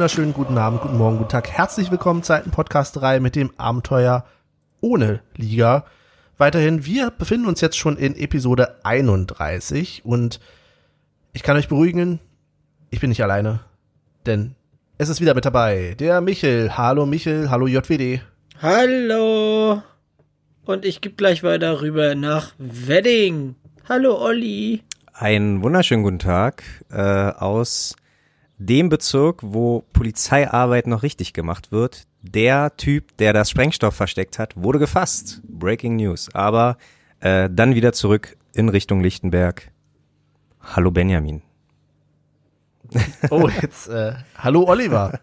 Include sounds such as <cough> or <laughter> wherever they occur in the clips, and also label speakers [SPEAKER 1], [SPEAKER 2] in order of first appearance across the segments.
[SPEAKER 1] wunderschönen guten Abend, guten Morgen, guten Tag. Herzlich willkommen zur alten Podcast-Reihe mit dem Abenteuer ohne Liga. Weiterhin, wir befinden uns jetzt schon in Episode 31 und ich kann euch beruhigen, ich bin nicht alleine, denn es ist wieder mit dabei der Michel. Hallo Michel, hallo JWD.
[SPEAKER 2] Hallo. Und ich gebe gleich weiter rüber nach Wedding. Hallo Olli.
[SPEAKER 3] Einen wunderschönen guten Tag äh, aus dem Bezirk, wo Polizeiarbeit noch richtig gemacht wird. Der Typ, der das Sprengstoff versteckt hat, wurde gefasst. Breaking News. Aber äh, dann wieder zurück in Richtung Lichtenberg. Hallo Benjamin.
[SPEAKER 1] Oh, jetzt, äh, hallo Oliver.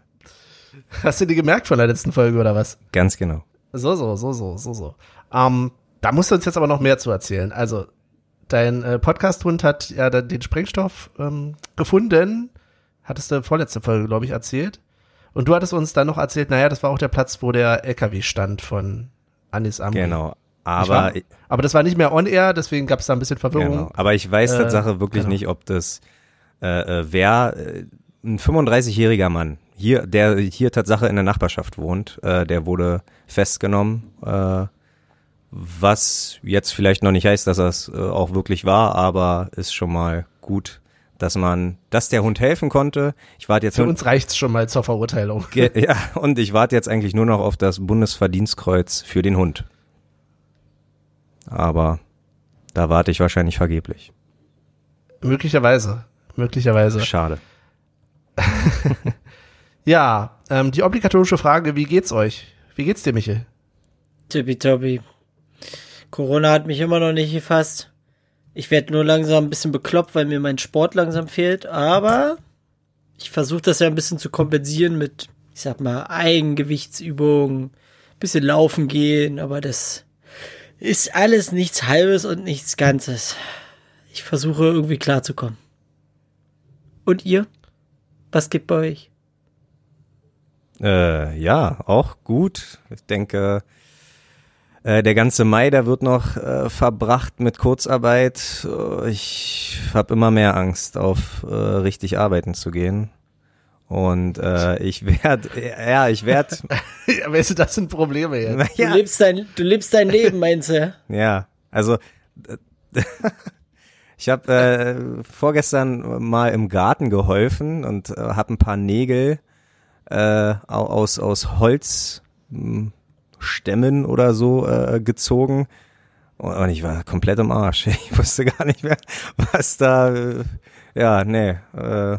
[SPEAKER 1] Hast du dir gemerkt von der letzten Folge oder was?
[SPEAKER 3] Ganz genau.
[SPEAKER 1] So, so, so, so, so, so. Ähm, da musst du uns jetzt aber noch mehr zu erzählen. Also, dein äh, Podcast-Hund hat ja den Sprengstoff ähm, gefunden. Hattest du vorletzte Folge, glaube ich, erzählt. Und du hattest uns dann noch erzählt, naja, das war auch der Platz, wo der LKW stand von Anis Amri.
[SPEAKER 3] Genau. Aber,
[SPEAKER 1] aber das war nicht mehr on-air, deswegen gab es da ein bisschen Verwirrung. Genau.
[SPEAKER 3] Aber ich weiß äh, Tatsache wirklich genau. nicht, ob das äh, äh wer äh, ein 35-jähriger Mann hier, der hier Tatsache in der Nachbarschaft wohnt, äh, der wurde festgenommen. Äh, was jetzt vielleicht noch nicht heißt, dass das äh, auch wirklich war, aber ist schon mal gut, dass man, dass der Hund helfen konnte. Ich warte jetzt
[SPEAKER 1] für uns reicht's schon mal zur Verurteilung. <laughs>
[SPEAKER 3] Ja, und ich warte jetzt eigentlich nur noch auf das Bundesverdienstkreuz für den Hund. Aber da warte ich wahrscheinlich vergeblich.
[SPEAKER 1] Möglicherweise, möglicherweise.
[SPEAKER 3] Schade. <laughs>
[SPEAKER 1] ja, ähm, die obligatorische Frage: Wie geht's euch? Wie geht's dir, Michel?
[SPEAKER 2] Tippitoppi. Corona hat mich immer noch nicht gefasst. Ich werde nur langsam ein bisschen bekloppt, weil mir mein Sport langsam fehlt. Aber ich versuche das ja ein bisschen zu kompensieren mit, ich sag mal, Eigengewichtsübungen, bisschen laufen gehen. Aber das ist alles nichts Halbes und nichts Ganzes. Ich versuche irgendwie klarzukommen. Und ihr? Was gibt bei euch?
[SPEAKER 3] Äh, ja, auch gut. Ich denke, äh, der ganze Mai, der wird noch äh, verbracht mit Kurzarbeit. Äh, ich habe immer mehr Angst, auf äh, richtig arbeiten zu gehen. Und äh, ich werde, ja, ich werde. <laughs>
[SPEAKER 1] ja, weißt du, das sind Probleme jetzt. <laughs>
[SPEAKER 2] Ja. Du, lebst dein, du lebst dein Leben, meinst du? <laughs>
[SPEAKER 3] Ja, also ich habe äh, vorgestern mal im Garten geholfen und äh, habe ein paar Nägel äh, aus aus Holz hm, Stämmen oder so äh, gezogen. Und ich war komplett im Arsch. <laughs> Ich wusste gar nicht mehr, was da. Äh, ja, nee. Äh,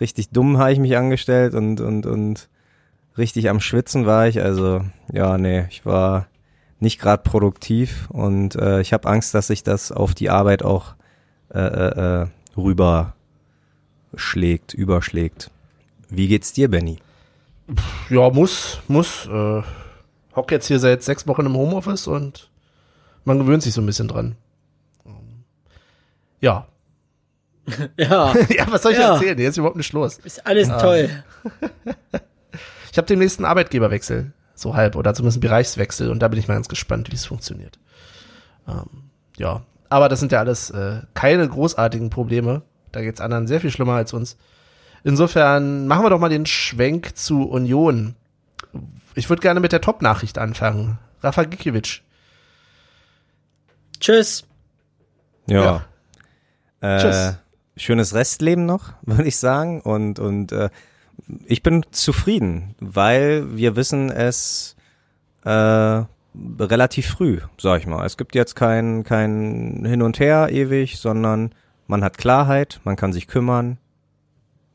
[SPEAKER 3] richtig dumm habe ich mich angestellt und, und, und richtig am Schwitzen war ich. Also, ja, nee, ich war nicht gerade produktiv und äh, ich habe Angst, dass sich das auf die Arbeit auch äh, äh, äh rüber schlägt, überschlägt. Wie geht's dir, Benny?
[SPEAKER 1] Ja, muss, muss. Äh, hock jetzt hier seit sechs Wochen im Homeoffice und man gewöhnt sich so ein bisschen dran. Ja. <laughs>
[SPEAKER 2] ja. <laughs>
[SPEAKER 1] ja, was soll ich ja. erzählen? Hier ist überhaupt nicht los.
[SPEAKER 2] Ist alles ja. toll. <laughs>
[SPEAKER 1] ich habe den nächsten Arbeitgeberwechsel, so halb, oder zumindest einen Bereichswechsel und da bin ich mal ganz gespannt, wie es funktioniert. Ähm, ja, aber das sind ja alles äh, keine großartigen Probleme. Da geht's anderen sehr viel schlimmer als uns. Insofern machen wir doch mal den Schwenk zu Union ich würde gerne mit der Top-Nachricht anfangen. Rafa Gikiewicz.
[SPEAKER 2] Tschüss.
[SPEAKER 3] Ja. ja. Äh, Tschüss. Schönes Restleben noch, <laughs> würde ich sagen. Und, und äh, ich bin zufrieden, weil wir wissen es äh, relativ früh, sag ich mal. Es gibt jetzt kein, kein Hin und Her ewig, sondern man hat Klarheit, man kann sich kümmern.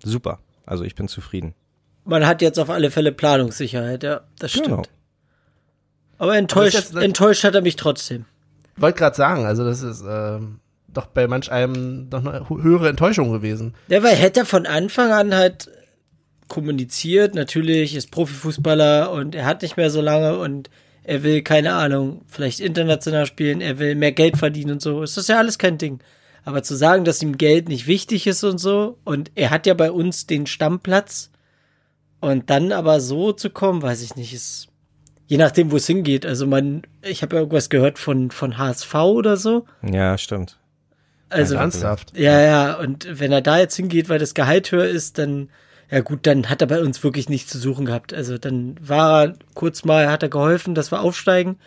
[SPEAKER 3] Super. Also ich bin zufrieden.
[SPEAKER 2] Man hat jetzt auf alle Fälle Planungssicherheit, ja, das stimmt. Genau. Aber enttäuscht, Aber jetzt, enttäuscht hat er mich trotzdem.
[SPEAKER 1] Wollte gerade sagen, also das ist ähm, doch bei manch einem doch eine höhere Enttäuschung gewesen.
[SPEAKER 2] Ja, weil hätte er von Anfang an halt kommuniziert, natürlich ist Profifußballer und er hat nicht mehr so lange und er will, keine Ahnung, vielleicht international spielen, er will mehr Geld verdienen und so, ist das ja alles kein Ding. Aber zu sagen, dass ihm Geld nicht wichtig ist und so, und er hat ja bei uns den Stammplatz, und dann aber so zu kommen, weiß ich nicht, ist je nachdem, wo es hingeht. Also man, ich habe ja irgendwas gehört von von HSV oder so.
[SPEAKER 3] Ja, stimmt.
[SPEAKER 2] Also ernsthaft. Ja, ja. Und wenn er da jetzt hingeht, weil das Gehalt höher ist, dann ja gut, dann hat er bei uns wirklich nichts zu suchen gehabt. Also dann war er kurz mal, hat er geholfen, dass wir aufsteigen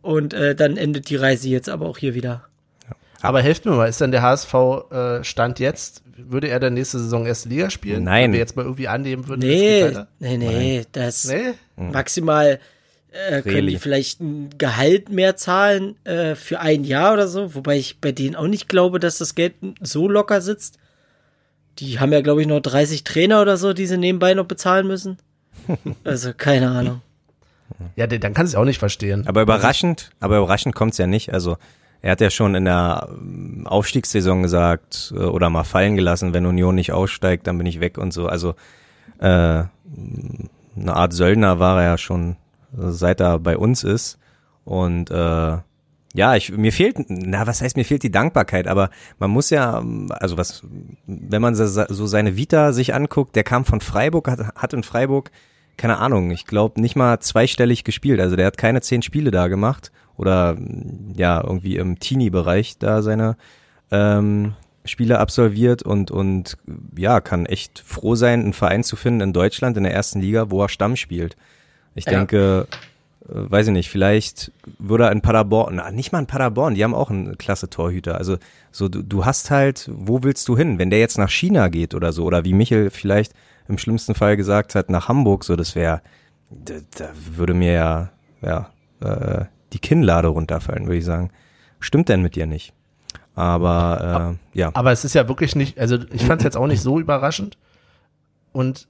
[SPEAKER 2] und äh, dann endet die Reise jetzt aber auch hier wieder.
[SPEAKER 1] Aber helft mir mal, ist denn der HSV äh, Stand jetzt, würde er dann nächste Saison erste Liga spielen?
[SPEAKER 3] Nein.
[SPEAKER 1] Wenn wir jetzt mal irgendwie annehmen würden, es
[SPEAKER 2] Nee, nee, nee, das
[SPEAKER 1] Nee?
[SPEAKER 2] maximal äh, können
[SPEAKER 3] Really?
[SPEAKER 2] die vielleicht ein Gehalt mehr zahlen äh, für ein Jahr oder so, wobei ich bei denen auch nicht glaube, dass das Geld so locker sitzt. Die haben ja, glaube ich, noch 30 Trainer oder so, die sie nebenbei noch bezahlen müssen. <laughs> Also, keine Ahnung.
[SPEAKER 1] Ja, dann kann ich es auch nicht verstehen.
[SPEAKER 3] Aber überraschend, aber überraschend kommt's ja nicht. Also er hat ja schon in der ähm, Aufstiegssaison gesagt äh, oder mal fallen gelassen, wenn Union nicht aussteigt, dann bin ich weg und so. Also äh, eine Art Söldner war er ja schon, äh, seit er bei uns ist. Und äh, ja, ich, mir fehlt, na, was heißt, mir fehlt die Dankbarkeit, aber man muss ja, ähm, also was, wenn man so seine Vita sich anguckt, der kam von Freiburg, hat, hat in Freiburg, keine Ahnung, ich glaube nicht mal zweistellig gespielt, also der hat keine zehn Spiele da gemacht oder ja, irgendwie im Teenie-Bereich da seine ähm, Spiele absolviert und, und ja, kann echt froh sein, einen Verein zu finden in Deutschland in der ersten Liga, wo er Stamm spielt. Ich
[SPEAKER 2] Ja.
[SPEAKER 3] denke, äh, weiß ich nicht, vielleicht würde er in Paderborn, na, nicht mal in Paderborn, die haben auch einen klasse Torhüter. Also so, du, du hast halt, wo willst du hin? Wenn der jetzt nach China geht oder so, oder wie Michel vielleicht im schlimmsten Fall gesagt hat, nach Hamburg, so das wäre, da, da würde mir ja, ja, äh, die Kinnlade runterfallen, würde ich sagen. Stimmt denn mit dir nicht? Aber äh, ja.
[SPEAKER 1] Aber es ist ja wirklich nicht, also ich fand es jetzt auch nicht so überraschend. Und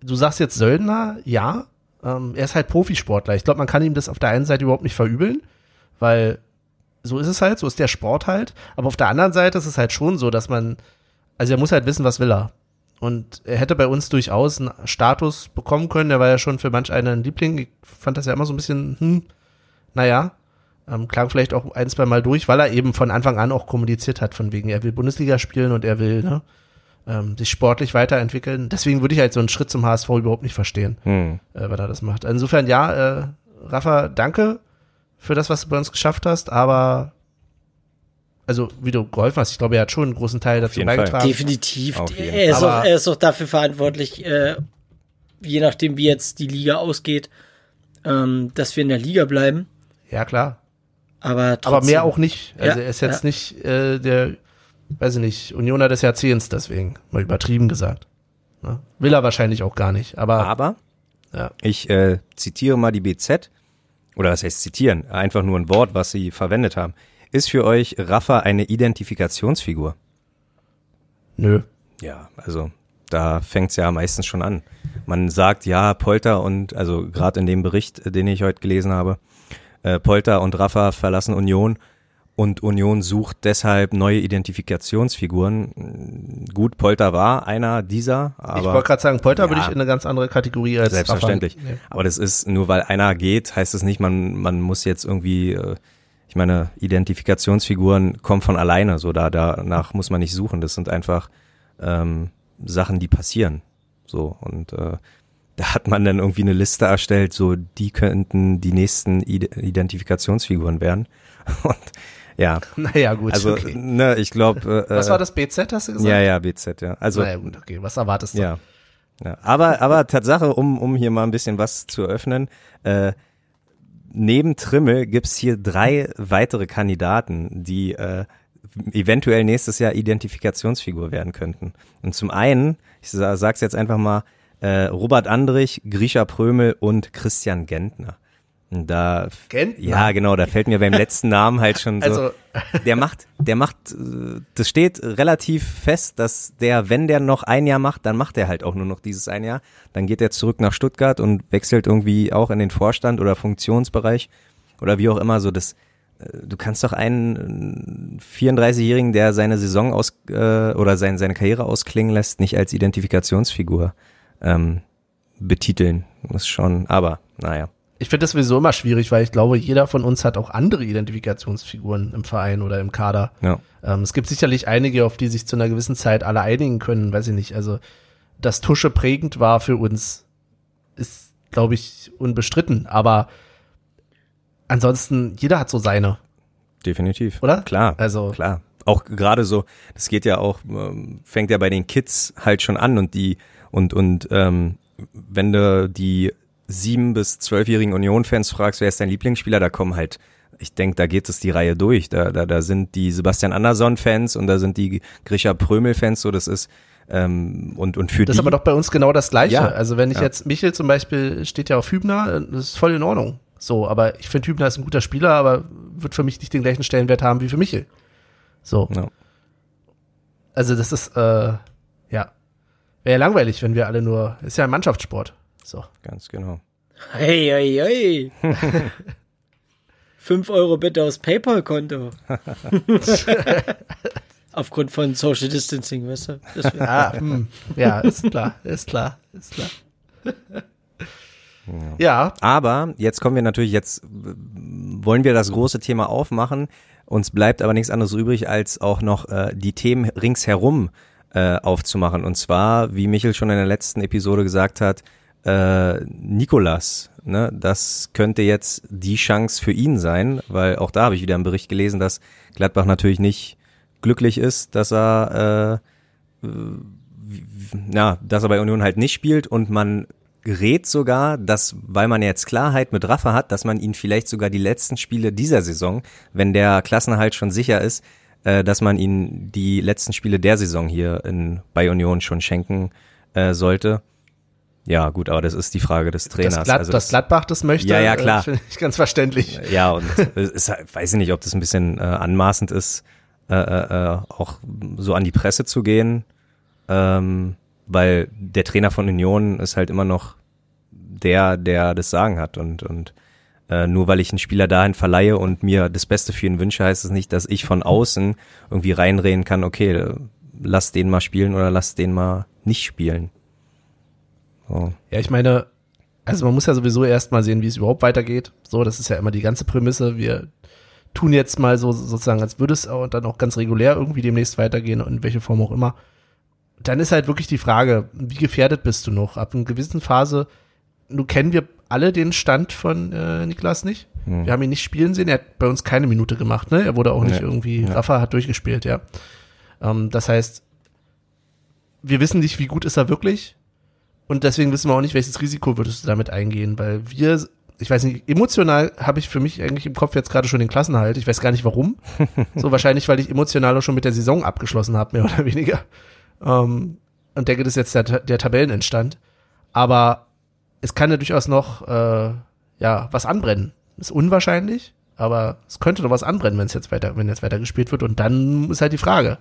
[SPEAKER 1] du sagst jetzt Söldner, ja, ähm, er ist halt Profisportler. Ich glaube, man kann ihm das auf der einen Seite überhaupt nicht verübeln, weil so ist es halt, so ist der Sport halt. Aber auf der anderen Seite ist es halt schon so, dass man, also er muss halt wissen, was will er. Und er hätte bei uns durchaus einen Status bekommen können. Der war ja schon für manch einen ein Liebling. Ich fand das ja immer so ein bisschen, hm, naja, ähm, klang vielleicht auch ein, zwei Mal durch, weil er eben von Anfang an auch kommuniziert hat, von wegen, er will Bundesliga spielen und er will ne, ähm, sich sportlich weiterentwickeln. Deswegen würde ich halt so einen Schritt zum HSV überhaupt nicht verstehen,
[SPEAKER 3] Hm.
[SPEAKER 1] äh, weil er das macht. Insofern ja, äh, Rafa, danke für das, was du bei uns geschafft hast, aber also wie du geholfen hast, ich glaube, er hat schon einen großen Teil dazu
[SPEAKER 3] jeden Fall.
[SPEAKER 1] beigetragen.
[SPEAKER 2] Definitiv. Er ist, auch, er ist auch dafür verantwortlich, äh, je nachdem, wie jetzt die Liga ausgeht, ähm, dass wir in der Liga bleiben.
[SPEAKER 1] Ja, klar.
[SPEAKER 2] Aber, trotzdem,
[SPEAKER 1] Aber mehr auch nicht. Also
[SPEAKER 2] Ja,
[SPEAKER 1] er ist jetzt
[SPEAKER 2] ja.
[SPEAKER 1] nicht äh, der, weiß ich nicht, Unioner des Jahrzehnts, deswegen, mal übertrieben gesagt. Ne? Will er wahrscheinlich auch gar nicht. Aber,
[SPEAKER 3] Aber
[SPEAKER 1] ja.
[SPEAKER 3] Ich äh, zitiere mal die BZ, oder was heißt zitieren? Einfach nur ein Wort, was sie verwendet haben. Ist für euch Rafa eine Identifikationsfigur?
[SPEAKER 1] nö.
[SPEAKER 3] Ja, also da fängt's ja meistens schon an. Man sagt ja, Polter und, also gerade in dem Bericht, den ich heute gelesen habe, äh, Polter und Rafa verlassen Union und Union sucht deshalb neue Identifikationsfiguren. Gut, Polter war einer dieser, aber
[SPEAKER 1] ich wollte gerade sagen, Polter
[SPEAKER 3] Ja.
[SPEAKER 1] würde ich in eine ganz andere Kategorie als
[SPEAKER 3] Selbstverständlich.
[SPEAKER 1] Nee.
[SPEAKER 3] Aber das ist, nur weil einer geht, heißt es nicht, man, man muss jetzt irgendwie, äh, ich meine, Identifikationsfiguren kommen von alleine, so da, danach muss man nicht suchen. Das sind einfach ähm, Sachen, die passieren. So, und äh, da hat man dann irgendwie eine Liste erstellt, so die könnten die nächsten Ide- Identifikationsfiguren werden. <laughs> Und ja,
[SPEAKER 1] Naja, gut.
[SPEAKER 3] also
[SPEAKER 1] okay.
[SPEAKER 3] ne, ich glaube. Äh,
[SPEAKER 1] Was war das BZ, hast du gesagt?
[SPEAKER 3] Ja, ja, BZ, ja. Also
[SPEAKER 1] naja, gut, okay. Was erwartest du?
[SPEAKER 3] ja. ja. Aber, aber Tatsache, um, um hier mal ein bisschen was zu eröffnen, äh, neben Trimmel gibt's hier drei weitere Kandidaten, die äh, eventuell nächstes Jahr Identifikationsfigur werden könnten. Und zum einen, ich sa- sag's jetzt einfach mal, äh, Robert Andrich, Grisha Prömel und Christian Gentner. Und da,
[SPEAKER 1] Gentner?
[SPEAKER 3] ja, genau, da fällt mir beim letzten Namen halt schon so.
[SPEAKER 1] Also, <laughs>
[SPEAKER 3] Der macht, der macht, äh, das steht relativ fest, dass der, wenn der noch ein Jahr macht, dann macht er halt auch nur noch dieses ein Jahr. Dann geht er zurück nach Stuttgart und wechselt irgendwie auch in den Vorstand oder Funktionsbereich oder wie auch immer so das. äh, Du kannst doch einen äh, 34-Jährigen, der seine Saison aus äh, oder sein, seine Karriere ausklingen lässt, nicht als Identifikationsfigur ähm, betiteln. Ist schon, aber naja.
[SPEAKER 1] ich finde das sowieso immer schwierig, weil ich glaube, jeder von uns hat auch andere Identifikationsfiguren im Verein oder im Kader.
[SPEAKER 3] Ja.
[SPEAKER 1] Ähm, es gibt sicherlich einige, auf die sich zu einer gewissen Zeit alle einigen können, weiß ich nicht. Also, dass Tusche prägend war für uns, ist, glaube ich, unbestritten. Aber ansonsten, jeder hat so seine,
[SPEAKER 3] Definitiv.
[SPEAKER 1] oder?
[SPEAKER 3] Klar.
[SPEAKER 1] Also,
[SPEAKER 3] Klar. Auch gerade so, das geht ja auch, ähm, fängt ja bei den Kids halt schon an und die Und, und ähm, wenn du die sieben bis zwölfjährigen Union-Fans fragst, wer ist dein Lieblingsspieler, da kommen halt, ich denke, da geht es die Reihe durch. Da, da, da sind die Sebastian Andersson-Fans und da sind die Grisha Prömel-Fans, so das ist ähm, und, und für
[SPEAKER 1] Das
[SPEAKER 3] die,
[SPEAKER 1] ist aber doch bei uns genau das Gleiche.
[SPEAKER 3] Ja,
[SPEAKER 1] also wenn ich
[SPEAKER 3] ja.
[SPEAKER 1] jetzt, Michel zum Beispiel steht ja auf Hübner, das ist voll in Ordnung. So, aber ich finde Hübner ist ein guter Spieler, aber wird für mich nicht den gleichen Stellenwert haben wie für Michel. So.
[SPEAKER 3] Ja.
[SPEAKER 1] Also das ist, äh, ja. Wäre ja langweilig, wenn wir alle nur, ist ja ein Mannschaftssport. So.
[SPEAKER 3] ganz genau.
[SPEAKER 2] Hey, hey, hey. <laughs> Fünf Euro bitte aufs PayPal-Konto. <laughs> Aufgrund von Social Distancing, weißt du?
[SPEAKER 1] Ah, hm. Ja, ist klar, ist klar, ist klar. Ja,
[SPEAKER 3] Aber jetzt kommen wir natürlich, jetzt wollen wir das große Thema aufmachen. Uns bleibt aber nichts anderes übrig, als auch noch äh, die Themen ringsherum äh, aufzumachen. Und zwar, wie Michel schon in der letzten Episode gesagt hat, äh, Nikolas, ne, das könnte jetzt die Chance für ihn sein, weil auch da habe ich wieder einen Bericht gelesen, dass Gladbach natürlich nicht glücklich ist, dass er äh, ja, dass er bei Union halt nicht spielt und man gerät sogar, dass, weil man jetzt Klarheit mit Rafa hat, dass man ihn vielleicht sogar die letzten Spiele dieser Saison, wenn der Klassenhalt schon sicher ist, äh, dass man ihn die letzten Spiele der Saison hier in, bei Union schon schenken äh, sollte. Ja, gut, aber das ist die Frage des Trainers.
[SPEAKER 1] das, Glad,
[SPEAKER 3] also
[SPEAKER 1] das Gladbach das möchte,
[SPEAKER 3] Ja, ja, klar.
[SPEAKER 1] äh, finde ich ganz verständlich.
[SPEAKER 3] ja, und ist, weiß ich nicht, ob das ein bisschen äh, anmaßend ist, äh, äh, äh, auch so an die Presse zu gehen, ähm, weil der Trainer von Union ist halt immer noch der, der das Sagen hat und und äh, nur weil ich einen Spieler dahin verleihe und mir das Beste für ihn wünsche, heißt es nicht, dass ich von außen irgendwie reinreden kann, okay, äh, lass den mal spielen oder lass den mal nicht spielen. So.
[SPEAKER 1] Ja, ich meine, also man muss ja sowieso erst mal sehen, wie es überhaupt weitergeht. So, das ist ja immer die ganze Prämisse. Wir tun jetzt mal so sozusagen, als würde es auch dann auch ganz regulär irgendwie demnächst weitergehen, in welche Form auch immer. Dann ist halt wirklich die Frage, wie gefährdet bist du noch? Ab einer gewissen Phase, nun kennen wir alle den Stand von äh, Niklas nicht.
[SPEAKER 3] Hm.
[SPEAKER 1] Wir haben ihn nicht spielen sehen, er hat bei uns keine Minute gemacht, ne? Er wurde auch nicht
[SPEAKER 3] Nee.
[SPEAKER 1] irgendwie,
[SPEAKER 3] Ja.
[SPEAKER 1] Rafa hat durchgespielt, ja. Ähm, das heißt, wir wissen nicht, wie gut ist er wirklich. Und deswegen wissen wir auch nicht, welches Risiko würdest du damit eingehen, weil wir, ich weiß nicht, emotional habe ich für mich eigentlich im Kopf jetzt gerade schon den Klassenhalt. Ich weiß gar nicht warum. <laughs> so wahrscheinlich, weil ich emotional auch schon mit der Saison abgeschlossen habe, mehr oder weniger. Ähm, und denke, das ist jetzt der, der Tabellenentstand. Aber es kann ja durchaus noch, äh, ja, was anbrennen. Ist unwahrscheinlich, aber es könnte noch was anbrennen, wenn es jetzt weiter, wenn jetzt weiter gespielt wird. Und dann ist halt die Frage.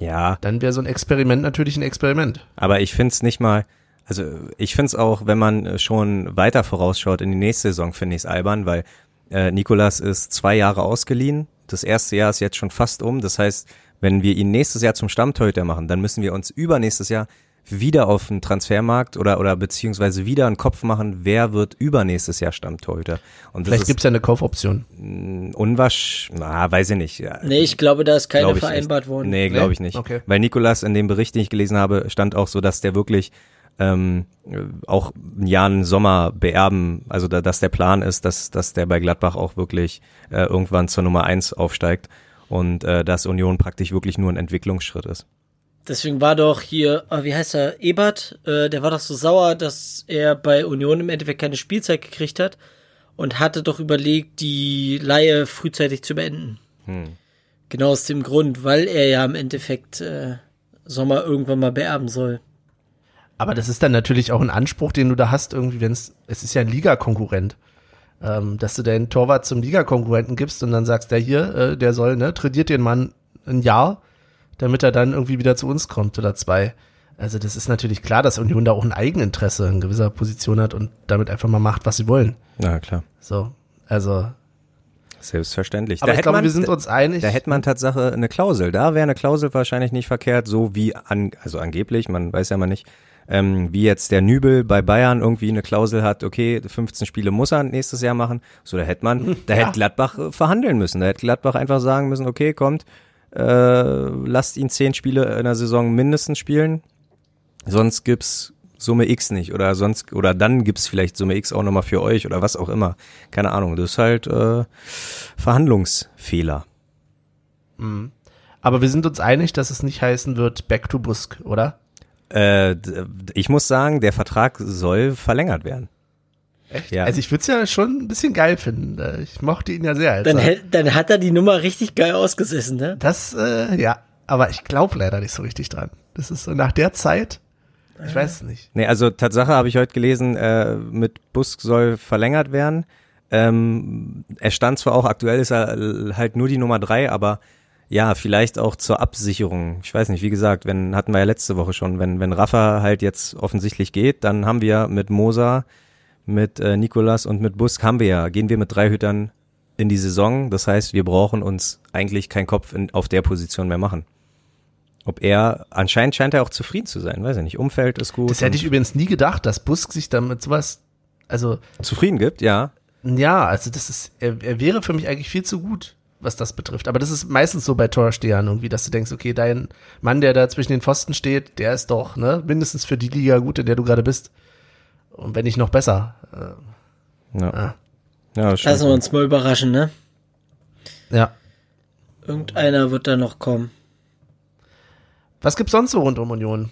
[SPEAKER 3] Ja,
[SPEAKER 1] Dann wäre so ein Experiment natürlich ein Experiment.
[SPEAKER 3] Aber ich find's nicht mal, also ich find's auch, wenn man schon weiter vorausschaut in die nächste Saison, finde ich's albern, weil äh, Nikolas ist zwei Jahre ausgeliehen. Das erste Jahr ist jetzt schon fast um. Das heißt, wenn wir ihn nächstes Jahr zum Stammtorhüter machen, dann müssen wir uns übernächstes Jahr wieder auf den Transfermarkt oder oder beziehungsweise wieder einen Kopf machen, wer wird übernächstes Jahr Stammtorhüter. Und
[SPEAKER 1] Vielleicht
[SPEAKER 3] ist
[SPEAKER 1] gibt's ja eine Kaufoption.
[SPEAKER 3] mh, unwasch, na, weiß ich nicht. Ja,
[SPEAKER 2] Nee, ich glaube, da ist keine vereinbart
[SPEAKER 3] nicht.
[SPEAKER 2] worden.
[SPEAKER 3] Nee, glaube ich nicht.
[SPEAKER 1] Okay.
[SPEAKER 3] Weil Nikolas in dem Bericht, den ich gelesen habe, stand auch so, dass der wirklich ähm, äh, auch ein Jahr einen Sommer beerben, also da, dass der Plan ist, dass, dass der bei Gladbach auch wirklich äh, irgendwann zur Nummer eins aufsteigt und äh, dass Union praktisch wirklich nur ein Entwicklungsschritt ist.
[SPEAKER 2] Deswegen war doch hier, ah, wie heißt er, Ebert, äh, der war doch so sauer, dass er bei Union im Endeffekt keine Spielzeit gekriegt hat und hatte doch überlegt, die Laie frühzeitig zu beenden.
[SPEAKER 3] Hm.
[SPEAKER 2] Genau aus dem Grund, weil er ja im Endeffekt äh, Sommer irgendwann mal beerben soll.
[SPEAKER 1] Aber das ist dann natürlich auch ein Anspruch, den du da hast, irgendwie, wenn es, es ist ja ein Ligakonkurrent. Ähm, dass du deinen Torwart zum Ligakonkurrenten gibst und dann sagst, der hier, äh, der soll, ne, trainiert den Mann ein Jahr, damit er dann irgendwie wieder zu uns kommt oder zwei. Also das ist natürlich klar, dass Union da auch ein Eigeninteresse in gewisser Position hat und damit einfach mal macht, was sie wollen.
[SPEAKER 3] Na klar,
[SPEAKER 1] So, also.
[SPEAKER 3] selbstverständlich.
[SPEAKER 1] Aber
[SPEAKER 3] Da
[SPEAKER 1] ich glaube,
[SPEAKER 3] man-
[SPEAKER 1] wir sind uns einig.
[SPEAKER 3] Da hätte man Tatsache eine Klausel. Da wäre eine Klausel wahrscheinlich nicht verkehrt, so wie an, also angeblich, man weiß ja mal nicht, ähm, wie jetzt der Nübel bei Bayern irgendwie eine Klausel hat, okay, 15 Spiele muss er nächstes Jahr machen. So, da hätte man, <laughs> da
[SPEAKER 1] Ja.
[SPEAKER 3] hätte Gladbach äh, verhandeln müssen. Da hätte Gladbach einfach sagen müssen, okay, kommt, äh, lasst ihn 10 Spiele in der Saison mindestens spielen. Sonst gibt's Summe X nicht oder sonst oder dann gibt's vielleicht Summe X auch nochmal für euch oder was auch immer. Keine Ahnung. Das ist halt äh, Verhandlungsfehler.
[SPEAKER 1] Aber wir sind uns einig, dass es nicht heißen wird Back to Busk, oder?
[SPEAKER 3] Äh, ich muss sagen, der Vertrag soll verlängert werden.
[SPEAKER 1] Echt?
[SPEAKER 3] Ja.
[SPEAKER 1] Also ich würde es ja schon ein bisschen geil finden. Äh, Ich mochte ihn ja sehr. Als
[SPEAKER 2] Dann, hält- dann hat er die Nummer richtig geil ausgesessen, ne?
[SPEAKER 1] das, äh, ja, aber ich glaube leider nicht so richtig dran. Das ist so nach der Zeit, ich weiß es nicht.
[SPEAKER 3] Nee, also Tatsache habe ich heute gelesen, äh, mit Busk soll verlängert werden. Ähm, er stand zwar auch, aktuell ist er halt nur die Nummer drei, aber ja, vielleicht auch zur Absicherung. Ich weiß nicht, wie gesagt, wenn, hatten wir ja letzte Woche schon, wenn, wenn Rafa halt jetzt offensichtlich geht, dann haben wir mit Mosa, mit äh, Nikolas und mit Busk haben wir ja, gehen wir mit drei Hütern in die Saison. Das heißt, wir brauchen uns eigentlich keinen Kopf in, auf der Position mehr machen. Ob er, anscheinend scheint er auch zufrieden zu sein, weiß ich nicht. Umfeld ist gut.
[SPEAKER 1] Das hätte ich übrigens nie gedacht, dass Busk sich damit sowas, also
[SPEAKER 3] zufrieden gibt, ja.
[SPEAKER 1] ja, also das ist, er, er wäre für mich eigentlich viel zu gut, was das betrifft. Aber das ist meistens so bei Torstehern irgendwie, dass du denkst, okay, dein Mann, der da zwischen den Pfosten steht, der ist doch, ne, mindestens für die Liga gut, in der du gerade bist. Und wenn nicht noch besser. Äh,
[SPEAKER 3] Ja,
[SPEAKER 1] Ah.
[SPEAKER 3] ja das.
[SPEAKER 2] Lassen wir uns mal überraschen, ne?
[SPEAKER 1] ja.
[SPEAKER 2] Irgendeiner wird da noch kommen.
[SPEAKER 1] Was gibt's sonst so rund um Union?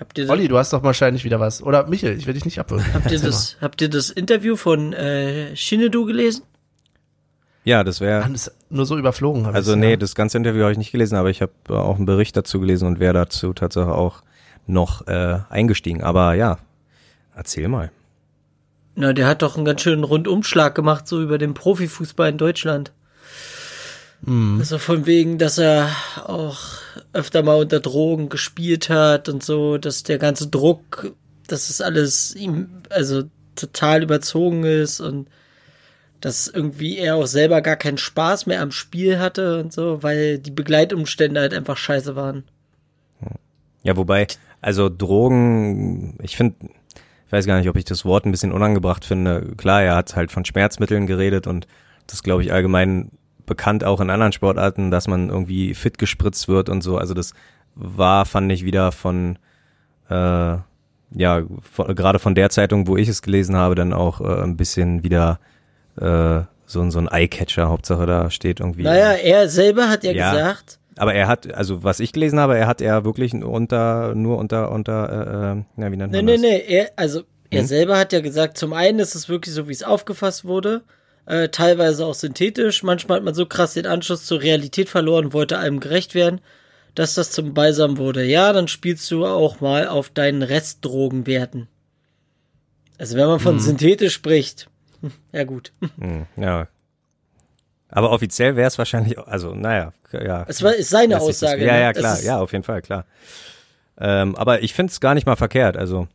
[SPEAKER 2] Habt ihr,
[SPEAKER 1] Olli, du hast doch wahrscheinlich wieder was. Oder Michel, ich will dich nicht abwürgen.
[SPEAKER 2] habt ihr, das, habt ihr das Interview von äh, Shinedu gelesen?
[SPEAKER 3] ja, das wäre.
[SPEAKER 1] Nur so überflogen. hab
[SPEAKER 3] Also
[SPEAKER 1] ich's,
[SPEAKER 3] nee,
[SPEAKER 1] ja.
[SPEAKER 3] das ganze Interview habe ich nicht gelesen, aber ich habe auch einen Bericht dazu gelesen und wäre dazu tatsächlich auch noch äh, eingestiegen. Aber ja, erzähl mal.
[SPEAKER 2] Na, der hat doch einen ganz schönen Rundumschlag gemacht, so über den Profifußball in Deutschland. Also von wegen, dass er auch öfter mal unter Drogen gespielt hat und so, dass der ganze Druck, dass es alles ihm, also total überzogen ist und dass irgendwie er auch selber gar keinen Spaß mehr am Spiel hatte und so, weil die Begleitumstände halt einfach scheiße waren.
[SPEAKER 3] Ja, wobei, also Drogen, ich finde, ich weiß gar nicht, ob ich das Wort ein bisschen unangebracht finde. Klar, er hat halt von Schmerzmitteln geredet und das glaube ich allgemein bekannt auch in anderen Sportarten, dass man irgendwie fit gespritzt wird und so. Also das war, fand ich wieder von, äh, ja, von, gerade von der Zeitung, wo ich es gelesen habe, dann auch äh, ein bisschen wieder äh, so, ein- so ein Eyecatcher, Hauptsache da steht irgendwie.
[SPEAKER 2] Naja, er selber hat ja,
[SPEAKER 3] Ja.
[SPEAKER 2] gesagt,
[SPEAKER 3] Aber er hat, also was ich gelesen habe, er hat ja wirklich unter, nur unter, unter, äh, äh, na, wie nennt
[SPEAKER 2] Nee,
[SPEAKER 3] man
[SPEAKER 2] nee,
[SPEAKER 3] das?
[SPEAKER 2] nee. Er, also, er
[SPEAKER 3] Hm?
[SPEAKER 2] selber hat ja gesagt, zum einen ist es wirklich so, wie es aufgefasst wurde. Äh, teilweise auch synthetisch. Manchmal hat man so krass den Anschluss zur Realität verloren, wollte allem gerecht werden, dass das zum Balsam wurde. Ja, dann spielst du auch mal auf deinen Restdrogenwerten. Also, wenn man von synthetisch spricht. hm, <laughs> Ja, gut.
[SPEAKER 3] Hm, ja. Aber offiziell wäre es wahrscheinlich, also, naja, ja.
[SPEAKER 2] Es war, ist seine
[SPEAKER 3] lässt sich das-
[SPEAKER 2] Aussage.
[SPEAKER 3] Ja,
[SPEAKER 2] ne?
[SPEAKER 3] ja, klar, ja, auf jeden Fall, klar. Ähm, aber ich finde es gar nicht mal verkehrt. Also,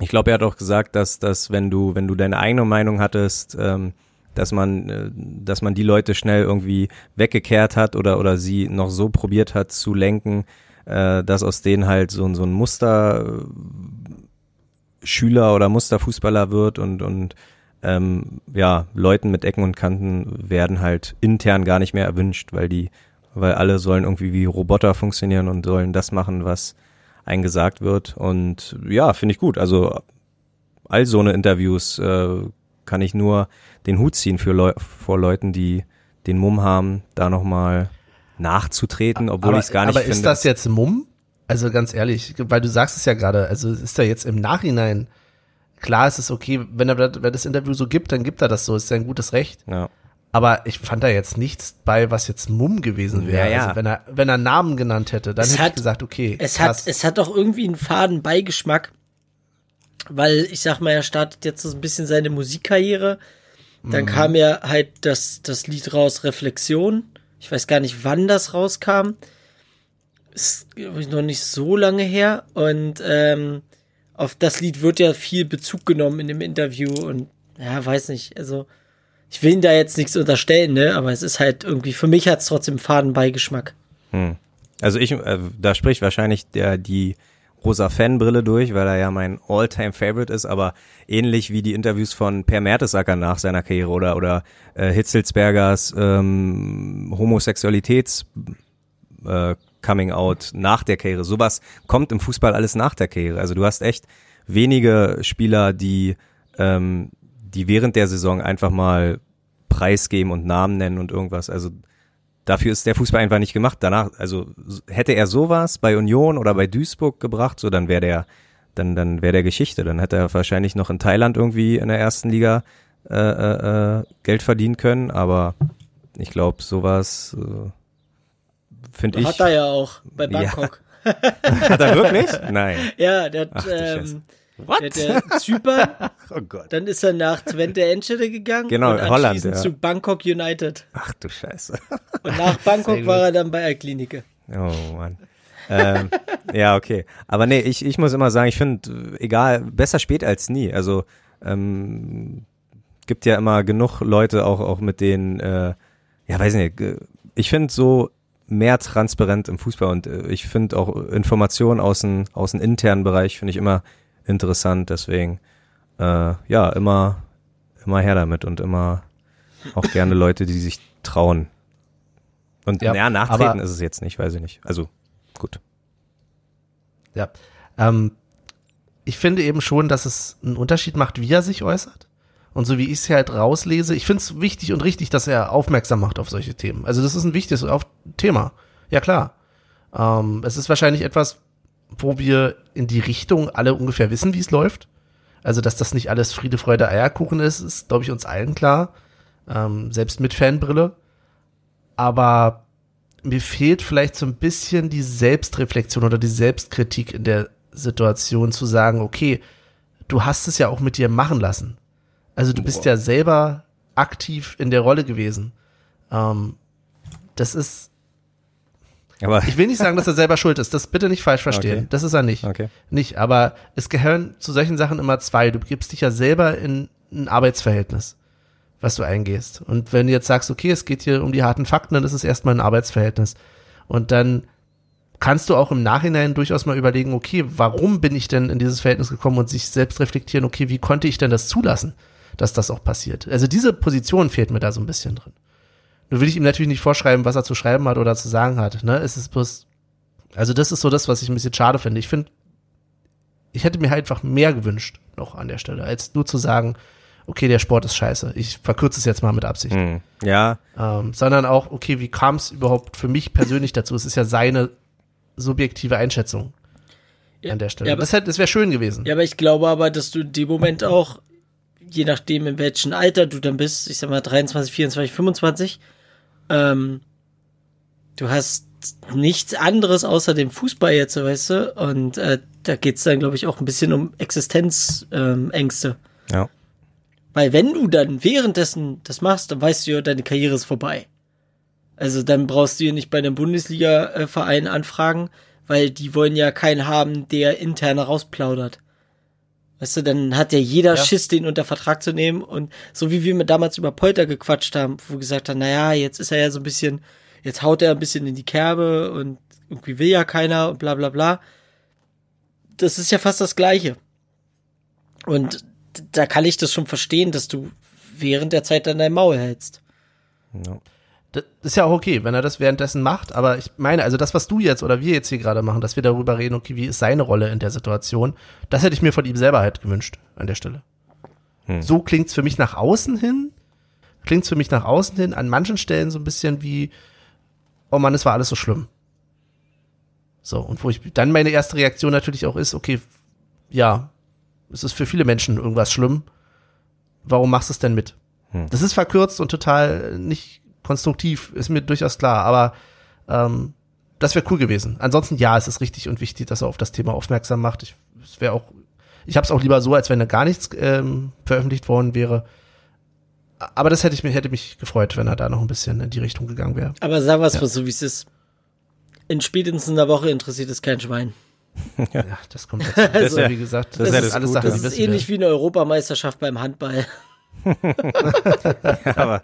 [SPEAKER 3] ich glaube, er hat auch gesagt, dass, dass wenn du, wenn du deine eigene Meinung hattest, ähm, dass man, äh, dass man die Leute schnell irgendwie weggekehrt hat oder, oder sie noch so probiert hat zu lenken, äh, dass aus denen halt so, ein so ein Muster äh, Schüler oder Musterfußballer wird und, und ähm, ja, Leuten mit Ecken und Kanten werden halt intern gar nicht mehr erwünscht, weil die, weil alle sollen irgendwie wie Roboter funktionieren und sollen das machen, was einem gesagt wird. Und ja, finde ich gut. Also all so eine Interviews äh, kann ich nur den Hut ziehen für Leu vor Leuten, die den Mumm haben, da nochmal nachzutreten, obwohl
[SPEAKER 1] aber,
[SPEAKER 3] ich es gar nicht
[SPEAKER 1] aber
[SPEAKER 3] finde.
[SPEAKER 1] ist das jetzt Mumm? Also ganz ehrlich, weil du sagst es ja gerade, also ist da jetzt im Nachhinein, klar ist es okay, wenn er wenn das Interview so gibt, dann gibt er das so, ist ja ein gutes Recht.
[SPEAKER 3] ja.
[SPEAKER 1] Aber ich fand da jetzt nichts bei, was jetzt Mumm gewesen wäre.
[SPEAKER 3] Ja, ja.
[SPEAKER 1] Also wenn er, wenn er Namen genannt hätte, dann
[SPEAKER 2] Es
[SPEAKER 1] hätte
[SPEAKER 2] hat-
[SPEAKER 1] ich gesagt, okay,
[SPEAKER 2] Es
[SPEAKER 1] krass.
[SPEAKER 2] hat, es hat auch irgendwie einen faden Beigeschmack, weil ich sag mal, er startet jetzt so ein bisschen seine Musikkarriere. Dann kam ja halt das, das Lied raus, Reflexion. Ich weiß gar nicht, wann das rauskam. Ist glaub ich, noch nicht so lange her. Und ähm, auf das Lied wird ja viel Bezug genommen in dem Interview. Und ja, weiß nicht. Also, ich will ihm da jetzt nichts unterstellen, ne? Aber es ist halt irgendwie, für mich hat es trotzdem faden Beigeschmack.
[SPEAKER 3] Also ich, äh, da spricht wahrscheinlich der die rosa Fanbrille durch, weil er ja mein All-Time Favorite ist, aber ähnlich wie die Interviews von Per Mertesacker nach seiner Karriere oder oder äh, Hitzelsbergers ähm, Homosexualitäts äh, Coming Out nach der Karriere. Sowas kommt im Fußball alles nach der Karriere. Also du hast echt wenige Spieler, die ähm, die während der Saison einfach mal preisgeben und Namen nennen und irgendwas. Also dafür ist der Fußball einfach nicht gemacht. Danach, also hätte er sowas bei Union oder bei Duisburg gebracht, so dann wäre der, dann dann wäre der Geschichte. Dann hätte er wahrscheinlich noch in Thailand irgendwie in der ersten Liga äh, äh, äh Geld verdienen können. Aber ich glaube, sowas äh, finde ich.
[SPEAKER 2] Hat er ja auch bei Bangkok.
[SPEAKER 3] Ja. <laughs> hat er wirklich? Nein.
[SPEAKER 2] Ja, der hat, Ach, ähm, What? Der, Zypern. <laughs> oh Gott. Dann ist er nach Twente Enschede gegangen.
[SPEAKER 3] Genau,
[SPEAKER 2] und
[SPEAKER 3] Holland. Ja.
[SPEAKER 2] zu Bangkok United.
[SPEAKER 3] Ach du Scheiße.
[SPEAKER 2] Und nach <laughs> Bangkok war er dann bei der Klinik.
[SPEAKER 3] Oh Mann. ähm, ja, okay. Aber nee, ich, ich muss immer sagen, ich finde, egal, besser spät als nie. Also ähm, gibt ja immer genug Leute, auch, auch mit denen, äh, ja, weiß nicht, ich finde so mehr transparent im Fußball und äh, ich finde auch Informationen aus dem, aus dem internen Bereich finde ich immer interessant. Deswegen, äh, ja, immer, immer her damit und immer auch gerne Leute, die sich trauen. Und ja, ja nachtreten ist es jetzt nicht, weiß ich nicht. Also, gut.
[SPEAKER 1] Ja. Ähm, ich finde eben schon, dass es einen Unterschied macht, wie er sich äußert. Und so wie ich es halt rauslese, ich finde es wichtig und richtig, dass er aufmerksam macht auf solche Themen. Also das ist ein wichtiges Thema. Ja klar. Ähm, es ist wahrscheinlich etwas, wo wir in die Richtung alle ungefähr wissen, wie es läuft. Also, dass das nicht alles Friede, Freude, Eierkuchen ist, ist, glaube ich, uns allen klar. Ähm, selbst mit Fanbrille. Aber mir fehlt vielleicht so ein bisschen die Selbstreflexion oder die Selbstkritik in der Situation zu sagen, okay, du hast es ja auch mit dir machen lassen. Also du bist ja selber aktiv in der Rolle gewesen. Ähm, das ist aber ich will nicht sagen, dass er selber schuld ist. Das bitte nicht falsch verstehen. Okay. Das ist er nicht.
[SPEAKER 3] Okay.
[SPEAKER 1] Nicht. Aber es gehören zu solchen Sachen immer zwei. Du gibst dich ja selber in ein Arbeitsverhältnis, was du eingehst. Und wenn du jetzt sagst, okay, es geht hier um die harten Fakten, dann ist es erstmal ein Arbeitsverhältnis. Und dann kannst du auch im Nachhinein durchaus mal überlegen, okay, warum bin ich denn in dieses Verhältnis gekommen und sich selbst reflektieren, okay, wie konnte ich denn das zulassen, dass das auch passiert? Also diese Position fehlt mir da so ein bisschen drin. Nur will ich ihm natürlich nicht vorschreiben, was er zu schreiben hat oder zu sagen hat. Ne? Es ist bloß, also das ist so das, was ich ein bisschen schade finde. Ich finde, ich hätte mir halt einfach mehr gewünscht noch an der Stelle, als nur zu sagen, okay, der Sport ist scheiße. Ich verkürze es jetzt mal mit Absicht.
[SPEAKER 3] Hm, ja.
[SPEAKER 1] Ähm, sondern auch, okay, wie kam es überhaupt für mich persönlich dazu? Es ist ja seine subjektive Einschätzung ja, an der Stelle. Ja, aber, das, das wäre schön gewesen.
[SPEAKER 2] Ja, aber ich glaube aber, dass du in dem Moment auch, je nachdem in welchem Alter du dann bist, ich sag mal 23, 24, 25, ähm, du hast nichts anderes außer dem Fußball jetzt, weißt du? Und äh, da geht's dann, glaube ich, auch ein bisschen um Existenzängste. Ähm,
[SPEAKER 3] ja.
[SPEAKER 2] Weil wenn du dann währenddessen das machst, dann weißt du ja, deine Karriere ist vorbei. Also dann brauchst du ja nicht bei einem Bundesliga-Verein anfragen, weil die wollen ja keinen haben, der intern rausplaudert. Weißt du, dann hat ja jeder ja. Schiss, den unter Vertrag zu nehmen. Und so wie wir damals über Polter gequatscht haben, wo wir gesagt haben, naja, jetzt ist er ja so ein bisschen, jetzt haut er ein bisschen in die Kerbe und irgendwie will ja keiner und bla bla bla. Das ist ja fast das Gleiche. Und da kann ich das schon verstehen, dass du während der Zeit dann dein Maul hältst.
[SPEAKER 1] Ja das ist ja auch okay, wenn er das währenddessen macht, aber ich meine, also das, was du jetzt oder wir jetzt hier gerade machen, dass wir darüber reden, okay, wie ist seine Rolle in der Situation, das hätte ich mir von ihm selber halt gewünscht an der Stelle. Hm. So klingt's für mich nach außen hin, klingt's für mich nach außen hin, an manchen Stellen so ein bisschen wie, oh Mann, es war alles so schlimm. So, und wo ich dann meine erste Reaktion natürlich auch ist, okay, ja, es ist für viele Menschen irgendwas schlimm, warum machst du es denn mit? Hm. Das ist verkürzt und total nicht konstruktiv, ist mir durchaus klar, aber ähm, das wäre cool gewesen. Ansonsten ja, es ist richtig und wichtig, dass er auf das Thema aufmerksam macht. Ich es wäre auch, ich habe es auch lieber so, als wenn da gar nichts ähm, veröffentlicht worden wäre. Aber das hätte ich mir hätte mich gefreut, wenn er da noch ein bisschen in die Richtung gegangen wäre.
[SPEAKER 2] Aber sag was ja. so wie es ist. In spätestens einer Woche interessiert es kein Schwein. <laughs>
[SPEAKER 1] ja, das kommt dazu. also, das ist ja, wie gesagt,
[SPEAKER 2] das, das ist, alles Sachen, Das ist ähnlich wie eine Europameisterschaft beim Handball. <laughs>
[SPEAKER 3] ja, aber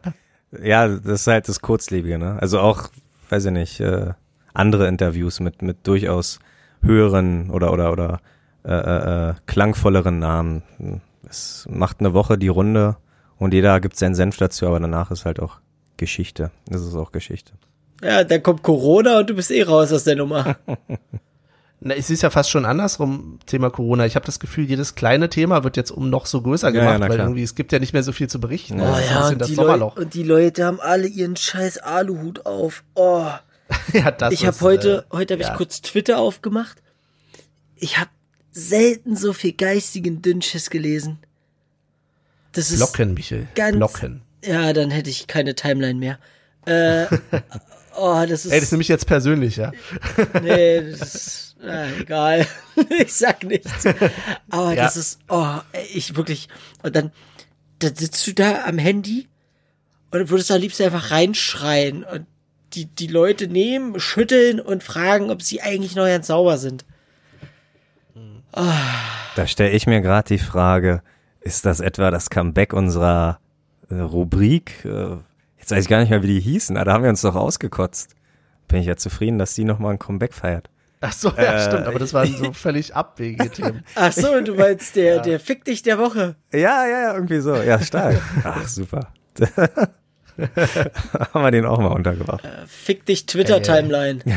[SPEAKER 3] ja, das ist halt das Kurzlebige, ne? Also auch, weiß ich nicht, äh, andere Interviews mit, mit durchaus höheren oder oder oder äh, äh, äh klangvolleren Namen. Es macht eine Woche die Runde und jeder gibt seinen Senf dazu, aber danach ist halt auch Geschichte. Das ist auch Geschichte.
[SPEAKER 2] Ja, dann kommt Corona und du bist eh raus aus der Nummer. <laughs>
[SPEAKER 1] Na, ich sehe es ja fast schon andersrum, Thema Corona. Ich habe das Gefühl, jedes kleine Thema wird jetzt um noch so größer
[SPEAKER 3] Ja, ja,
[SPEAKER 1] gemacht,
[SPEAKER 3] na
[SPEAKER 1] weil
[SPEAKER 3] klar.
[SPEAKER 1] irgendwie es gibt ja nicht mehr so viel zu berichten.
[SPEAKER 3] Ja.
[SPEAKER 2] Oh
[SPEAKER 1] ist ein
[SPEAKER 2] ja, und
[SPEAKER 1] das
[SPEAKER 2] die, und die Leute haben alle ihren scheiß Aluhut auf. Oh. <laughs>
[SPEAKER 1] ja, das
[SPEAKER 2] ich habe
[SPEAKER 1] ist,
[SPEAKER 2] heute,
[SPEAKER 1] äh,
[SPEAKER 2] heute habe
[SPEAKER 1] ja.
[SPEAKER 2] ich kurz Twitter aufgemacht. Ich habe selten so viel geistigen Dünnschiss gelesen. Das ist
[SPEAKER 1] Blocken, Michel.
[SPEAKER 2] ganz-
[SPEAKER 1] Blocken.
[SPEAKER 2] ja, dann hätte ich keine Timeline mehr. Äh, <laughs> oh, das ist
[SPEAKER 1] Ey, das nehme ich jetzt persönlich, ja.
[SPEAKER 2] nee, <laughs> das ist ah, egal. <laughs> ich sag nichts. Aber
[SPEAKER 1] Ja.
[SPEAKER 2] das ist oh, ich wirklich und dann dann sitzt du da am Handy und würdest am liebsten einfach reinschreien und die, die Leute nehmen, schütteln und fragen, ob sie eigentlich noch ganz sauber sind.
[SPEAKER 3] Da stelle ich mir gerade die Frage, ist das etwa das Comeback unserer äh, Rubrik? Äh, jetzt weiß ich gar nicht mehr, wie die hießen, aber da haben wir uns doch ausgekotzt. Bin ich ja zufrieden, dass die nochmal ein Comeback feiert.
[SPEAKER 1] Ach so, ja,
[SPEAKER 3] Äh,
[SPEAKER 1] stimmt, aber das waren so <laughs> völlig abwegige Themen.
[SPEAKER 2] Ach so, du meinst der, der Fick dich der Woche.
[SPEAKER 3] Ja, ja, ja, irgendwie so. Ja, stark. Ach, super. <laughs> haben wir den auch mal untergebracht.
[SPEAKER 2] Fick dich Twitter-Timeline. <laughs>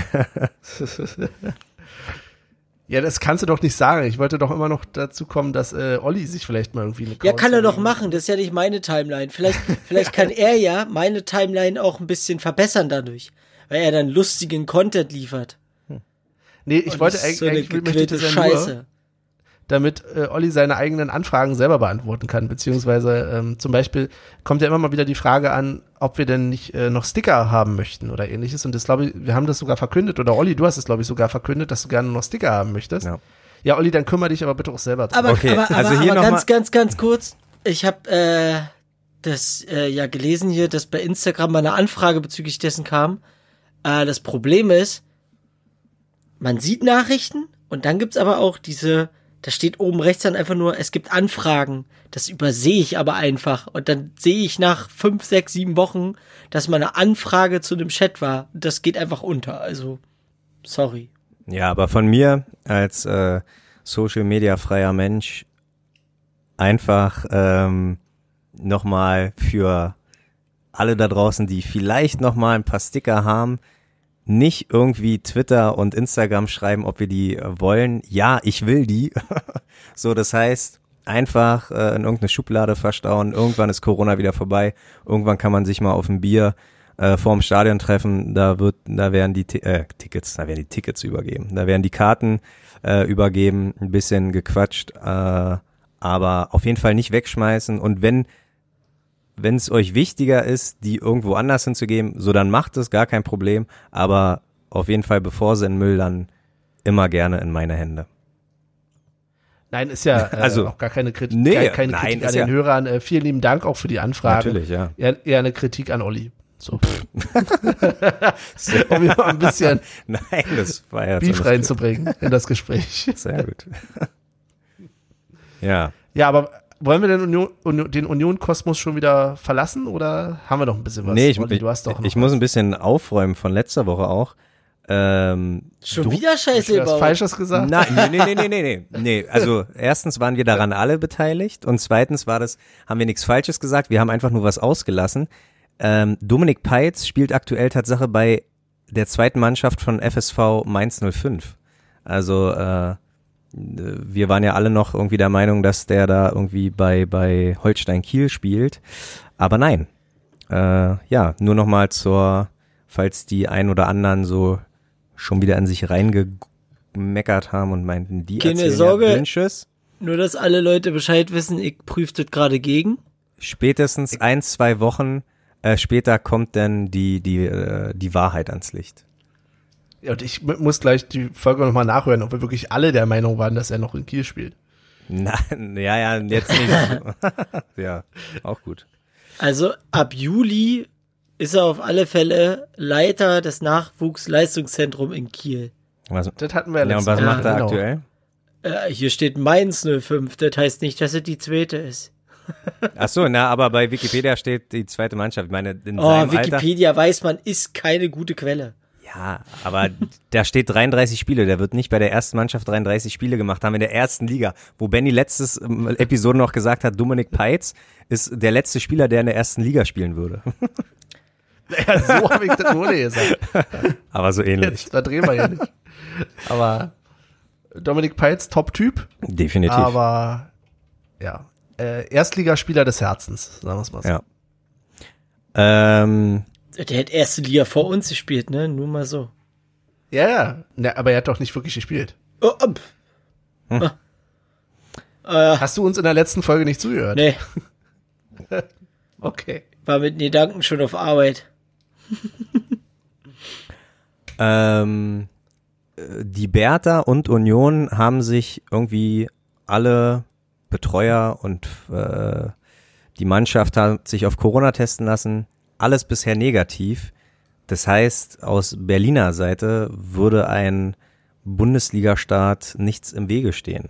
[SPEAKER 1] Ja, das kannst du doch nicht sagen. Ich wollte doch immer noch dazu kommen, dass äh, Olli sich vielleicht mal irgendwie eine
[SPEAKER 2] Ja,
[SPEAKER 1] Couch
[SPEAKER 2] kann er doch machen. Das ist ja nicht meine Timeline. Vielleicht, vielleicht kann er ja meine Timeline auch ein bisschen verbessern dadurch. Weil er dann lustigen Content liefert.
[SPEAKER 1] Nee, ich
[SPEAKER 2] Und
[SPEAKER 1] wollte
[SPEAKER 2] nicht
[SPEAKER 1] eigentlich,
[SPEAKER 2] so eine
[SPEAKER 1] eigentlich möchte das
[SPEAKER 2] Scheiße.
[SPEAKER 1] nur, damit äh, Olli seine eigenen Anfragen selber beantworten kann. Beziehungsweise ähm, zum Beispiel kommt ja immer mal wieder die Frage an, ob wir denn nicht äh, noch Sticker haben möchten oder ähnliches. Und das glaube ich, wir haben das sogar verkündet, oder Olli, du hast es, glaube ich, sogar verkündet, dass du gerne noch Sticker haben möchtest.
[SPEAKER 3] Ja.
[SPEAKER 1] Ja, Olli, dann kümmere dich aber bitte auch selber drum.
[SPEAKER 2] Aber,
[SPEAKER 3] Okay,
[SPEAKER 2] aber, aber,
[SPEAKER 3] also hier
[SPEAKER 2] aber
[SPEAKER 3] noch
[SPEAKER 2] ganz,
[SPEAKER 3] mal-
[SPEAKER 2] ganz, ganz kurz. Ich habe äh, das äh, ja gelesen hier, dass bei Instagram mal eine Anfrage bezüglich dessen kam. Äh, das Problem ist, man sieht Nachrichten und dann gibt's aber auch diese, da steht oben rechts dann einfach nur, es gibt Anfragen. Das übersehe ich aber einfach. Und dann sehe ich nach fünf, sechs, sieben Wochen, dass mal eine Anfrage zu dem Chat war. Das geht einfach unter. Also, sorry.
[SPEAKER 3] Ja, aber von mir als äh, Social Media freier Mensch einfach ähm, nochmal für alle da draußen, die vielleicht nochmal ein paar Sticker haben, nicht irgendwie Twitter und Instagram schreiben, ob wir die äh, wollen. Ja, ich will die. <laughs> so, das heißt, einfach äh, in irgendeine Schublade verstauen. Irgendwann ist Corona wieder vorbei. Irgendwann kann man sich mal auf ein Bier äh, vorm Stadion treffen. Da wird, da werden die Ti- äh, Tickets, da werden die Tickets übergeben. Da werden die Karten äh, übergeben. Ein bisschen gequatscht, äh, aber auf jeden Fall nicht wegschmeißen. Und wenn wenn es euch wichtiger ist, die irgendwo anders hinzugeben, so dann macht es, gar kein Problem. Aber auf jeden Fall, bevor sie in Müll, dann immer gerne in meine Hände.
[SPEAKER 1] Nein, ist ja <laughs> äh,
[SPEAKER 3] Also,
[SPEAKER 1] auch gar keine Kritik,
[SPEAKER 3] nee,
[SPEAKER 1] keine, keine
[SPEAKER 3] nein,
[SPEAKER 1] Kritik an den
[SPEAKER 3] ja-
[SPEAKER 1] Hörern. Äh, vielen lieben Dank auch für die Anfrage.
[SPEAKER 3] Natürlich, ja.
[SPEAKER 1] Eher, eher eine Kritik an Olli. So. <laughs> um mal ein bisschen <laughs>
[SPEAKER 3] Nein, das war ja
[SPEAKER 1] Beef reinzubringen in das Gespräch.
[SPEAKER 3] Sehr gut. ja.
[SPEAKER 1] Ja, aber wollen wir den Union, Union, den Union-Kosmos schon wieder verlassen oder haben wir noch ein bisschen was?
[SPEAKER 3] nee, ich,
[SPEAKER 1] Olli, du hast doch noch
[SPEAKER 3] ich muss ein bisschen aufräumen von letzter Woche auch. Ähm,
[SPEAKER 2] Schon
[SPEAKER 3] du-
[SPEAKER 2] wieder Scheiße
[SPEAKER 1] was. Falsches gesagt.
[SPEAKER 3] Nein, nee, nee, nee, nee, nee, <laughs> nee. Also erstens waren wir daran alle beteiligt und zweitens war das, haben wir nichts Falsches gesagt, wir haben einfach nur was ausgelassen. Ähm, Dominik Peitz spielt aktuell Tatsache bei der zweiten Mannschaft von FSV Mainz 05. Also äh, wir waren ja alle noch irgendwie der Meinung, dass der da irgendwie bei, bei Holstein Kiel spielt. Aber nein. Äh, ja, nur nochmal zur, falls die ein oder anderen so schon wieder an sich reingemeckert haben und meinten, die
[SPEAKER 2] Keine Sorge.
[SPEAKER 3] ja Dünnschiss.
[SPEAKER 2] Nur, dass alle Leute Bescheid wissen, ich prüfe das gerade gegen.
[SPEAKER 3] Spätestens ein, zwei Wochen äh, später kommt dann die, die, äh, die Wahrheit ans Licht.
[SPEAKER 1] Ja, und ich muss gleich die Folge nochmal nachhören, ob wir wirklich alle der Meinung waren, dass er noch in Kiel spielt.
[SPEAKER 3] Nein, <laughs> ja, ja, jetzt nicht. <laughs> ja, auch gut.
[SPEAKER 2] Also ab Juli ist er auf alle Fälle Leiter des Nachwuchsleistungszentrums in Kiel.
[SPEAKER 3] Was,
[SPEAKER 1] Das hatten wir ja
[SPEAKER 3] ja, und
[SPEAKER 1] letztes
[SPEAKER 3] was
[SPEAKER 1] Mal.
[SPEAKER 3] macht er
[SPEAKER 1] Genau.
[SPEAKER 3] aktuell?
[SPEAKER 2] Äh, hier steht Mainz 05, das heißt nicht, dass es die zweite ist.
[SPEAKER 3] Ach so, na, aber bei Wikipedia steht die zweite Mannschaft. Ich meine, in
[SPEAKER 2] Oh,
[SPEAKER 3] seinem Alter.
[SPEAKER 2] Wikipedia weiß man, ist keine gute Quelle.
[SPEAKER 3] Ja, aber da steht 33 Spiele. Der wird nicht bei der ersten Mannschaft 33 Spiele gemacht haben in der ersten Liga. Wo Benny letztes ähm, Episode noch gesagt hat, Dominik Peitz ist der letzte Spieler, der in der ersten Liga spielen würde. <laughs>
[SPEAKER 1] Ja, so habe ich das ohne gesagt. <laughs>
[SPEAKER 3] Aber so ähnlich.
[SPEAKER 1] Jetzt verdrehen wir ja nicht. Aber Dominik Peitz, Top-Typ,
[SPEAKER 3] Definitiv.
[SPEAKER 1] aber ja, äh, Erstligaspieler des Herzens, sagen wir es mal so.
[SPEAKER 3] ja. Ähm,
[SPEAKER 2] Der hat erste Liga vor uns gespielt, ne? Nur mal so.
[SPEAKER 1] Ja, ja. Ne, aber er hat doch nicht wirklich gespielt.
[SPEAKER 2] Oh, um. Äh,
[SPEAKER 1] Hast du uns in der letzten Folge nicht zugehört?
[SPEAKER 2] nee, <laughs>
[SPEAKER 1] Okay.
[SPEAKER 2] war mit den Gedanken schon auf Arbeit. <laughs>
[SPEAKER 3] Ähm, äh, die Bertha und Union haben sich irgendwie alle Betreuer und äh, die Mannschaft hat sich auf Corona testen lassen. Alles bisher negativ. Das heißt, aus Berliner Seite würde ein Bundesliga-Start nichts im Wege stehen.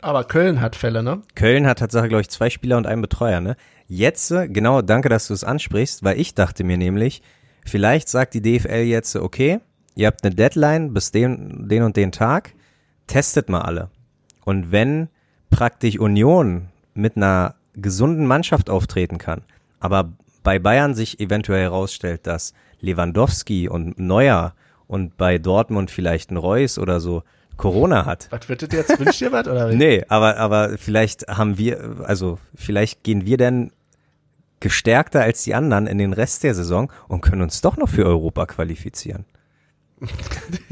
[SPEAKER 1] Aber Köln hat Fälle, ne?
[SPEAKER 3] Köln hat Tatsache, glaube ich, zwei Spieler und einen Betreuer, ne? Jetzt, genau, danke, dass du es ansprichst, weil ich dachte mir nämlich, vielleicht sagt die DFL jetzt, okay, ihr habt eine Deadline bis den, den und den Tag, testet mal alle. Und wenn praktisch Union mit einer gesunden Mannschaft auftreten kann, aber bei Bayern sich eventuell herausstellt, dass Lewandowski und Neuer und bei Dortmund vielleicht ein Reus oder so Corona hat,
[SPEAKER 1] Was wird das jetzt? Wünscht ihr was? Oder? <laughs>
[SPEAKER 3] Nee, aber, aber vielleicht haben wir, also vielleicht gehen wir denn gestärkter als die anderen in den Rest der Saison und können uns doch noch für Europa qualifizieren. <laughs>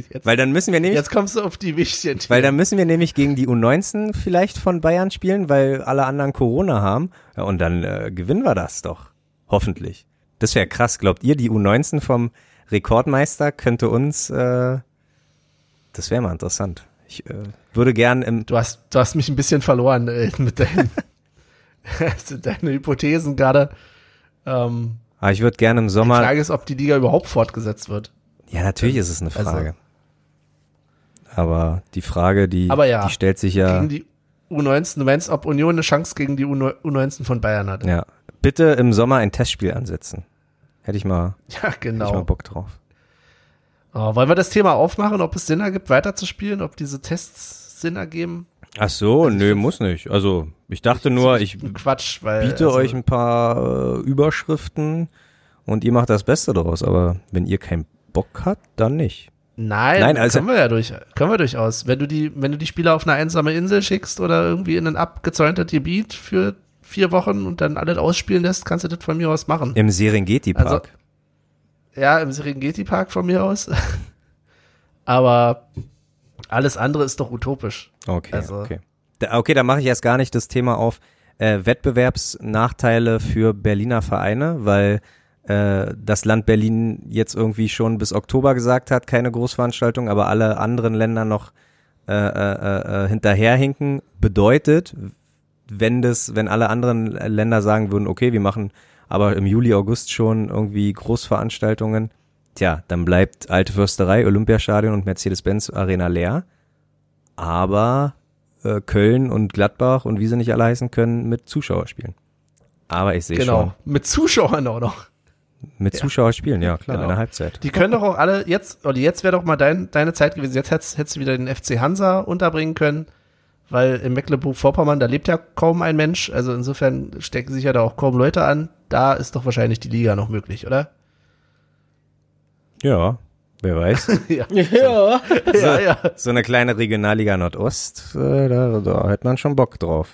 [SPEAKER 1] Jetzt,
[SPEAKER 3] Weil dann müssen wir nämlich,
[SPEAKER 1] jetzt kommst du auf die wichtigen
[SPEAKER 3] weil dann müssen wir nämlich gegen die U19 vielleicht von Bayern spielen, weil alle anderen Corona haben. Ja, und dann äh, gewinnen wir das doch. Hoffentlich. Das wäre krass. Glaubt ihr, die U19 vom Rekordmeister könnte uns, äh, das wäre mal interessant. Ich äh, würde gern im,
[SPEAKER 1] Du hast, du hast mich ein bisschen verloren äh, mit deinen, <laughs> <laughs> also deine Hypothesen gerade. Ähm,
[SPEAKER 3] ah, ich würde gerne im
[SPEAKER 1] die
[SPEAKER 3] Sommer,
[SPEAKER 1] Frage ist, ob die Liga überhaupt fortgesetzt wird.
[SPEAKER 3] Ja, natürlich ist es eine
[SPEAKER 1] Also-
[SPEAKER 3] Frage. Aber die Frage, die,
[SPEAKER 1] Aber ja,
[SPEAKER 3] die stellt sich ja,
[SPEAKER 1] die U19, du meinst, ob Union eine Chance gegen die U19 von Bayern hat?
[SPEAKER 3] ja. Bitte im Sommer ein Testspiel ansetzen. Hätte ich mal, <laughs>
[SPEAKER 1] Ja,
[SPEAKER 3] hätte ich mal
[SPEAKER 1] genau.
[SPEAKER 3] Bock drauf.
[SPEAKER 1] Oh, wollen wir das Thema aufmachen, ob es Sinn ergibt, weiterzuspielen, ob diese Tests Sinn ergeben?
[SPEAKER 3] Ach so,
[SPEAKER 1] Also ich
[SPEAKER 3] nö, muss nicht. Also, ich dachte nur, ich
[SPEAKER 1] Quatsch, weil
[SPEAKER 3] biete
[SPEAKER 1] also,
[SPEAKER 3] euch ein paar äh, Überschriften und ihr macht das Beste daraus. Aber wenn ihr keinen Bock habt, dann nicht.
[SPEAKER 1] Nein,
[SPEAKER 3] Nein, also-
[SPEAKER 1] können wir ja durch, können wir durchaus. Wenn du die, wenn du die Spieler auf eine einsame Insel schickst oder irgendwie in ein abgezäuntes Gebiet für vier Wochen und dann alles ausspielen lässt, kannst du das von mir aus machen.
[SPEAKER 3] Im Serengeti-Park.
[SPEAKER 1] Also- Ja, im Serengeti Park von mir aus. <laughs> Aber alles andere ist doch utopisch.
[SPEAKER 3] okay,
[SPEAKER 1] also-
[SPEAKER 3] okay. Da, okay, dann mache ich erst gar nicht das Thema auf äh, Wettbewerbsnachteile für Berliner Vereine, weil äh, das Land Berlin jetzt irgendwie schon bis Oktober gesagt hat, keine Großveranstaltung, aber alle anderen Länder noch äh, äh, äh, hinterherhinken. Bedeutet, wenn das, wenn alle anderen Länder sagen würden, okay, wir machen aber im Juli, August schon irgendwie Großveranstaltungen, tja, dann bleibt Alte Fürsterei, Olympiastadion und Mercedes-Benz Arena leer. Aber äh, Köln und Gladbach und wie sie nicht alle heißen können, mit Zuschauer spielen. Aber ich sehe
[SPEAKER 1] Genau.
[SPEAKER 3] schon,
[SPEAKER 1] Mit Zuschauern auch noch.
[SPEAKER 3] Mit Zuschauer spielen, ja klar,
[SPEAKER 1] Genau.
[SPEAKER 3] in der Halbzeit.
[SPEAKER 1] Die können doch auch alle, jetzt, Olli, jetzt wäre doch mal dein, deine Zeit gewesen. Jetzt hättest, hättest du wieder den FC Hansa unterbringen können, weil in Mecklenburg-Vorpommern, da lebt ja kaum ein Mensch. Also insofern stecken sich ja da auch kaum Leute an. Da ist doch wahrscheinlich die Liga noch möglich, oder?
[SPEAKER 3] Ja, wer weiß. <laughs>
[SPEAKER 1] ja. <laughs>
[SPEAKER 2] Ja.
[SPEAKER 1] ja, ja.
[SPEAKER 3] so eine kleine Regionalliga Nordost, äh, da, da hat man schon Bock drauf.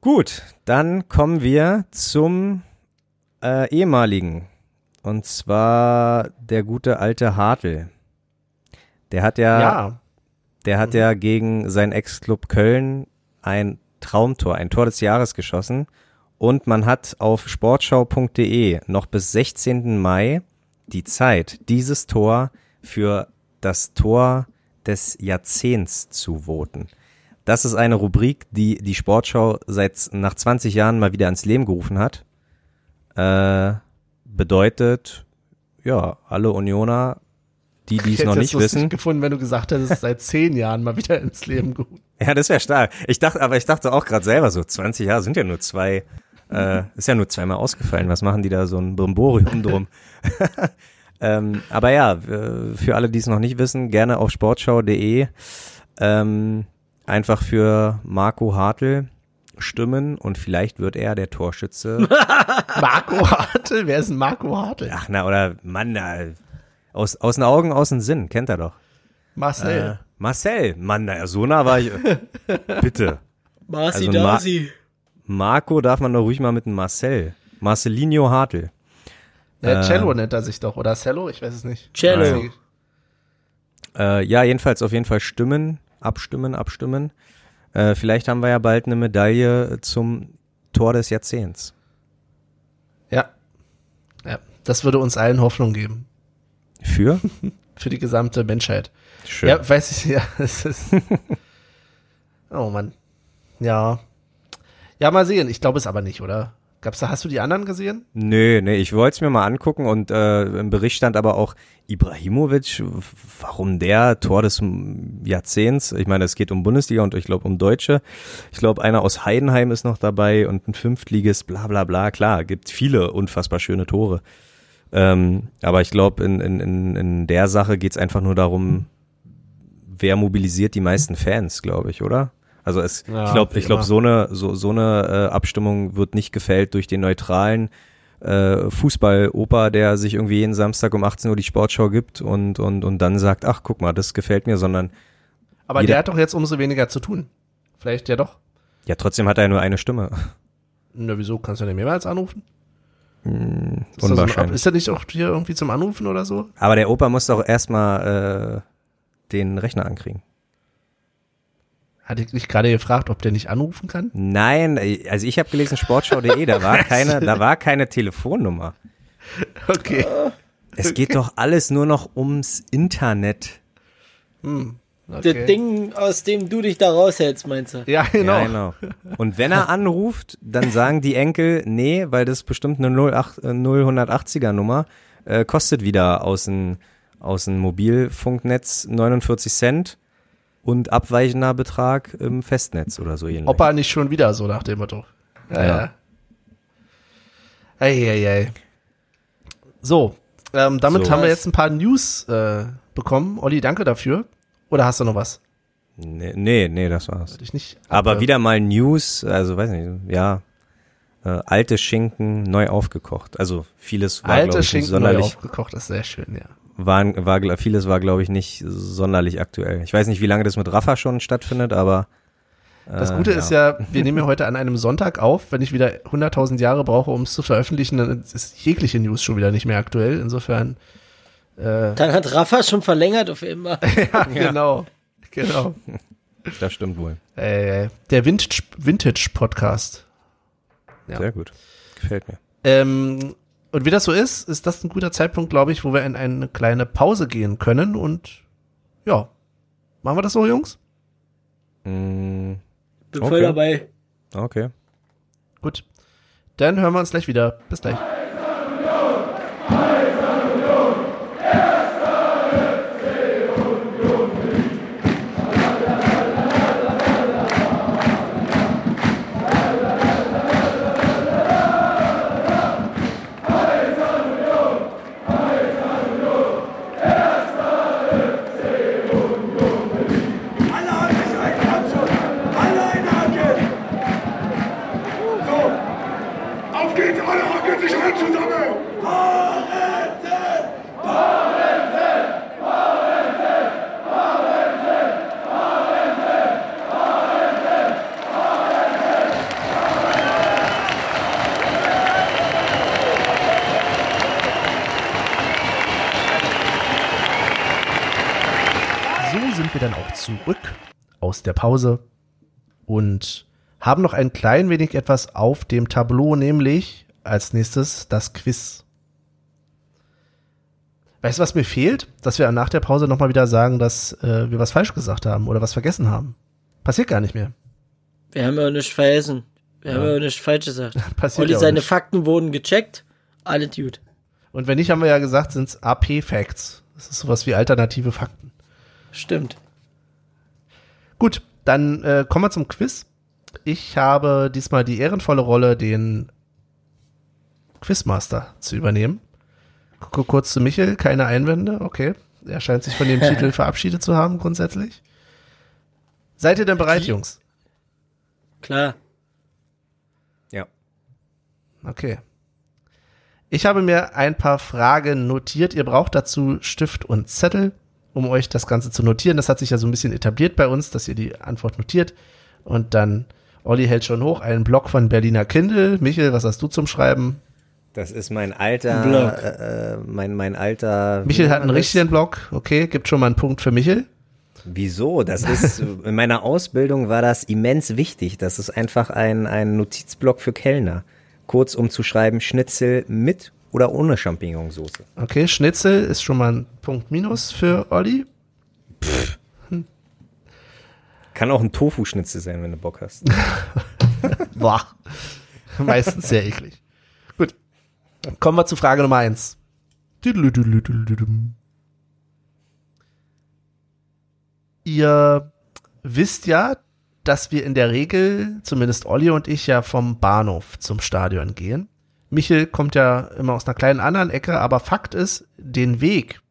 [SPEAKER 3] Gut, dann kommen wir zum äh, ehemaligen. Und zwar der gute alte Hartl. Der hat ja,
[SPEAKER 1] Ja,
[SPEAKER 3] der hat ja gegen seinen Ex-Club Köln ein Traumtor, ein Tor des Jahres geschossen. Und man hat auf sportschau.de noch bis 16. Mai die Zeit, dieses Tor für das Tor des Jahrzehnts zu voten. Das ist eine Rubrik, die die Sportschau seit nach 20 Jahren mal wieder ans Leben gerufen hat. Äh, bedeutet, ja, alle Unioner, die dies
[SPEAKER 1] ich
[SPEAKER 3] noch
[SPEAKER 1] hätte
[SPEAKER 3] nicht wissen.
[SPEAKER 1] gefunden, wenn du gesagt hättest, seit zehn Jahren mal wieder ins Leben gerufen.
[SPEAKER 3] Ja, das wäre stark. Ich dachte, aber ich dachte auch gerade selber so, 20 Jahre sind ja nur zwei, äh, ist ja nur zweimal ausgefallen. Was machen die da so ein Brimborium drum? <laughs> ähm, aber ja, für alle, die es noch nicht wissen, gerne auf sportschau.de ähm, einfach für Marco Hartl stimmen und vielleicht wird er der Torschütze. <laughs>
[SPEAKER 1] Marco Hartl? Wer ist ein Marco Hartl?
[SPEAKER 3] Ach na, oder Mann, na, aus, aus den Augen, aus dem Sinn, kennt er doch.
[SPEAKER 1] Marcel.
[SPEAKER 3] Äh, Marcel, Mann, naja, so nah war ich. <laughs> Bitte.
[SPEAKER 2] Marci
[SPEAKER 3] Also Ma-
[SPEAKER 2] Dasi.
[SPEAKER 3] Marco darf man doch ruhig mal mit einem Marcel. Marcelinho Hartl.
[SPEAKER 1] äh,
[SPEAKER 3] äh,
[SPEAKER 1] Cello nennt er sich doch, oder Cello? Ich weiß es nicht.
[SPEAKER 2] Cello.
[SPEAKER 3] Äh, ja, jedenfalls auf jeden Fall stimmen, abstimmen, abstimmen. Äh, vielleicht haben wir ja bald eine Medaille zum Tor des Jahrzehnts.
[SPEAKER 1] Ja. Ja. Das würde uns allen Hoffnung geben.
[SPEAKER 3] Für? <laughs>
[SPEAKER 1] Für die gesamte Menschheit.
[SPEAKER 3] Schön.
[SPEAKER 1] Ja, weiß ich, <laughs> ja. Es ist <laughs> oh Mann. Ja. Ja, mal sehen. Ich glaube es aber nicht, oder? Gab's da, hast du die anderen gesehen?
[SPEAKER 3] Nö, nee, ich wollte es mir mal angucken und äh, im Bericht stand aber auch Ibrahimovic, warum der Tor des Jahrzehnts? Ich meine, es geht um Bundesliga und ich glaube um Deutsche. Ich glaube, einer aus Heidenheim ist noch dabei und ein Fünftliges, bla bla bla. Klar, gibt viele unfassbar schöne Tore. Ähm, aber ich glaube, in, in, in, in der Sache geht's einfach nur darum, wer mobilisiert die meisten Fans, glaube ich, oder? Also es,
[SPEAKER 1] Ja,
[SPEAKER 3] ich glaube, ich glaube, so eine so so eine äh, Abstimmung wird nicht gefällt durch den neutralen äh, Fußball-Opa, der sich irgendwie jeden Samstag um 18 Uhr die Sportschau gibt und und und dann sagt, ach guck mal, das gefällt mir, sondern
[SPEAKER 1] Aber
[SPEAKER 3] Jeder-
[SPEAKER 1] der hat doch jetzt umso weniger zu tun. Vielleicht ja doch.
[SPEAKER 3] ja trotzdem hat er nur eine Stimme.
[SPEAKER 1] Na, wieso? Kannst du den mehrmals anrufen? Ist, das so
[SPEAKER 3] Unwahrscheinlich.
[SPEAKER 1] ist er nicht auch hier irgendwie zum Anrufen oder so?
[SPEAKER 3] Aber der Opa muss doch erstmal äh, den Rechner ankriegen.
[SPEAKER 1] Hatte ich dich gerade gefragt, ob der nicht anrufen kann?
[SPEAKER 3] Nein, äh, also ich habe gelesen sportschau.de, da war <laughs> keine, da war keine Telefonnummer.
[SPEAKER 1] Okay.
[SPEAKER 3] Es geht doch alles nur noch ums Internet.
[SPEAKER 1] Hm.
[SPEAKER 2] Das
[SPEAKER 1] okay.
[SPEAKER 2] Ding, aus dem du dich da raushältst, meinst du?
[SPEAKER 1] Ja, genau.
[SPEAKER 3] Ja, genau. Und wenn er anruft, dann sagen die Enkel, nee, weil das ist bestimmt eine 08, äh, 0180er Nummer, äh, kostet wieder aus dem aus dem Mobilfunknetz 49 Cent und abweichender Betrag im Festnetz oder so ähnlich.
[SPEAKER 1] Opa nicht schon wieder, so nach dem Motto. Ja,
[SPEAKER 3] Ja.
[SPEAKER 1] ja. Ei, ei. So, ähm, damit
[SPEAKER 3] So.
[SPEAKER 1] haben wir jetzt ein paar News äh, bekommen. Olli, danke dafür. Oder hast du noch was?
[SPEAKER 3] Nee, nee, nee, das war's.
[SPEAKER 1] Ich nicht.
[SPEAKER 3] Aber
[SPEAKER 1] ab-
[SPEAKER 3] wieder mal News, also weiß nicht, ja, äh, alte Schinken neu aufgekocht. Also vieles war,
[SPEAKER 1] alte
[SPEAKER 3] ich,
[SPEAKER 1] Schinken neu aufgekocht, ist sehr schön, ja.
[SPEAKER 3] War, war vieles war, glaube ich, nicht sonderlich aktuell. Ich weiß nicht, wie lange das mit Rafa schon stattfindet, aber
[SPEAKER 1] Das
[SPEAKER 3] äh,
[SPEAKER 1] Gute ist ja, wir nehmen ja heute an einem Sonntag auf. Wenn ich wieder 100.000 Jahre brauche, um es zu veröffentlichen, dann ist jegliche News schon wieder nicht mehr aktuell. Insofern, äh,
[SPEAKER 2] Dann hat Rafa schon verlängert auf immer. <laughs>
[SPEAKER 1] ja, genau, genau. <laughs>
[SPEAKER 3] das stimmt wohl.
[SPEAKER 1] Äh, der Vintage, Vintage Podcast. Ja.
[SPEAKER 3] Sehr gut. Gefällt mir.
[SPEAKER 1] Ähm, und wie das so ist, ist das ein guter Zeitpunkt, glaube ich, wo wir in eine kleine Pause gehen können. Und ja, machen wir das so, Jungs?
[SPEAKER 3] Mm,
[SPEAKER 2] Bin
[SPEAKER 3] Okay.
[SPEAKER 2] voll dabei.
[SPEAKER 3] okay.
[SPEAKER 1] Gut. Dann hören wir uns gleich wieder. Bis gleich. Dann auch zurück aus der Pause und haben noch ein klein wenig etwas auf dem Tableau, nämlich als nächstes das Quiz. Weißt du, was mir fehlt? Dass wir nach der Pause nochmal wieder sagen, dass äh, wir was falsch gesagt haben oder was vergessen haben. Passiert gar nicht mehr.
[SPEAKER 2] Wir haben ja auch nicht vergessen. Wir haben ja auch nicht falsch gesagt. <laughs>
[SPEAKER 1] Passiert
[SPEAKER 2] Olli,
[SPEAKER 1] ja
[SPEAKER 2] seine
[SPEAKER 1] nicht.
[SPEAKER 2] Fakten wurden gecheckt. Alle gut.
[SPEAKER 1] Und wenn nicht, haben wir ja gesagt, sind es AP-Facts. Das ist sowas wie alternative Fakten.
[SPEAKER 2] Stimmt.
[SPEAKER 1] Gut, dann äh, kommen wir zum Quiz. Ich habe diesmal die ehrenvolle Rolle, den Quizmaster zu übernehmen. Gucke kurz zu Michel, keine Einwände, okay. Er scheint sich von dem <laughs> Titel verabschiedet zu haben, grundsätzlich. Seid ihr denn bereit, Jungs?
[SPEAKER 2] Klar.
[SPEAKER 3] Ja.
[SPEAKER 1] Okay. Ich habe mir ein paar Fragen notiert. Ihr braucht dazu Stift und Zettel um euch das Ganze zu notieren. Das hat sich ja so ein bisschen etabliert bei uns, dass ihr die Antwort notiert. Und dann, Olli hält schon hoch, einen Block von Berliner Kindle. Michel, was hast du zum Schreiben?
[SPEAKER 3] Das ist mein alter, äh, äh, mein, mein alter.
[SPEAKER 1] Michel hat einen
[SPEAKER 3] das?
[SPEAKER 1] richtigen Block. Okay, gibt schon mal einen Punkt für Michel.
[SPEAKER 3] Wieso? Das ist, <laughs> in meiner Ausbildung war das immens wichtig. Das ist einfach ein, ein Notizblock für Kellner. Kurz um zu schreiben, Schnitzel mit oder ohne Champignonsauce.
[SPEAKER 1] Okay, Schnitzel ist schon mal ein Punkt minus für Olli.
[SPEAKER 3] Kann auch ein Tofu-Schnitzel sein, wenn du Bock hast. <laughs>
[SPEAKER 1] Boah. Meistens sehr eklig. Gut. Kommen wir zu Frage Nummer eins. Ihr wisst ja, dass wir in der Regel, zumindest Olli und ich, ja vom Bahnhof zum Stadion gehen. Michel kommt ja immer aus einer kleinen anderen Ecke, aber Fakt ist, den Weg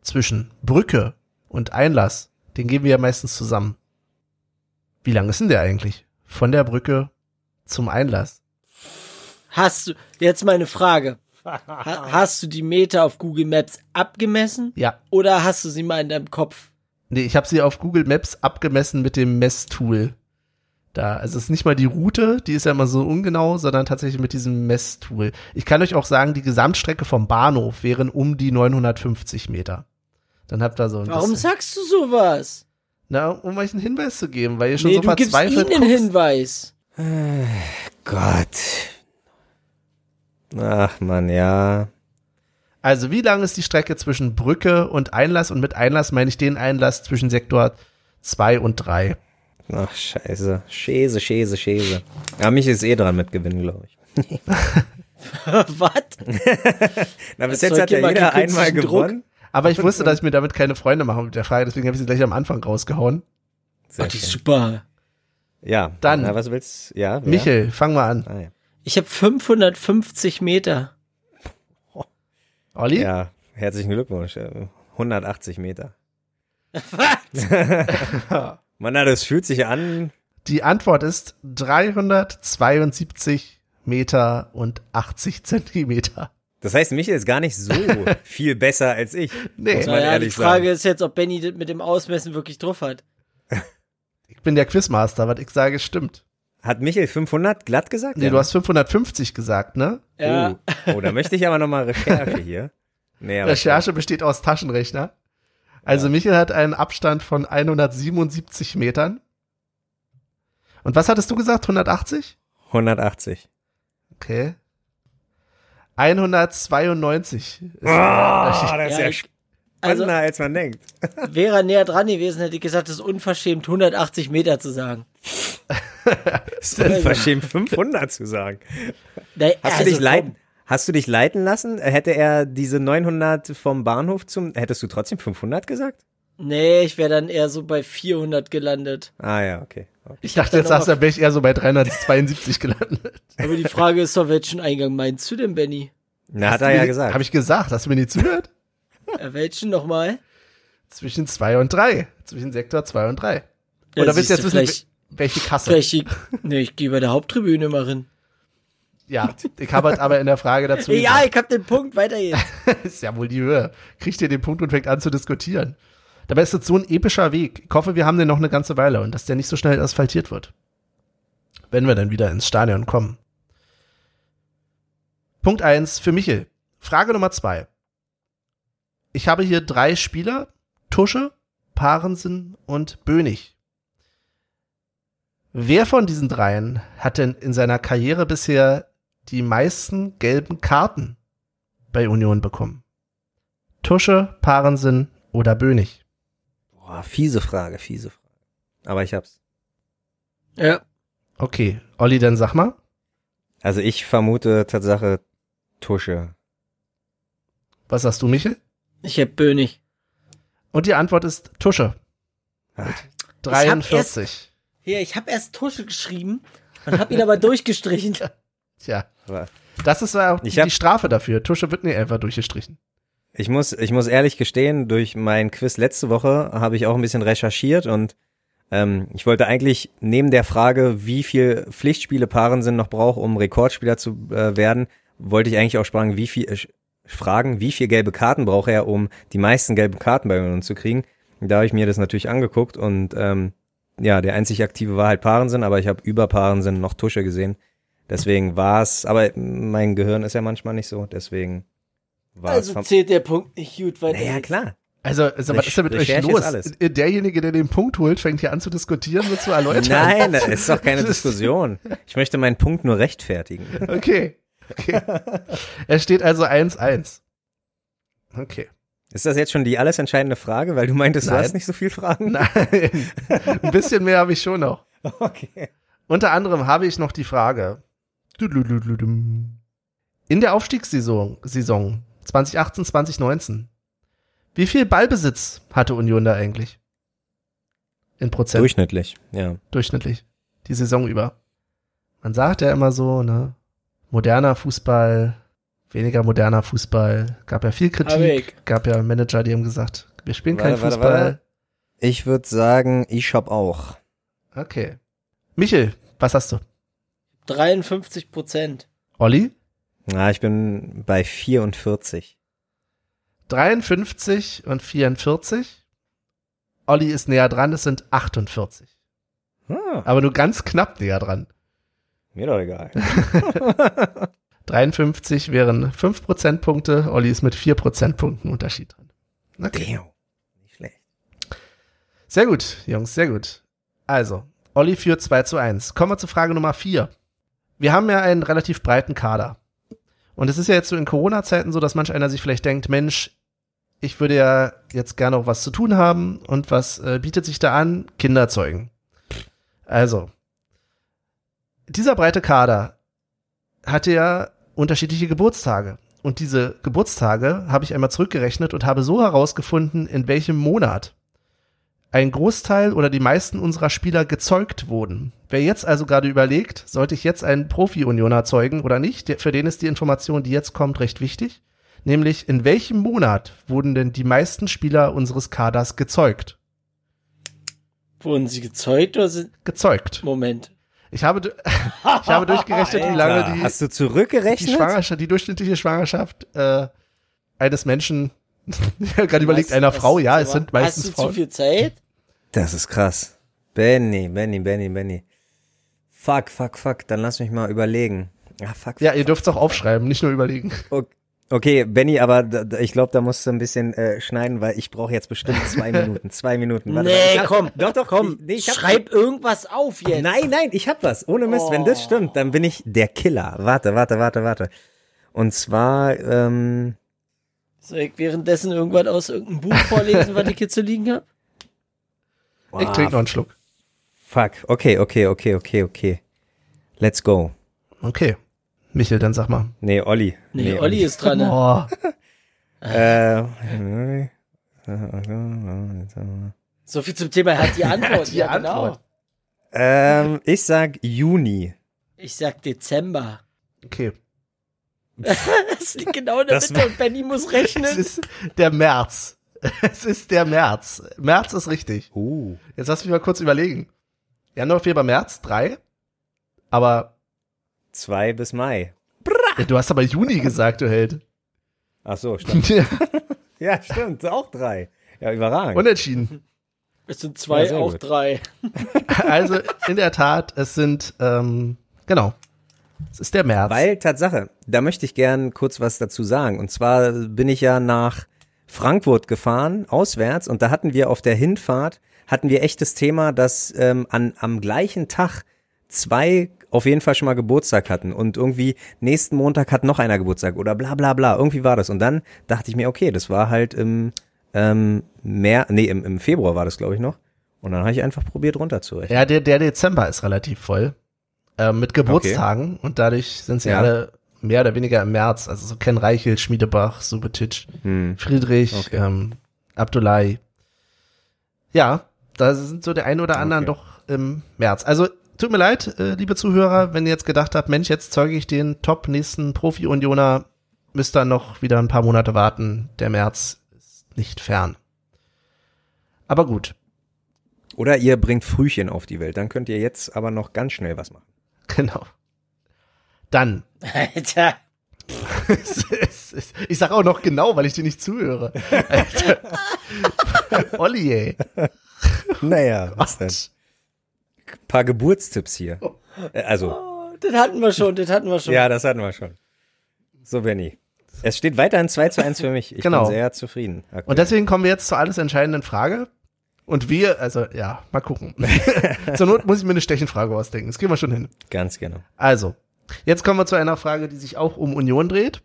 [SPEAKER 1] zwischen Brücke und Einlass, den gehen wir ja meistens zusammen. Wie lang ist denn der eigentlich? Von der Brücke zum Einlass.
[SPEAKER 2] Hast du, jetzt meine Frage. <laughs> Ha, hast du die Meter auf Google Maps abgemessen?
[SPEAKER 1] Ja.
[SPEAKER 2] Oder hast du sie mal in deinem Kopf?
[SPEAKER 1] Nee, ich habe sie auf Google Maps abgemessen mit dem Messtool. Da, also es ist nicht mal die Route, die ist ja immer so ungenau, sondern tatsächlich mit diesem Messtool. Ich kann euch auch sagen, die Gesamtstrecke vom Bahnhof wären um die 950 Meter. Dann habt ihr so ein
[SPEAKER 2] Warum
[SPEAKER 1] bisschen,
[SPEAKER 2] sagst du sowas?
[SPEAKER 1] Na, um euch einen Hinweis zu geben, weil ihr schon
[SPEAKER 2] Nee,
[SPEAKER 1] so
[SPEAKER 2] du gibst
[SPEAKER 1] verzweifelt
[SPEAKER 2] ihnen einen. Hinweis.
[SPEAKER 3] Gott. Ach man, ja.
[SPEAKER 1] Also wie lang ist die Strecke zwischen Brücke und Einlass? Und mit Einlass meine ich den Einlass zwischen Sektor 2 und 3.
[SPEAKER 3] Ach, scheiße. Schäse, Schäse, Schäse. Ja, mich ist eh dran mit gewinnen, glaube ich. <laughs>
[SPEAKER 2] Was?
[SPEAKER 3] Na, bis
[SPEAKER 2] Das
[SPEAKER 3] jetzt hat ja jeder einmal
[SPEAKER 2] Druck.
[SPEAKER 3] gewonnen.
[SPEAKER 1] Aber ich wusste, dass ich mir damit keine Freunde mache mit der Frage, deswegen habe ich sie gleich am Anfang rausgehauen.
[SPEAKER 3] Sehr
[SPEAKER 2] Ach, die ist super.
[SPEAKER 3] Ja,
[SPEAKER 1] Dann.
[SPEAKER 3] Na, was willst Ja, wer?
[SPEAKER 1] Michel, fang mal an.
[SPEAKER 3] Ah, ja.
[SPEAKER 2] Ich habe 550 Meter.
[SPEAKER 1] Olli?
[SPEAKER 3] ja, herzlichen Glückwunsch. äh, 180 Meter. <laughs>
[SPEAKER 2] Was? <laughs>
[SPEAKER 3] Mann, das fühlt sich an.
[SPEAKER 1] Die Antwort ist 372 Meter und 80 Zentimeter.
[SPEAKER 3] Das heißt, Michael ist gar nicht so <laughs> viel besser als ich.
[SPEAKER 1] Nee.
[SPEAKER 3] Muss man
[SPEAKER 2] Naja, die Frage
[SPEAKER 3] sagen.
[SPEAKER 2] ist jetzt, ob Benny das mit dem Ausmessen wirklich drauf hat. <laughs>
[SPEAKER 1] Ich bin der Quizmaster, was ich sage, stimmt.
[SPEAKER 3] Hat Michael 500 glatt gesagt?
[SPEAKER 1] Nee,
[SPEAKER 3] Ja,
[SPEAKER 1] du hast 550 gesagt, ne?
[SPEAKER 2] Ja.
[SPEAKER 3] Oh, oh, da möchte ich aber nochmal Recherche hier. Nee, aber
[SPEAKER 1] Recherche besteht aus Taschenrechner. Also Michael hat einen Abstand von 177 Metern. Und was hattest du gesagt? 180?
[SPEAKER 3] 180.
[SPEAKER 1] Okay. 192 ist Unterschied.
[SPEAKER 3] das ist
[SPEAKER 2] Ja,
[SPEAKER 3] ja,
[SPEAKER 2] Also,
[SPEAKER 3] als man denkt. <laughs>
[SPEAKER 2] wäre er näher dran gewesen, hätte ich gesagt, es ist unverschämt, 180 Meter zu sagen.
[SPEAKER 3] Ist verschämt 500 zu sagen.
[SPEAKER 2] Na,
[SPEAKER 3] Hast
[SPEAKER 2] also,
[SPEAKER 3] du dich
[SPEAKER 2] komm.
[SPEAKER 3] Hast du dich leiten lassen? Hätte er diese 900 vom Bahnhof zum, hättest du trotzdem 500 gesagt?
[SPEAKER 2] Nee, ich wäre dann eher so bei 400 gelandet.
[SPEAKER 3] Ah ja, okay. okay.
[SPEAKER 1] Ich dachte, jetzt sagst du, wäre ich eher so bei 372 <laughs> gelandet.
[SPEAKER 2] Aber die Frage ist doch, welchen Eingang meinst du denn, Benny?
[SPEAKER 3] Na, hat er ja gesagt.
[SPEAKER 1] Habe ich gesagt. Hast du mir nicht zugehört?
[SPEAKER 2] Äh, welchen nochmal?
[SPEAKER 1] Zwischen 2 und 3. Zwischen Sektor 2 und 3.
[SPEAKER 2] Ja,
[SPEAKER 1] Oder willst du jetzt wissen, welche Kasse?
[SPEAKER 2] Ich- nee, ich gehe bei der Haupttribüne mal hin.
[SPEAKER 1] Ja, ich habe halt aber in der Frage dazu
[SPEAKER 2] Ja, ich hab den Punkt, weiter jetzt. <laughs>
[SPEAKER 1] ist ja wohl die Höhe. Kriegt ihr den Punkt und fängt an zu diskutieren. Dabei ist das so ein epischer Weg. Ich hoffe, wir haben den noch eine ganze Weile und dass der nicht so schnell asphaltiert wird. Wenn wir dann wieder ins Stadion kommen. Punkt eins für Michel. Frage Nummer zwei. Ich habe hier drei Spieler. Tusche, Parensen und Bönig. Wer von diesen dreien hat denn in seiner Karriere bisher die meisten gelben Karten bei Union bekommen? Tusche, Parensen oder Bönig?
[SPEAKER 3] Boah, fiese Frage, fiese Frage. Aber ich hab's.
[SPEAKER 2] Ja.
[SPEAKER 1] Okay, Olli, dann sag mal.
[SPEAKER 3] Also ich vermute Tatsache Tusche.
[SPEAKER 1] Was sagst du, Michel?
[SPEAKER 2] Ich hab Bönig.
[SPEAKER 1] Und die Antwort ist Tusche.
[SPEAKER 3] Ah,
[SPEAKER 1] 43.
[SPEAKER 2] Hier, ich hab erst Tusche geschrieben und hab ihn aber <laughs> durchgestrichen.
[SPEAKER 1] Tja,
[SPEAKER 3] aber
[SPEAKER 1] das ist auch
[SPEAKER 3] Ich
[SPEAKER 1] die
[SPEAKER 3] hab-
[SPEAKER 1] Strafe dafür. Tusche wird nicht einfach durchgestrichen.
[SPEAKER 3] Ich muss, ich muss ehrlich gestehen, durch mein Quiz letzte Woche habe ich auch ein bisschen recherchiert und ähm, ich wollte eigentlich neben der Frage, wie viel Pflichtspiele Paaren sind noch braucht, um Rekordspieler zu äh, werden, wollte ich eigentlich auch fragen, wie viel äh, fragen, wie viel gelbe Karten braucht er, um die meisten gelben Karten bei Union zu kriegen. Da habe ich mir das natürlich angeguckt und ähm, ja, der einzig aktive war halt Parensen, aber ich habe über Parensen noch Tusche gesehen. Deswegen war es, aber mein Gehirn ist ja manchmal nicht so, deswegen war es
[SPEAKER 2] Also zählt der Punkt nicht gut weiter.
[SPEAKER 3] Naja, klar.
[SPEAKER 1] Also, also was ist denn mit euch
[SPEAKER 3] Recherche
[SPEAKER 1] los?
[SPEAKER 3] alles.
[SPEAKER 1] Derjenige, der den Punkt holt, fängt hier an zu diskutieren, mit zu erläutern.
[SPEAKER 3] Nein, das ist doch keine Diskussion. Ich möchte meinen Punkt nur rechtfertigen.
[SPEAKER 1] Okay. okay. es steht also 1-1. Okay.
[SPEAKER 3] Ist das jetzt schon die alles entscheidende Frage? Weil du meintest, du
[SPEAKER 1] Nein.
[SPEAKER 3] hast nicht so viel Fragen? <laughs>
[SPEAKER 1] Nein. Ein bisschen mehr habe ich schon noch.
[SPEAKER 3] Okay.
[SPEAKER 1] Unter anderem habe ich noch die Frage. In der Aufstiegssaison Saison 2018, 2019, wie viel Ballbesitz hatte Union da eigentlich? In Prozent
[SPEAKER 3] Durchschnittlich, ja.
[SPEAKER 1] durchschnittlich. Die Saison über. Man sagt ja immer so, ne? Moderner Fußball, weniger moderner Fußball. Gab ja viel Kritik. Gab ja Manager, die haben gesagt, wir spielen
[SPEAKER 3] Warte,
[SPEAKER 1] keinen
[SPEAKER 3] warte,
[SPEAKER 1] Fußball.
[SPEAKER 3] warte. Ich würde sagen, ich hab auch.
[SPEAKER 1] Okay. Michel, was hast du?
[SPEAKER 2] 53 Prozent.
[SPEAKER 1] Olli?
[SPEAKER 3] Na, ich bin bei 44.
[SPEAKER 1] 53 und 44. Olli ist näher dran, es sind 48.
[SPEAKER 3] Ah,
[SPEAKER 1] Aber nur ganz knapp näher dran.
[SPEAKER 3] mir doch egal. <laughs>
[SPEAKER 1] 53 wären 5 Prozentpunkte, Olli ist mit 4 Prozentpunkten Unterschied dran. Okay.
[SPEAKER 3] Damn. Nicht schlecht.
[SPEAKER 1] Sehr gut, Jungs, sehr gut. Also, Olli führt 2 zu 1. Kommen wir zu Frage Nummer 4. Wir haben ja einen relativ breiten Kader. Und es ist ja jetzt so in Corona-Zeiten so, dass manch einer sich vielleicht denkt, Mensch, ich würde ja jetzt gerne auch was zu tun haben und was äh, bietet sich da an? Kinder zeugen. Also, dieser breite Kader hatte ja unterschiedliche Geburtstage. Und diese Geburtstage habe ich einmal zurückgerechnet und habe so herausgefunden, in welchem Monat ein Großteil oder die meisten unserer Spieler gezeugt wurden. Wer jetzt also gerade überlegt, sollte ich jetzt einen Profi-Unioner zeugen oder nicht, der, für den ist die Information, die jetzt kommt, recht wichtig. Nämlich, in welchem Monat wurden denn die meisten Spieler unseres Kaders gezeugt?
[SPEAKER 2] Wurden sie gezeugt oder sind.
[SPEAKER 1] Gezeugt.
[SPEAKER 2] Moment.
[SPEAKER 1] Ich habe, <laughs> ich habe durchgerechnet, wie lange die,
[SPEAKER 3] Hast du
[SPEAKER 1] die
[SPEAKER 3] zurückgerechnet?
[SPEAKER 1] Schwangerschaft, die durchschnittliche Schwangerschaft äh, eines Menschen, gerade überlegt, einer Frau, ja, es sind meistens
[SPEAKER 2] Hast du zu
[SPEAKER 1] Frauen.
[SPEAKER 2] viel Zeit?
[SPEAKER 3] Das ist krass. Benny, Benny, Benny, Benny. Fuck, fuck, fuck. Dann lass mich mal überlegen. Ah, fuck.
[SPEAKER 1] Ja, ihr dürft es auch aufschreiben, nicht nur überlegen.
[SPEAKER 3] fuck. Okay, Benny, aber da, ich glaube, da musst du ein bisschen äh, schneiden, weil ich brauche jetzt bestimmt zwei Minuten. Zwei Minuten. Warte,
[SPEAKER 2] nee,
[SPEAKER 3] hab-
[SPEAKER 2] komm.
[SPEAKER 3] Doch, doch,
[SPEAKER 2] komm.
[SPEAKER 3] Ich, nee, ich hab,
[SPEAKER 2] schreib irgendwas auf jetzt.
[SPEAKER 3] Nein, nein, ich hab was. Ohne Mist. Wenn das
[SPEAKER 2] Oh.
[SPEAKER 3] stimmt, dann bin ich der Killer. Warte, warte, warte, warte. Und zwar, ähm,
[SPEAKER 2] Soll ich währenddessen irgendwas aus irgendeinem Buch vorlesen, was ich hier zu liegen habe?
[SPEAKER 1] Ich trinke noch einen Schluck.
[SPEAKER 3] fuck. Okay, okay, okay, okay, okay. Let's go.
[SPEAKER 1] Okay. Michel, dann sag mal.
[SPEAKER 3] Nee, Olli.
[SPEAKER 2] Nee, Olli ist dran. Ne?
[SPEAKER 1] Oh,
[SPEAKER 3] Äh, <laughs>
[SPEAKER 2] So viel zum Thema, er hat die <laughs> Antwort.
[SPEAKER 1] die
[SPEAKER 2] ja, genau.
[SPEAKER 1] Antwort.
[SPEAKER 3] ähm, ich sag Juni.
[SPEAKER 2] Ich sag Dezember.
[SPEAKER 1] Okay. <laughs>
[SPEAKER 2] Das liegt genau in der
[SPEAKER 3] Das
[SPEAKER 2] Mitte und Benny muss
[SPEAKER 1] Es
[SPEAKER 2] rechnen.
[SPEAKER 1] ist der März. Es ist der März. März ist richtig.
[SPEAKER 3] Uh.
[SPEAKER 1] Jetzt lass mich mal kurz überlegen. Januar, Februar, März, drei. Aber
[SPEAKER 3] Zwei bis Mai.
[SPEAKER 1] ja, du hast aber Juni gesagt, du Held.
[SPEAKER 3] Ach so, stimmt.
[SPEAKER 1] Ja, <laughs>
[SPEAKER 3] ja, stimmt. Auch drei. Ja, überragend.
[SPEAKER 1] Unentschieden.
[SPEAKER 2] Es sind zwei,
[SPEAKER 3] Ja,
[SPEAKER 2] auch
[SPEAKER 3] gut.
[SPEAKER 2] drei. <laughs>
[SPEAKER 1] Also in der Tat, es sind, ähm, genau. Es ist der März.
[SPEAKER 3] Weil Tatsache, da möchte ich gern kurz was dazu sagen. Und zwar bin ich ja nach Frankfurt gefahren, auswärts, und da hatten wir auf der Hinfahrt, hatten wir echt das Thema, dass ähm, an, am gleichen Tag zwei auf jeden Fall schon mal Geburtstag hatten und irgendwie nächsten Montag hat noch einer Geburtstag oder bla bla bla, irgendwie war das. Und dann dachte ich mir, okay, das war halt im ähm, Meer, nee, im, im Februar war das, glaube ich, noch. Und dann habe ich einfach probiert runterzurechnen.
[SPEAKER 1] ja, der, der Dezember ist relativ voll. Ähm, mit Geburtstagen. Und dadurch sind sie
[SPEAKER 3] Ja.
[SPEAKER 1] alle mehr oder weniger im März. Also so Ken Reichel, Schmiedebach, Subotic,
[SPEAKER 3] Hm.
[SPEAKER 1] Friedrich,
[SPEAKER 3] Okay.
[SPEAKER 1] ähm, Abdullahi. Ja, da sind so der ein oder anderen
[SPEAKER 3] Okay.
[SPEAKER 1] doch im März. Also tut mir leid, äh, liebe Zuhörer, wenn ihr jetzt gedacht habt, Mensch, jetzt zeuge ich den top nächsten Profi-Unioner, müsst ihr noch wieder ein paar Monate warten. Der März ist nicht fern. Aber gut,
[SPEAKER 3] Oder ihr bringt Frühchen auf die Welt, dann könnt ihr jetzt aber noch ganz schnell was machen. <laughs>
[SPEAKER 1] genau. Dann
[SPEAKER 2] Alter. <laughs>
[SPEAKER 1] ich sag auch noch genau, weil ich dir nicht zuhöre. Alter. <laughs> Olli, ey.
[SPEAKER 3] Naja, was denn? Paar Geburtstipps hier. Äh, Also,
[SPEAKER 2] Oh, das hatten wir schon, das hatten wir schon.
[SPEAKER 3] ja, das hatten wir schon. So, Benny. Es steht weiterhin 2 zu 1 für mich. Ich
[SPEAKER 1] Genau.
[SPEAKER 3] bin sehr zufrieden. aktuell.
[SPEAKER 1] Und deswegen kommen wir jetzt zur alles entscheidenden Frage. Und wir, also ja, mal gucken. <laughs> zur Not muss ich mir eine Stechenfrage ausdenken. Das kriegen wir schon hin.
[SPEAKER 3] Ganz genau.
[SPEAKER 1] Also, jetzt kommen wir zu einer Frage, die sich auch um Union dreht,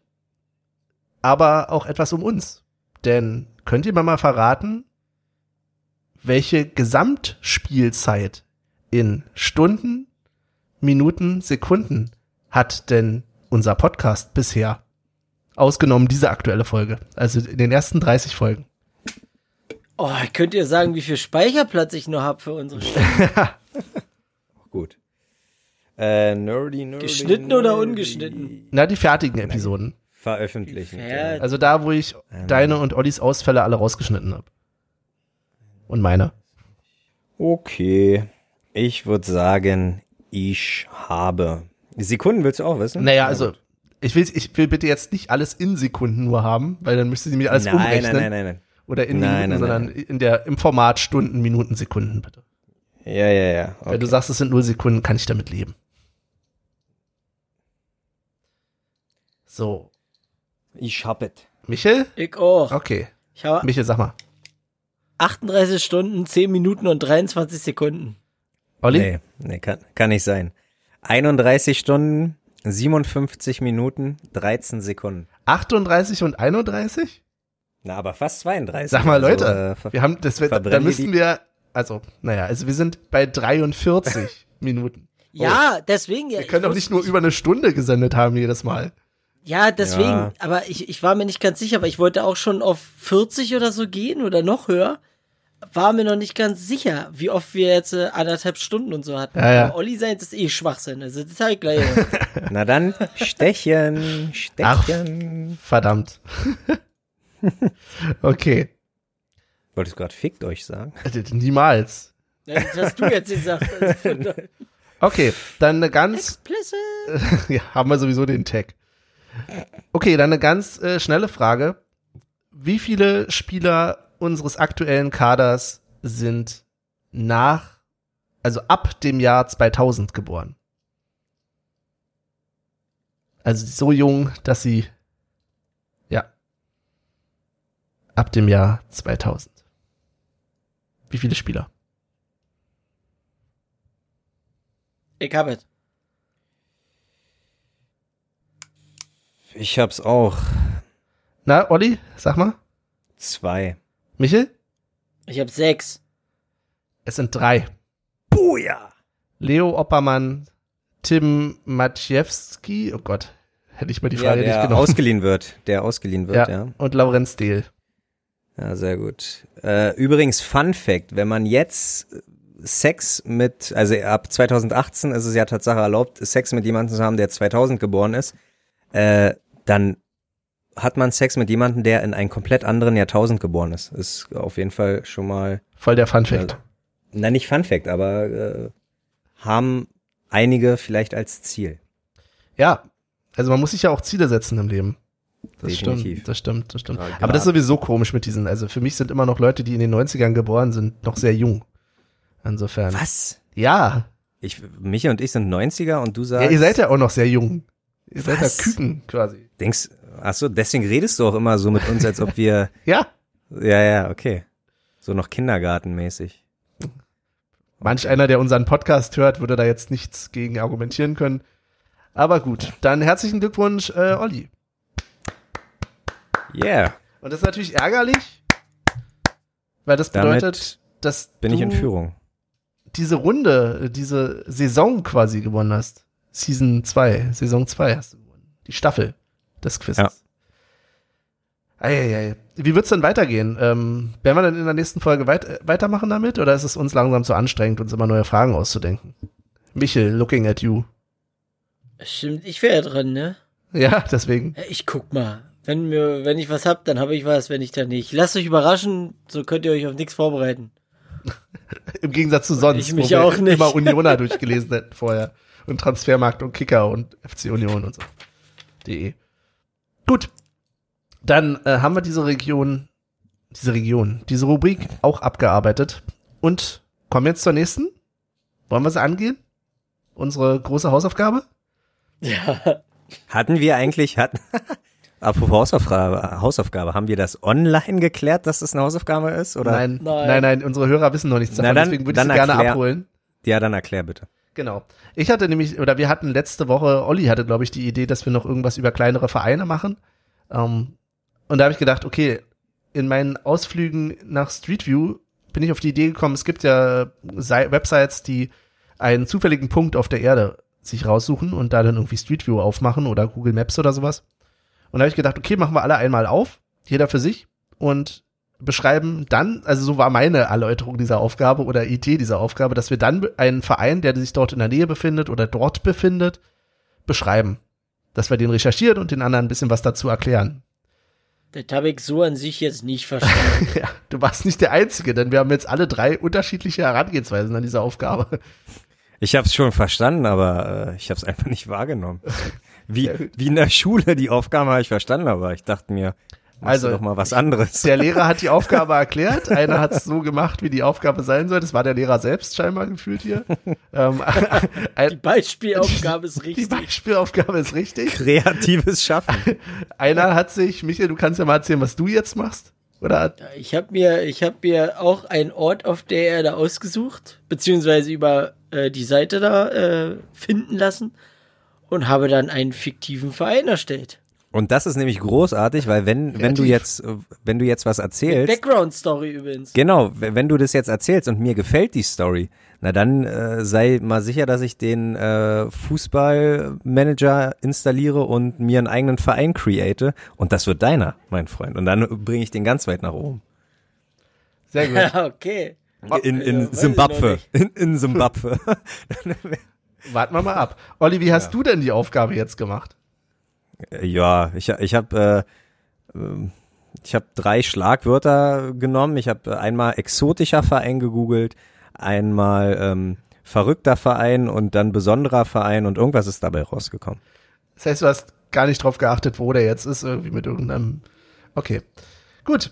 [SPEAKER 1] aber auch etwas um uns. Denn könnt ihr mir mal verraten, welche Gesamtspielzeit in Stunden, Minuten, Sekunden hat denn unser Podcast bisher? Ausgenommen diese aktuelle Folge. Also in den ersten 30 Folgen.
[SPEAKER 2] Oh, könnt ihr sagen, wie viel Speicherplatz ich noch habe für unsere Stimme? <laughs>
[SPEAKER 3] Gut. Äh, nerdy, nerdy.
[SPEAKER 2] Geschnitten oder
[SPEAKER 3] nerdy.
[SPEAKER 2] ungeschnitten?
[SPEAKER 1] Na, die fertigen Episoden.
[SPEAKER 3] Veröffentlichen.
[SPEAKER 1] Also da, wo ich deine und Ollis Ausfälle alle rausgeschnitten habe. Und meine.
[SPEAKER 3] Okay. Ich würde sagen, ich habe. Sekunden willst du auch wissen?
[SPEAKER 1] Naja,
[SPEAKER 3] Na
[SPEAKER 1] also ich will, ich will bitte jetzt nicht alles in Sekunden nur haben, weil dann müsste sie mir alles
[SPEAKER 3] nein,
[SPEAKER 1] umrechnen.
[SPEAKER 3] nein, nein, nein, nein.
[SPEAKER 1] Oder in
[SPEAKER 3] Nein,
[SPEAKER 1] Minuten,
[SPEAKER 3] nein,
[SPEAKER 1] sondern in der im Format Stunden, Minuten, Sekunden bitte.
[SPEAKER 3] Ja, ja, ja.
[SPEAKER 1] Wenn
[SPEAKER 3] Okay.
[SPEAKER 1] du sagst, es sind null Sekunden, kann ich damit leben. So,
[SPEAKER 3] Ich hab es.
[SPEAKER 1] Michel?
[SPEAKER 2] ich auch.
[SPEAKER 1] Okay,
[SPEAKER 2] Ich habe
[SPEAKER 1] Michel, sag mal.
[SPEAKER 2] 38 Stunden, 10 Minuten und 23 Sekunden.
[SPEAKER 1] Olli?
[SPEAKER 3] Nee, nee kann, kann nicht sein. 31 Stunden, 57 Minuten, 13 Sekunden.
[SPEAKER 1] 38 und 31?
[SPEAKER 3] Na, aber fast 32.
[SPEAKER 1] Sag mal,
[SPEAKER 3] Also,
[SPEAKER 1] Leute,
[SPEAKER 3] äh,
[SPEAKER 1] wir haben, das wird, da müssten wir, also, naja, also wir sind bei 43 <laughs> Minuten.
[SPEAKER 2] Ja, deswegen ja.
[SPEAKER 1] Wir können doch nicht nur über eine Stunde gesendet haben jedes Mal.
[SPEAKER 2] Ja, deswegen.
[SPEAKER 3] Ja.
[SPEAKER 2] Aber ich, ich war mir nicht ganz sicher, aber ich wollte auch schon auf 40 oder so gehen oder noch höher. War mir noch nicht ganz sicher, wie oft wir jetzt äh, anderthalb Stunden und so hatten.
[SPEAKER 1] Ja, ja.
[SPEAKER 2] Aber Olli sein ist eh Schwachsinn. Also das halt gleich. <laughs>
[SPEAKER 3] Na dann, Stechen, Stechen.
[SPEAKER 1] Verdammt. <laughs> <laughs> okay.
[SPEAKER 3] Wolltest du gerade fickt euch sagen?
[SPEAKER 1] Äh, Niemals.
[SPEAKER 2] Das hast du jetzt gesagt. Also
[SPEAKER 1] Okay, dann eine ganz,
[SPEAKER 2] Explicit. <laughs>
[SPEAKER 1] ja, haben wir sowieso den Tag. Okay, dann eine ganz äh, schnelle Frage. Wie viele Spieler unseres aktuellen Kaders sind nach, also ab dem Jahr 2000 geboren? Also so jung, dass sie, ja, ab dem Jahr 2000. Wie viele Spieler?
[SPEAKER 2] Ich hab es.
[SPEAKER 3] Ich hab's auch.
[SPEAKER 1] Na, Olli, sag mal.
[SPEAKER 3] Zwei.
[SPEAKER 1] Michel?
[SPEAKER 2] Ich hab sechs.
[SPEAKER 1] Es sind drei.
[SPEAKER 3] Buja!
[SPEAKER 1] Leo Oppermann, Tim Maciejewski, oh Gott, hätte ich mal die Frage
[SPEAKER 3] ja,
[SPEAKER 1] nicht
[SPEAKER 3] der
[SPEAKER 1] genommen.
[SPEAKER 3] ausgeliehen wird. Der ausgeliehen <laughs> wird,
[SPEAKER 1] ja.
[SPEAKER 3] ja.
[SPEAKER 1] Und Laurenz Dehl.
[SPEAKER 3] Ja, sehr gut. Äh, übrigens, Fun Fact, wenn man jetzt Sex mit, also ab 2018 ist es ja Tatsache erlaubt, Sex mit jemandem zu haben, der 2000 geboren ist, äh, dann hat man Sex mit jemandem, der in einem komplett anderen Jahrtausend geboren ist. Ist auf jeden Fall schon mal,
[SPEAKER 1] Voll der Fun Fact.
[SPEAKER 3] na nicht Fun Fact, aber äh, haben einige vielleicht als Ziel.
[SPEAKER 1] Ja, also man muss sich ja auch Ziele setzen im Leben. Das
[SPEAKER 3] Definitiv.
[SPEAKER 1] stimmt, das stimmt, das stimmt.
[SPEAKER 3] Ja,
[SPEAKER 1] Aber das ist sowieso komisch mit diesen, also für mich sind immer noch Leute, die in den 90ern geboren sind, noch sehr jung. Insofern.
[SPEAKER 3] Was?
[SPEAKER 1] Ja.
[SPEAKER 3] Ich, Micha und ich sind 90er und du sagst.
[SPEAKER 1] ja, ihr seid ja auch noch sehr jung. Ihr seid ja
[SPEAKER 3] Was?
[SPEAKER 1] Küken quasi.
[SPEAKER 3] Denkst, ach so, deswegen redest du auch immer so mit uns, als ob wir, <laughs>
[SPEAKER 1] Ja.
[SPEAKER 3] ja, ja, okay. So noch kindergartenmäßig.
[SPEAKER 1] Manch einer, der unseren Podcast hört, würde da jetzt nichts gegen argumentieren können. Aber gut, dann herzlichen Glückwunsch, äh, Olli.
[SPEAKER 3] Yeah,
[SPEAKER 1] Und das ist natürlich ärgerlich, weil das
[SPEAKER 3] Damit
[SPEAKER 1] bedeutet, dass
[SPEAKER 3] bin
[SPEAKER 1] du
[SPEAKER 3] ich in Führung.
[SPEAKER 1] diese Runde, diese Saison quasi gewonnen hast. Season 2, Saison 2 hast du gewonnen. Die Staffel des Quizzes.
[SPEAKER 3] Ja.
[SPEAKER 1] Eieiei. Wie wird's denn weitergehen? Ähm, werden wir dann in der nächsten Folge weit, äh, weitermachen damit oder ist es uns langsam zu anstrengend, uns immer neue Fragen auszudenken? Michel, looking at you.
[SPEAKER 2] Stimmt, ich wäre dran, ne?
[SPEAKER 1] Ja, deswegen.
[SPEAKER 2] Ja, Ich guck mal. Wenn mir, wenn ich was hab, dann habe ich was, wenn ich dann nicht. Lasst euch überraschen, so könnt ihr euch auf nichts vorbereiten. <laughs>
[SPEAKER 1] Im Gegensatz zu sonst,
[SPEAKER 2] Ich mich
[SPEAKER 1] wo wir
[SPEAKER 2] auch nicht.
[SPEAKER 1] immer Unioner <laughs> durchgelesen hätten vorher. Und Transfermarkt und Kicker und FC Union und so. De. Gut. Dann äh, haben wir diese Region, diese Region, diese Rubrik auch abgearbeitet. Und kommen jetzt zur nächsten. Wollen wir sie angehen? Unsere große Hausaufgabe?
[SPEAKER 2] Ja.
[SPEAKER 3] Hatten wir eigentlich, hatten, <laughs> apropos Hausaufgabe, Hausaufgabe, haben wir das online geklärt, dass das eine Hausaufgabe ist? Oder?
[SPEAKER 1] Nein, nein,
[SPEAKER 2] Nein.
[SPEAKER 1] nein, unsere Hörer wissen noch nichts
[SPEAKER 3] Na
[SPEAKER 1] davon,
[SPEAKER 3] dann-
[SPEAKER 1] deswegen würde ich sie gerne
[SPEAKER 3] erklär.
[SPEAKER 1] abholen.
[SPEAKER 3] Ja, dann erklär bitte.
[SPEAKER 1] Genau. Ich hatte nämlich, oder wir hatten letzte Woche, Olli hatte, glaube ich, die Idee, dass wir noch irgendwas über kleinere Vereine machen. Ähm, und da habe ich gedacht, okay, in meinen Ausflügen nach Street View bin ich auf die Idee gekommen, es gibt ja Websites, die einen zufälligen Punkt auf der Erde sich raussuchen und da dann irgendwie Street View aufmachen oder Google Maps oder sowas. Und da habe ich gedacht, okay, machen wir alle einmal auf, jeder für sich und beschreiben dann, also so war meine Erläuterung dieser Aufgabe oder Idee dieser Aufgabe, dass wir dann einen Verein, der sich dort in der Nähe befindet oder dort befindet, beschreiben. Dass wir den recherchieren und den anderen ein bisschen was dazu erklären.
[SPEAKER 2] Das habe ich so an sich jetzt nicht verstanden. <laughs>
[SPEAKER 1] Ja, du warst nicht der Einzige, denn wir haben jetzt alle drei unterschiedliche Herangehensweisen an diese Aufgabe.
[SPEAKER 3] Ich habe es schon verstanden, aber äh, ich habe es einfach nicht wahrgenommen. <laughs> Wie, wie in der Schule, die Aufgabe habe ich verstanden, aber ich dachte mir,
[SPEAKER 1] Also,
[SPEAKER 3] doch mal was anderes.
[SPEAKER 1] Der Lehrer hat die <laughs> Aufgabe erklärt. Einer hat es so gemacht, wie die Aufgabe sein soll. Das war der Lehrer selbst scheinbar gefühlt hier. <laughs> ähm,
[SPEAKER 2] Die
[SPEAKER 1] ein,
[SPEAKER 2] Beispielaufgabe ist
[SPEAKER 1] die
[SPEAKER 2] richtig.
[SPEAKER 1] Beispielaufgabe ist richtig.
[SPEAKER 3] Kreatives Schaffen. <laughs>
[SPEAKER 1] Einer hat sich, Michael, du kannst ja mal erzählen, was du jetzt machst. Oder
[SPEAKER 2] Ich habe mir, ich habe mir auch einen Ort auf der Erde ausgesucht, beziehungsweise über äh, die Seite da äh, finden lassen und habe dann einen fiktiven Verein erstellt.
[SPEAKER 3] Und das ist nämlich großartig, weil wenn, wenn du jetzt, wenn du jetzt was erzählst,
[SPEAKER 2] Background Story übrigens.
[SPEAKER 3] genau, wenn du das jetzt erzählst und mir gefällt die Story, na dann äh, sei mal sicher, dass ich den äh, Fußballmanager installiere und mir einen eigenen Verein create und das wird deiner, mein Freund. Und dann bringe ich den ganz weit nach oben.
[SPEAKER 1] sehr gut.
[SPEAKER 2] Ja, <laughs> okay.
[SPEAKER 3] In, in
[SPEAKER 2] noch
[SPEAKER 3] Simbabwe. In, in Simbabwe. <laughs>
[SPEAKER 1] Warten wir mal ab. Olli, wie hast du denn die Aufgabe jetzt gemacht?
[SPEAKER 3] Ja, ich, ich habe äh, ich habe drei Schlagwörter genommen. Ich habe einmal exotischer Verein gegoogelt, einmal ähm, verrückter Verein und dann besonderer Verein und irgendwas ist dabei rausgekommen.
[SPEAKER 1] Das heißt, du hast gar nicht drauf geachtet, wo der jetzt ist, irgendwie mit irgendeinem. Okay. Gut.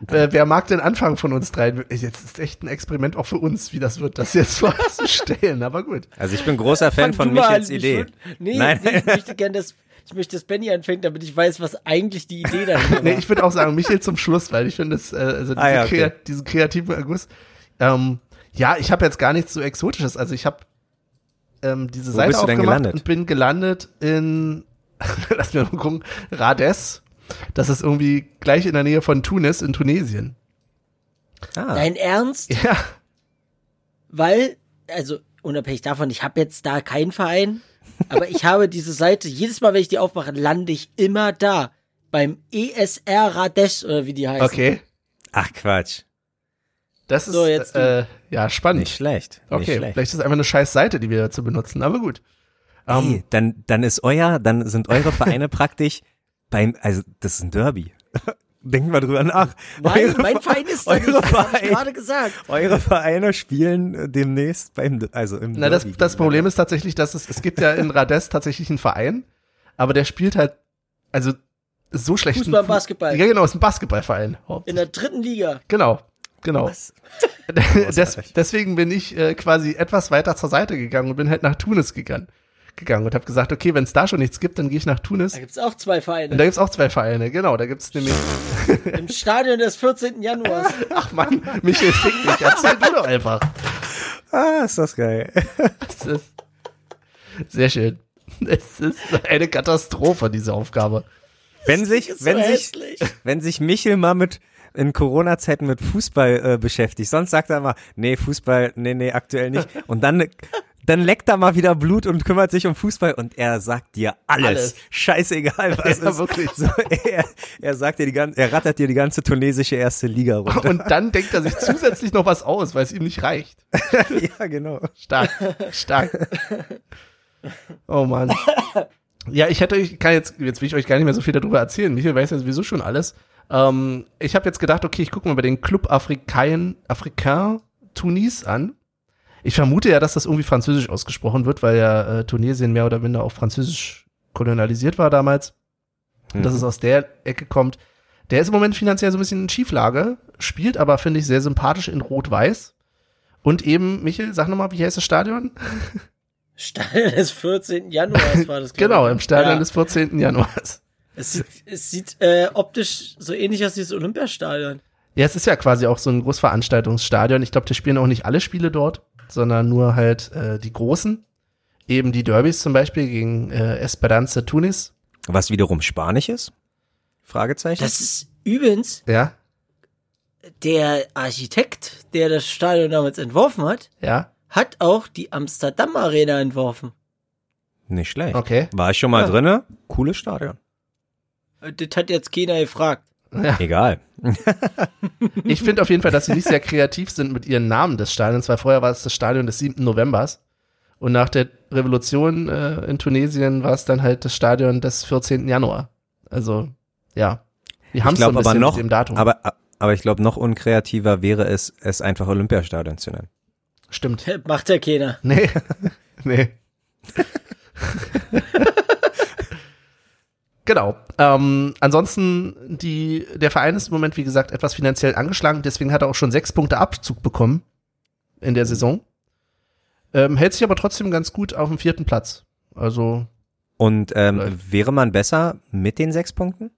[SPEAKER 1] Wer, wer mag den Anfang von uns dreien? Jetzt ist echt ein Experiment auch für uns, wie das wird, das jetzt <laughs> vorzustellen, aber gut.
[SPEAKER 3] Also ich bin großer Fan
[SPEAKER 2] Fang
[SPEAKER 3] von Michels
[SPEAKER 2] an, ich
[SPEAKER 3] Idee.
[SPEAKER 2] würd- Nee,
[SPEAKER 3] Nein.
[SPEAKER 2] nee, ich möchte gerne, dass, ich möchte, dass Benny anfängt, damit ich weiß, was eigentlich die Idee dahinter <laughs>
[SPEAKER 1] Nee,
[SPEAKER 2] war.
[SPEAKER 1] ich würde auch sagen, Michael zum Schluss, weil ich finde, äh, also diese
[SPEAKER 3] Ah, ja, okay.
[SPEAKER 1] Krea diesen kreativen Erguss. Ähm, ja, ich habe jetzt gar nichts so Exotisches. Also ich habe ähm, diese
[SPEAKER 3] Wo
[SPEAKER 1] Seite
[SPEAKER 3] bist du denn
[SPEAKER 1] aufgemacht
[SPEAKER 3] gelandet?
[SPEAKER 1] und bin gelandet in, <laughs> lass mir mal gucken, Rades. Das ist irgendwie gleich in der Nähe von Tunis in Tunesien.
[SPEAKER 3] Ah,
[SPEAKER 2] Dein Ernst?
[SPEAKER 1] Ja,
[SPEAKER 2] Weil, also unabhängig davon, ich habe jetzt da keinen Verein, aber ich habe diese Seite, jedes Mal, wenn ich die aufmache, lande ich immer da. Beim ESR Radesh oder wie die heißt.
[SPEAKER 1] okay.
[SPEAKER 3] ach Quatsch.
[SPEAKER 1] Das ist
[SPEAKER 2] So, jetzt du.
[SPEAKER 1] äh, ja spannend.
[SPEAKER 3] Nicht schlecht. Nicht
[SPEAKER 1] okay,
[SPEAKER 3] schlecht.
[SPEAKER 1] vielleicht ist es einfach eine scheiß Seite, die wir dazu benutzen, aber gut. Ähm,
[SPEAKER 3] Hey, dann, dann ist euer, dann sind eure Vereine <laughs> praktisch beim, also das ist ein Derby. <laughs> Denkt mal drüber nach.
[SPEAKER 2] Nein,
[SPEAKER 3] Eure
[SPEAKER 2] mein
[SPEAKER 3] Ve-
[SPEAKER 2] Verein ist <laughs>
[SPEAKER 3] eure
[SPEAKER 2] nicht, das hab ich
[SPEAKER 3] Vereine-
[SPEAKER 2] gerade gesagt.
[SPEAKER 3] Eure Vereine spielen äh, demnächst beim, also im
[SPEAKER 1] Na, das,
[SPEAKER 3] Derby
[SPEAKER 1] das
[SPEAKER 3] gegeneinander.
[SPEAKER 1] Problem ist tatsächlich, dass es, es gibt ja in Rades tatsächlich einen Verein, aber der spielt halt, also so schlecht.
[SPEAKER 2] Fußball, Basketball.
[SPEAKER 1] Ja, genau, ist ein Basketballverein.
[SPEAKER 2] In der dritten Liga.
[SPEAKER 1] Genau, genau.
[SPEAKER 3] Was? <laughs>
[SPEAKER 1] Des, deswegen bin ich äh, quasi etwas weiter zur Seite gegangen und bin halt nach Tunis gegangen, gegangen und habe gesagt, okay, wenn es da schon nichts gibt, dann gehe ich nach Tunis.
[SPEAKER 2] Da gibt's auch zwei
[SPEAKER 1] Und
[SPEAKER 2] Vereine.
[SPEAKER 1] da gibt's auch zwei Vereine, genau. Da gibt's nämlich, <laughs>
[SPEAKER 2] Im Stadion des 14. Januars. <laughs>
[SPEAKER 1] ach Mann, Michael Fick dich, erzähl du doch einfach.
[SPEAKER 3] Ah, ist das geil. <laughs>
[SPEAKER 1] Das ist sehr schön. Es ist eine Katastrophe, diese Aufgabe.
[SPEAKER 3] Wenn sich,
[SPEAKER 2] so
[SPEAKER 3] wenn sich, wenn sich Michel mal mit in Corona-Zeiten mit Fußball äh, beschäftigt, sonst sagt er immer, nee, Fußball, nee, nee, aktuell nicht. Und dann, dann leckt er mal wieder Blut und kümmert sich um Fußball und er sagt dir alles.
[SPEAKER 1] Alles.
[SPEAKER 3] Scheißegal, was <laughs>
[SPEAKER 1] Ja,
[SPEAKER 3] ist.
[SPEAKER 1] wirklich.
[SPEAKER 3] So, er, er sagt dir die ganze, er rattert dir die ganze tunesische erste Liga runter.
[SPEAKER 1] Und dann denkt er sich zusätzlich noch was aus, weil es ihm nicht reicht. <laughs>
[SPEAKER 3] ja, genau.
[SPEAKER 1] Stark, stark. Oh Mann. Ja, ich hätte euch, kann jetzt, jetzt will ich euch gar nicht mehr so viel darüber erzählen. Michael weiß ja sowieso schon alles. Ähm, ich habe jetzt gedacht, okay, ich gucke mal bei den Club Africain, Africain Tunis an. Ich vermute ja, dass das irgendwie französisch ausgesprochen wird, weil ja äh, Tunesien mehr oder minder auch französisch kolonialisiert war damals. und dass es aus der Ecke kommt. Der ist im Moment finanziell so ein bisschen in Schieflage, spielt aber, finde ich, sehr sympathisch in Rot-Weiß. Und eben, Michel, sag nochmal, wie heißt das Stadion? <laughs>
[SPEAKER 2] Stadion des 14. Januars war das, <laughs>
[SPEAKER 1] genau,
[SPEAKER 2] ich.
[SPEAKER 1] im Stadion
[SPEAKER 2] Ja.
[SPEAKER 1] des 14. Januars.
[SPEAKER 2] Es sieht, es sieht äh, optisch so ähnlich aus wie das Olympiastadion.
[SPEAKER 1] Ja, es ist ja quasi auch so ein Großveranstaltungsstadion. Ich glaube, die spielen auch nicht alle Spiele dort, sondern nur halt äh, die großen. Eben die Derbys zum Beispiel gegen äh, Esperanza Tunis.
[SPEAKER 3] Was wiederum Spanisch ist? Fragezeichen.
[SPEAKER 2] Das ist übrigens
[SPEAKER 1] Ja,
[SPEAKER 2] der Architekt, der das Stadion damals entworfen hat,
[SPEAKER 1] ja,
[SPEAKER 2] hat auch die Amsterdam Arena entworfen.
[SPEAKER 3] Nicht schlecht.
[SPEAKER 1] okay.
[SPEAKER 3] War ich schon mal
[SPEAKER 1] Ja.
[SPEAKER 3] drinne? Cooles Stadion.
[SPEAKER 2] Und Das hat jetzt keiner gefragt.
[SPEAKER 3] Egal. <laughs>
[SPEAKER 1] Ich finde auf jeden Fall, dass sie nicht sehr kreativ sind mit ihren Namen des Stadions, weil vorher war es das Stadion des 7. Novembers. Und nach der Revolution äh, in Tunesien war es dann halt das Stadion des 14. Januar. Also, ja. Die haben es so ein bisschen
[SPEAKER 3] aber noch,
[SPEAKER 1] mit dem Datum.
[SPEAKER 3] aber, aber ich glaube noch unkreativer wäre es, es einfach Olympiastadion zu nennen.
[SPEAKER 1] Stimmt.
[SPEAKER 2] Macht ja keiner.
[SPEAKER 1] Nee. <laughs> nee. <laughs> genau. Ähm, ansonsten, die, der Verein ist im Moment, wie gesagt, etwas finanziell angeschlagen, deswegen hat er auch schon sechs Punkte Abzug bekommen in der Saison. Ähm, hält sich aber trotzdem ganz gut auf dem vierten Platz. Also
[SPEAKER 3] Und ähm, wäre man besser mit den sechs Punkten?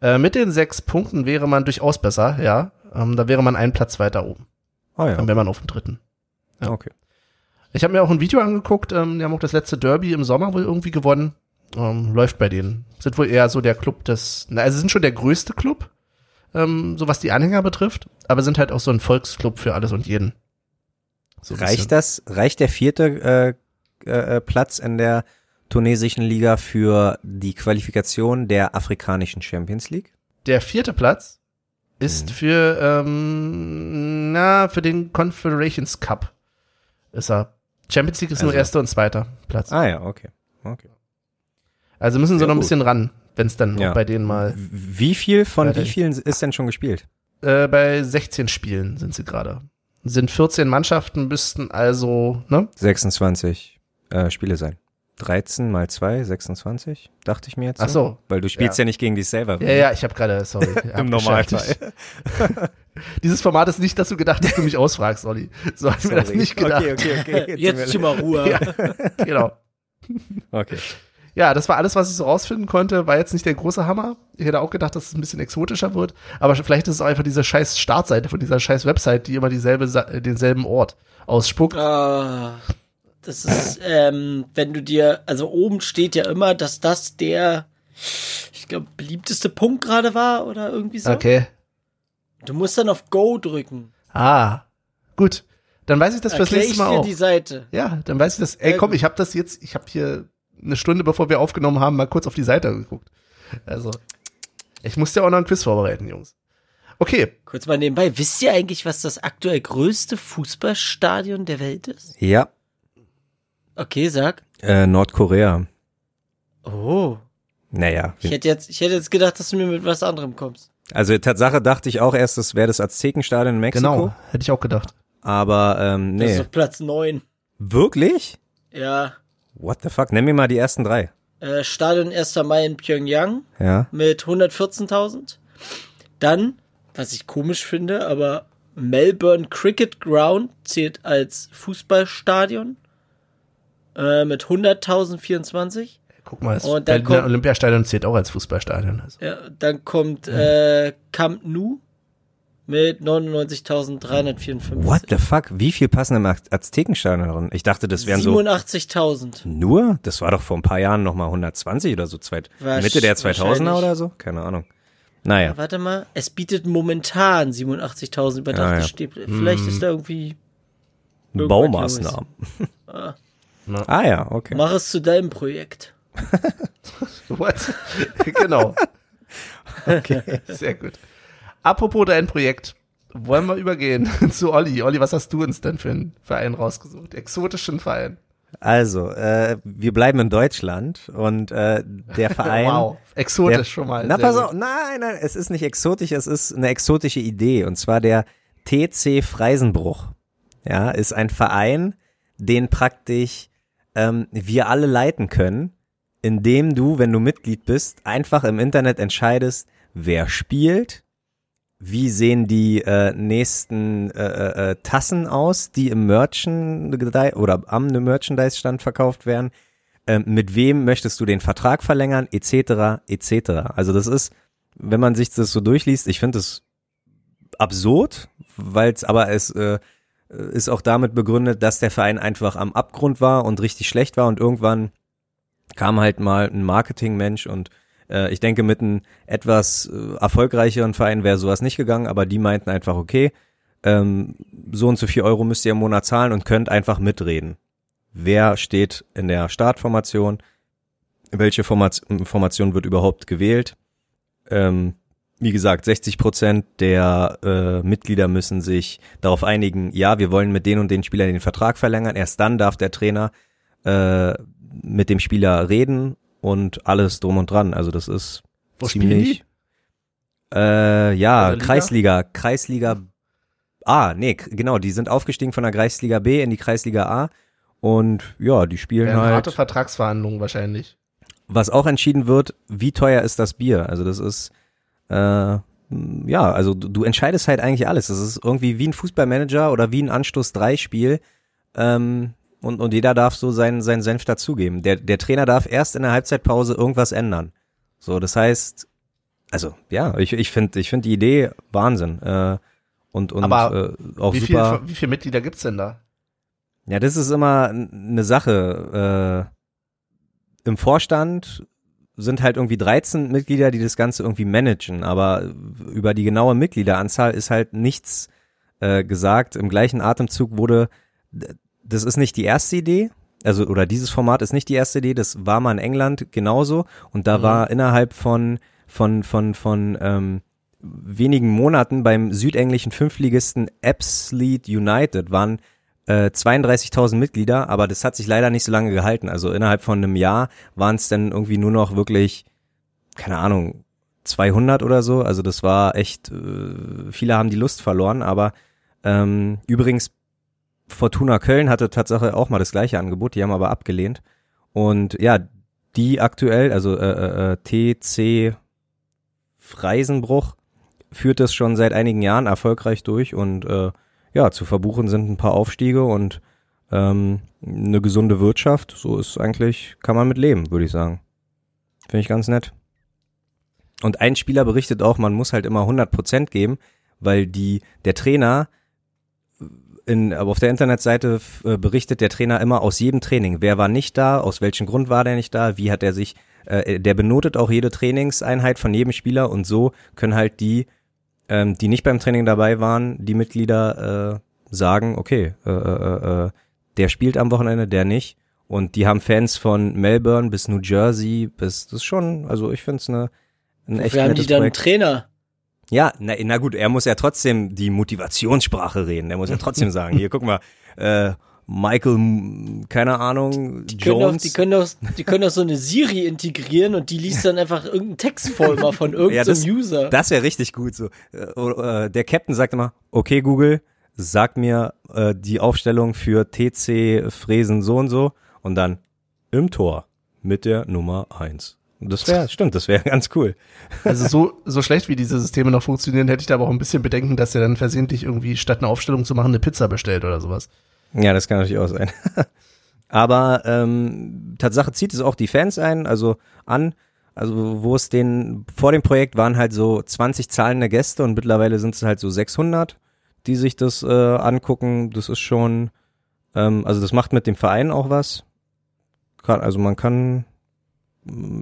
[SPEAKER 1] äh, mit den sechs Punkten wäre man durchaus besser, ja. Ähm, da wäre man einen Platz weiter oben.
[SPEAKER 3] Oh ja.
[SPEAKER 1] Dann wäre man auf dem dritten. ja.
[SPEAKER 3] Okay.
[SPEAKER 1] Ich habe mir auch ein Video angeguckt, ähm, die haben auch das letzte Derby im Sommer wohl irgendwie gewonnen. Ähm, läuft bei denen. Sind wohl eher so der Club des, na, also sind schon der größte Club, ähm, so was die Anhänger betrifft, aber sind halt auch so ein Volksclub für alles und jeden. So bisschen.
[SPEAKER 3] Reicht das, reicht der vierte äh, äh, Platz in der tunesischen Liga für die Qualifikation der afrikanischen Champions League?
[SPEAKER 1] Der vierte Platz ist
[SPEAKER 3] Mhm.
[SPEAKER 1] für, ähm, na, für den Confederations Cup ist er. Champions League ist nur
[SPEAKER 3] Also-
[SPEAKER 1] erster und zweiter Platz.
[SPEAKER 3] Ah ja, okay. okay.
[SPEAKER 1] Also müssen sie noch ein
[SPEAKER 3] gut.
[SPEAKER 1] bisschen ran, wenn es dann
[SPEAKER 3] Ja.
[SPEAKER 1] bei denen mal,
[SPEAKER 3] Wie viel von wie vielen ist denn schon gespielt?
[SPEAKER 1] äh, bei 16 Spielen sind sie gerade. Sind 14 Mannschaften, müssten also, ne?
[SPEAKER 3] 26 äh, Spiele sein. 13 mal 2, 26, dachte ich mir jetzt.
[SPEAKER 1] Ach so.
[SPEAKER 3] Weil du spielst ja, nicht gegen dich selber.
[SPEAKER 1] Ja, ja, ich habe gerade, sorry. <laughs>
[SPEAKER 3] Im. Normalfall. <laughs>
[SPEAKER 1] Dieses Format ist nicht dazu gedacht, dass du mich ausfragst, Olli. So habe ich mir das nicht gedacht.
[SPEAKER 3] Okay, okay, okay.
[SPEAKER 2] Jetzt zieh mal Ruhe. <laughs>
[SPEAKER 1] Ja, genau.
[SPEAKER 3] Okay.
[SPEAKER 1] Ja, das war alles, was ich so rausfinden konnte. War jetzt nicht der große Hammer. Ich hätte auch gedacht, dass es ein bisschen exotischer wird. Aber vielleicht ist es auch einfach diese scheiß Startseite von dieser scheiß Website, die immer dieselbe, äh, denselben Ort ausspuckt.
[SPEAKER 2] Ah, das ist, ähm, wenn du dir, also oben steht ja immer, dass das der, ich glaube, beliebteste Punkt gerade war oder irgendwie so.
[SPEAKER 1] Okay.
[SPEAKER 2] Du musst dann auf Go drücken.
[SPEAKER 1] Ah, gut. Dann weiß ich das fürs nächste
[SPEAKER 2] ich
[SPEAKER 1] Mal
[SPEAKER 2] dir
[SPEAKER 1] auch.
[SPEAKER 2] die Seite.
[SPEAKER 1] Ja, dann weiß ich das. Ey,
[SPEAKER 2] Sehr
[SPEAKER 1] komm, ich habe das jetzt, ich habe hier eine Stunde, bevor wir aufgenommen haben, mal kurz auf die Seite geguckt. Also, ich musste ja auch noch ein Quiz vorbereiten, Jungs. Okay,
[SPEAKER 2] Kurz mal nebenbei, wisst ihr eigentlich, was das aktuell größte Fußballstadion der Welt ist?
[SPEAKER 3] Ja,
[SPEAKER 2] Okay, sag.
[SPEAKER 3] äh, Nordkorea.
[SPEAKER 2] Oh.
[SPEAKER 3] Naja,
[SPEAKER 2] Ich hätte jetzt, ich hätte jetzt gedacht, dass du mir mit was anderem kommst.
[SPEAKER 3] also Tatsache dachte ich auch erst, das wäre das Aztekenstadion in Mexiko.
[SPEAKER 1] genau, hätte ich auch gedacht.
[SPEAKER 3] Aber ähm,
[SPEAKER 2] Das ist
[SPEAKER 3] nee.
[SPEAKER 2] auf Platz 9.
[SPEAKER 3] Wirklich?
[SPEAKER 2] Ja.
[SPEAKER 3] What the fuck? Nenn mir mal die ersten drei.
[SPEAKER 2] Äh, Stadion 1. Mai in Pyongyang
[SPEAKER 3] Ja.
[SPEAKER 2] mit 114.000. Dann, was ich komisch finde, aber Melbourne Cricket Ground zählt als Fußballstadion äh, mit 100.024.
[SPEAKER 1] Guck mal, das
[SPEAKER 2] Und dann kommt-
[SPEAKER 1] Olympiastadion zählt auch als Fußballstadion. Also.
[SPEAKER 2] Ja, dann kommt äh, Camp Nou mit 99.354.
[SPEAKER 3] What the fuck? Wie viel passen im Az- Aztekenstadion drin? Ich dachte, das wären so
[SPEAKER 2] 87.000.
[SPEAKER 3] nur? Das war doch vor ein paar Jahren noch mal 120 oder so. Zweit, Mitte der 2000er
[SPEAKER 2] wahrscheinlich.
[SPEAKER 3] oder so? Keine Ahnung. Naja.
[SPEAKER 2] Warte mal, es bietet momentan 87.000 überdachte
[SPEAKER 3] Ah, ja.
[SPEAKER 2] Stäbe. Vielleicht ist da irgendwie.
[SPEAKER 3] Baumaßnahmen.
[SPEAKER 2] Ah. <laughs>
[SPEAKER 3] ah ja, okay.
[SPEAKER 2] Mach es zu deinem Projekt. <laughs>
[SPEAKER 1] What? <laughs> genau. Okay, sehr gut. Apropos dein Projekt, wollen wir übergehen <laughs> zu Olli. Olli, was hast du uns denn für einen Verein rausgesucht? Exotischen Verein.
[SPEAKER 3] Also, äh, wir bleiben in Deutschland und äh, der <laughs> Verein.
[SPEAKER 1] wow, exotisch
[SPEAKER 3] der,
[SPEAKER 1] schon mal.
[SPEAKER 3] Na, pass auf, nein, nein, es ist nicht exotisch, es ist eine exotische Idee und zwar der TC Freisenbruch. Ja, ist ein Verein, den praktisch ähm, wir alle leiten können, indem du, wenn du Mitglied bist, einfach im Internet entscheidest, wer spielt, wie sehen die äh, nächsten äh, äh, äh Tassen aus, die im Merchandise oder am Merchandise-Stand verkauft werden, ähm, mit wem möchtest du den Vertrag verlängern, etc., etc. Also das ist, wenn man sich das so durchliest, ich finde es absurd, weil es aber es äh, ist auch damit begründet, dass der Verein einfach am Abgrund war und richtig schlecht war und irgendwann kam halt mal ein Marketingmensch und ich denke, mit einem etwas äh, erfolgreicheren Verein wäre sowas nicht gegangen, aber die meinten einfach, okay, ähm, so und so viel Euro müsst ihr im Monat zahlen und könnt einfach mitreden. Wer steht in der Startformation? Welche Formation, Formation wird überhaupt gewählt? Ähm, wie gesagt, 60 Prozent der äh, Mitglieder müssen sich darauf einigen, ja, wir wollen mit den und den Spielern den Vertrag verlängern. Erst dann darf der Trainer äh, mit dem Spieler reden und alles drum und dran. Also das ist
[SPEAKER 1] Wo
[SPEAKER 3] ziemlich. Äh, ja, Kreisliga, Kreisliga A, nee, genau, die sind aufgestiegen von der Kreisliga B in die Kreisliga A und ja, die spielen
[SPEAKER 1] Wären
[SPEAKER 3] halt.
[SPEAKER 1] harte Vertragsverhandlungen wahrscheinlich.
[SPEAKER 3] Was auch entschieden wird, wie teuer ist das Bier? Also das ist äh, ja, also du, du entscheidest halt eigentlich alles. Das ist irgendwie wie ein Fußballmanager oder wie ein Anstoß 3 Spiel. Ähm, und, und jeder darf so seinen, seinen Senf dazugeben. Der, der Trainer darf erst in der Halbzeitpause irgendwas ändern. So, das heißt, also ja, ich, ich finde ich find die Idee Wahnsinn. Äh, und und
[SPEAKER 1] Aber
[SPEAKER 3] äh, auch
[SPEAKER 1] wie,
[SPEAKER 3] super.
[SPEAKER 1] Viel, wie viele Mitglieder gibt's denn da?
[SPEAKER 3] Ja, das ist immer eine Sache. Äh, Im Vorstand sind halt irgendwie 13 Mitglieder, die das Ganze irgendwie managen, aber über die genaue Mitgliederanzahl ist halt nichts äh, gesagt. Im gleichen Atemzug wurde das ist nicht die erste Idee, also oder dieses Format ist nicht die erste Idee, das war mal in England genauso und da mhm. war innerhalb von von von von ähm, wenigen Monaten beim südenglischen Fünfligisten Absolute United waren äh, 32.000 Mitglieder, aber das hat sich leider nicht so lange gehalten. Also innerhalb von einem Jahr waren es dann irgendwie nur noch wirklich, keine Ahnung, 200 oder so. Also das war echt, äh, viele haben die Lust verloren, aber ähm, übrigens Fortuna Köln hatte Tatsache auch mal das gleiche Angebot, die haben aber abgelehnt. Und ja, die aktuell, also äh, äh, TC Freisenbruch, führt das schon seit einigen Jahren erfolgreich durch und äh, ja, zu verbuchen sind ein paar Aufstiege und ähm, eine gesunde Wirtschaft. So ist eigentlich, kann man mit leben, würde ich sagen. Finde ich ganz nett. Und ein Spieler berichtet auch, man muss halt immer 100 Prozent geben, weil die, der Trainer in, aber auf der Internetseite äh, berichtet der Trainer immer aus jedem Training. Wer war nicht da? Aus welchem Grund war der nicht da? Wie hat er sich, äh, der benotet auch jede Trainingseinheit von jedem Spieler und so können halt die, ähm, die nicht beim Training dabei waren, die Mitglieder äh, sagen, okay, äh, äh, äh, der spielt am Wochenende, der nicht. Und die haben Fans von Melbourne bis New Jersey, bis das ist schon, also ich finde es eine ein echt
[SPEAKER 2] Wir haben die dann
[SPEAKER 3] Projekt.
[SPEAKER 2] Trainer.
[SPEAKER 3] Ja, na, na gut, er muss ja trotzdem die Motivationssprache reden. Er muss ja trotzdem <laughs> sagen, hier, guck mal, äh, Michael, keine Ahnung,
[SPEAKER 2] die können
[SPEAKER 3] Jones.
[SPEAKER 2] Auch, die, können doch, die können doch so eine Siri integrieren und die liest dann einfach irgendeinen Text vor immer von <laughs> irgendeinem
[SPEAKER 3] ja, das,
[SPEAKER 2] User.
[SPEAKER 3] Das wäre richtig gut so. Äh, der Captain sagt immer, okay Google, sag mir äh, die Aufstellung für TC Fräsen so und so und dann im Tor mit der Nummer eins. Das wäre, stimmt, das wäre <laughs> ganz cool.
[SPEAKER 1] Also so, so schlecht wie diese Systeme noch funktionieren, hätte ich da aber auch ein bisschen Bedenken, dass er dann versehentlich irgendwie statt eine Aufstellung zu machen eine Pizza bestellt oder sowas.
[SPEAKER 3] Ja, das kann natürlich auch sein. <laughs> aber ähm, Tatsache zieht es auch die Fans ein, also an. Also wo es den, vor dem Projekt waren halt so 20 zahlende Gäste und mittlerweile sind es halt so 600, die sich das äh, angucken. Das ist schon, ähm, also das macht mit dem Verein auch was. Also man kann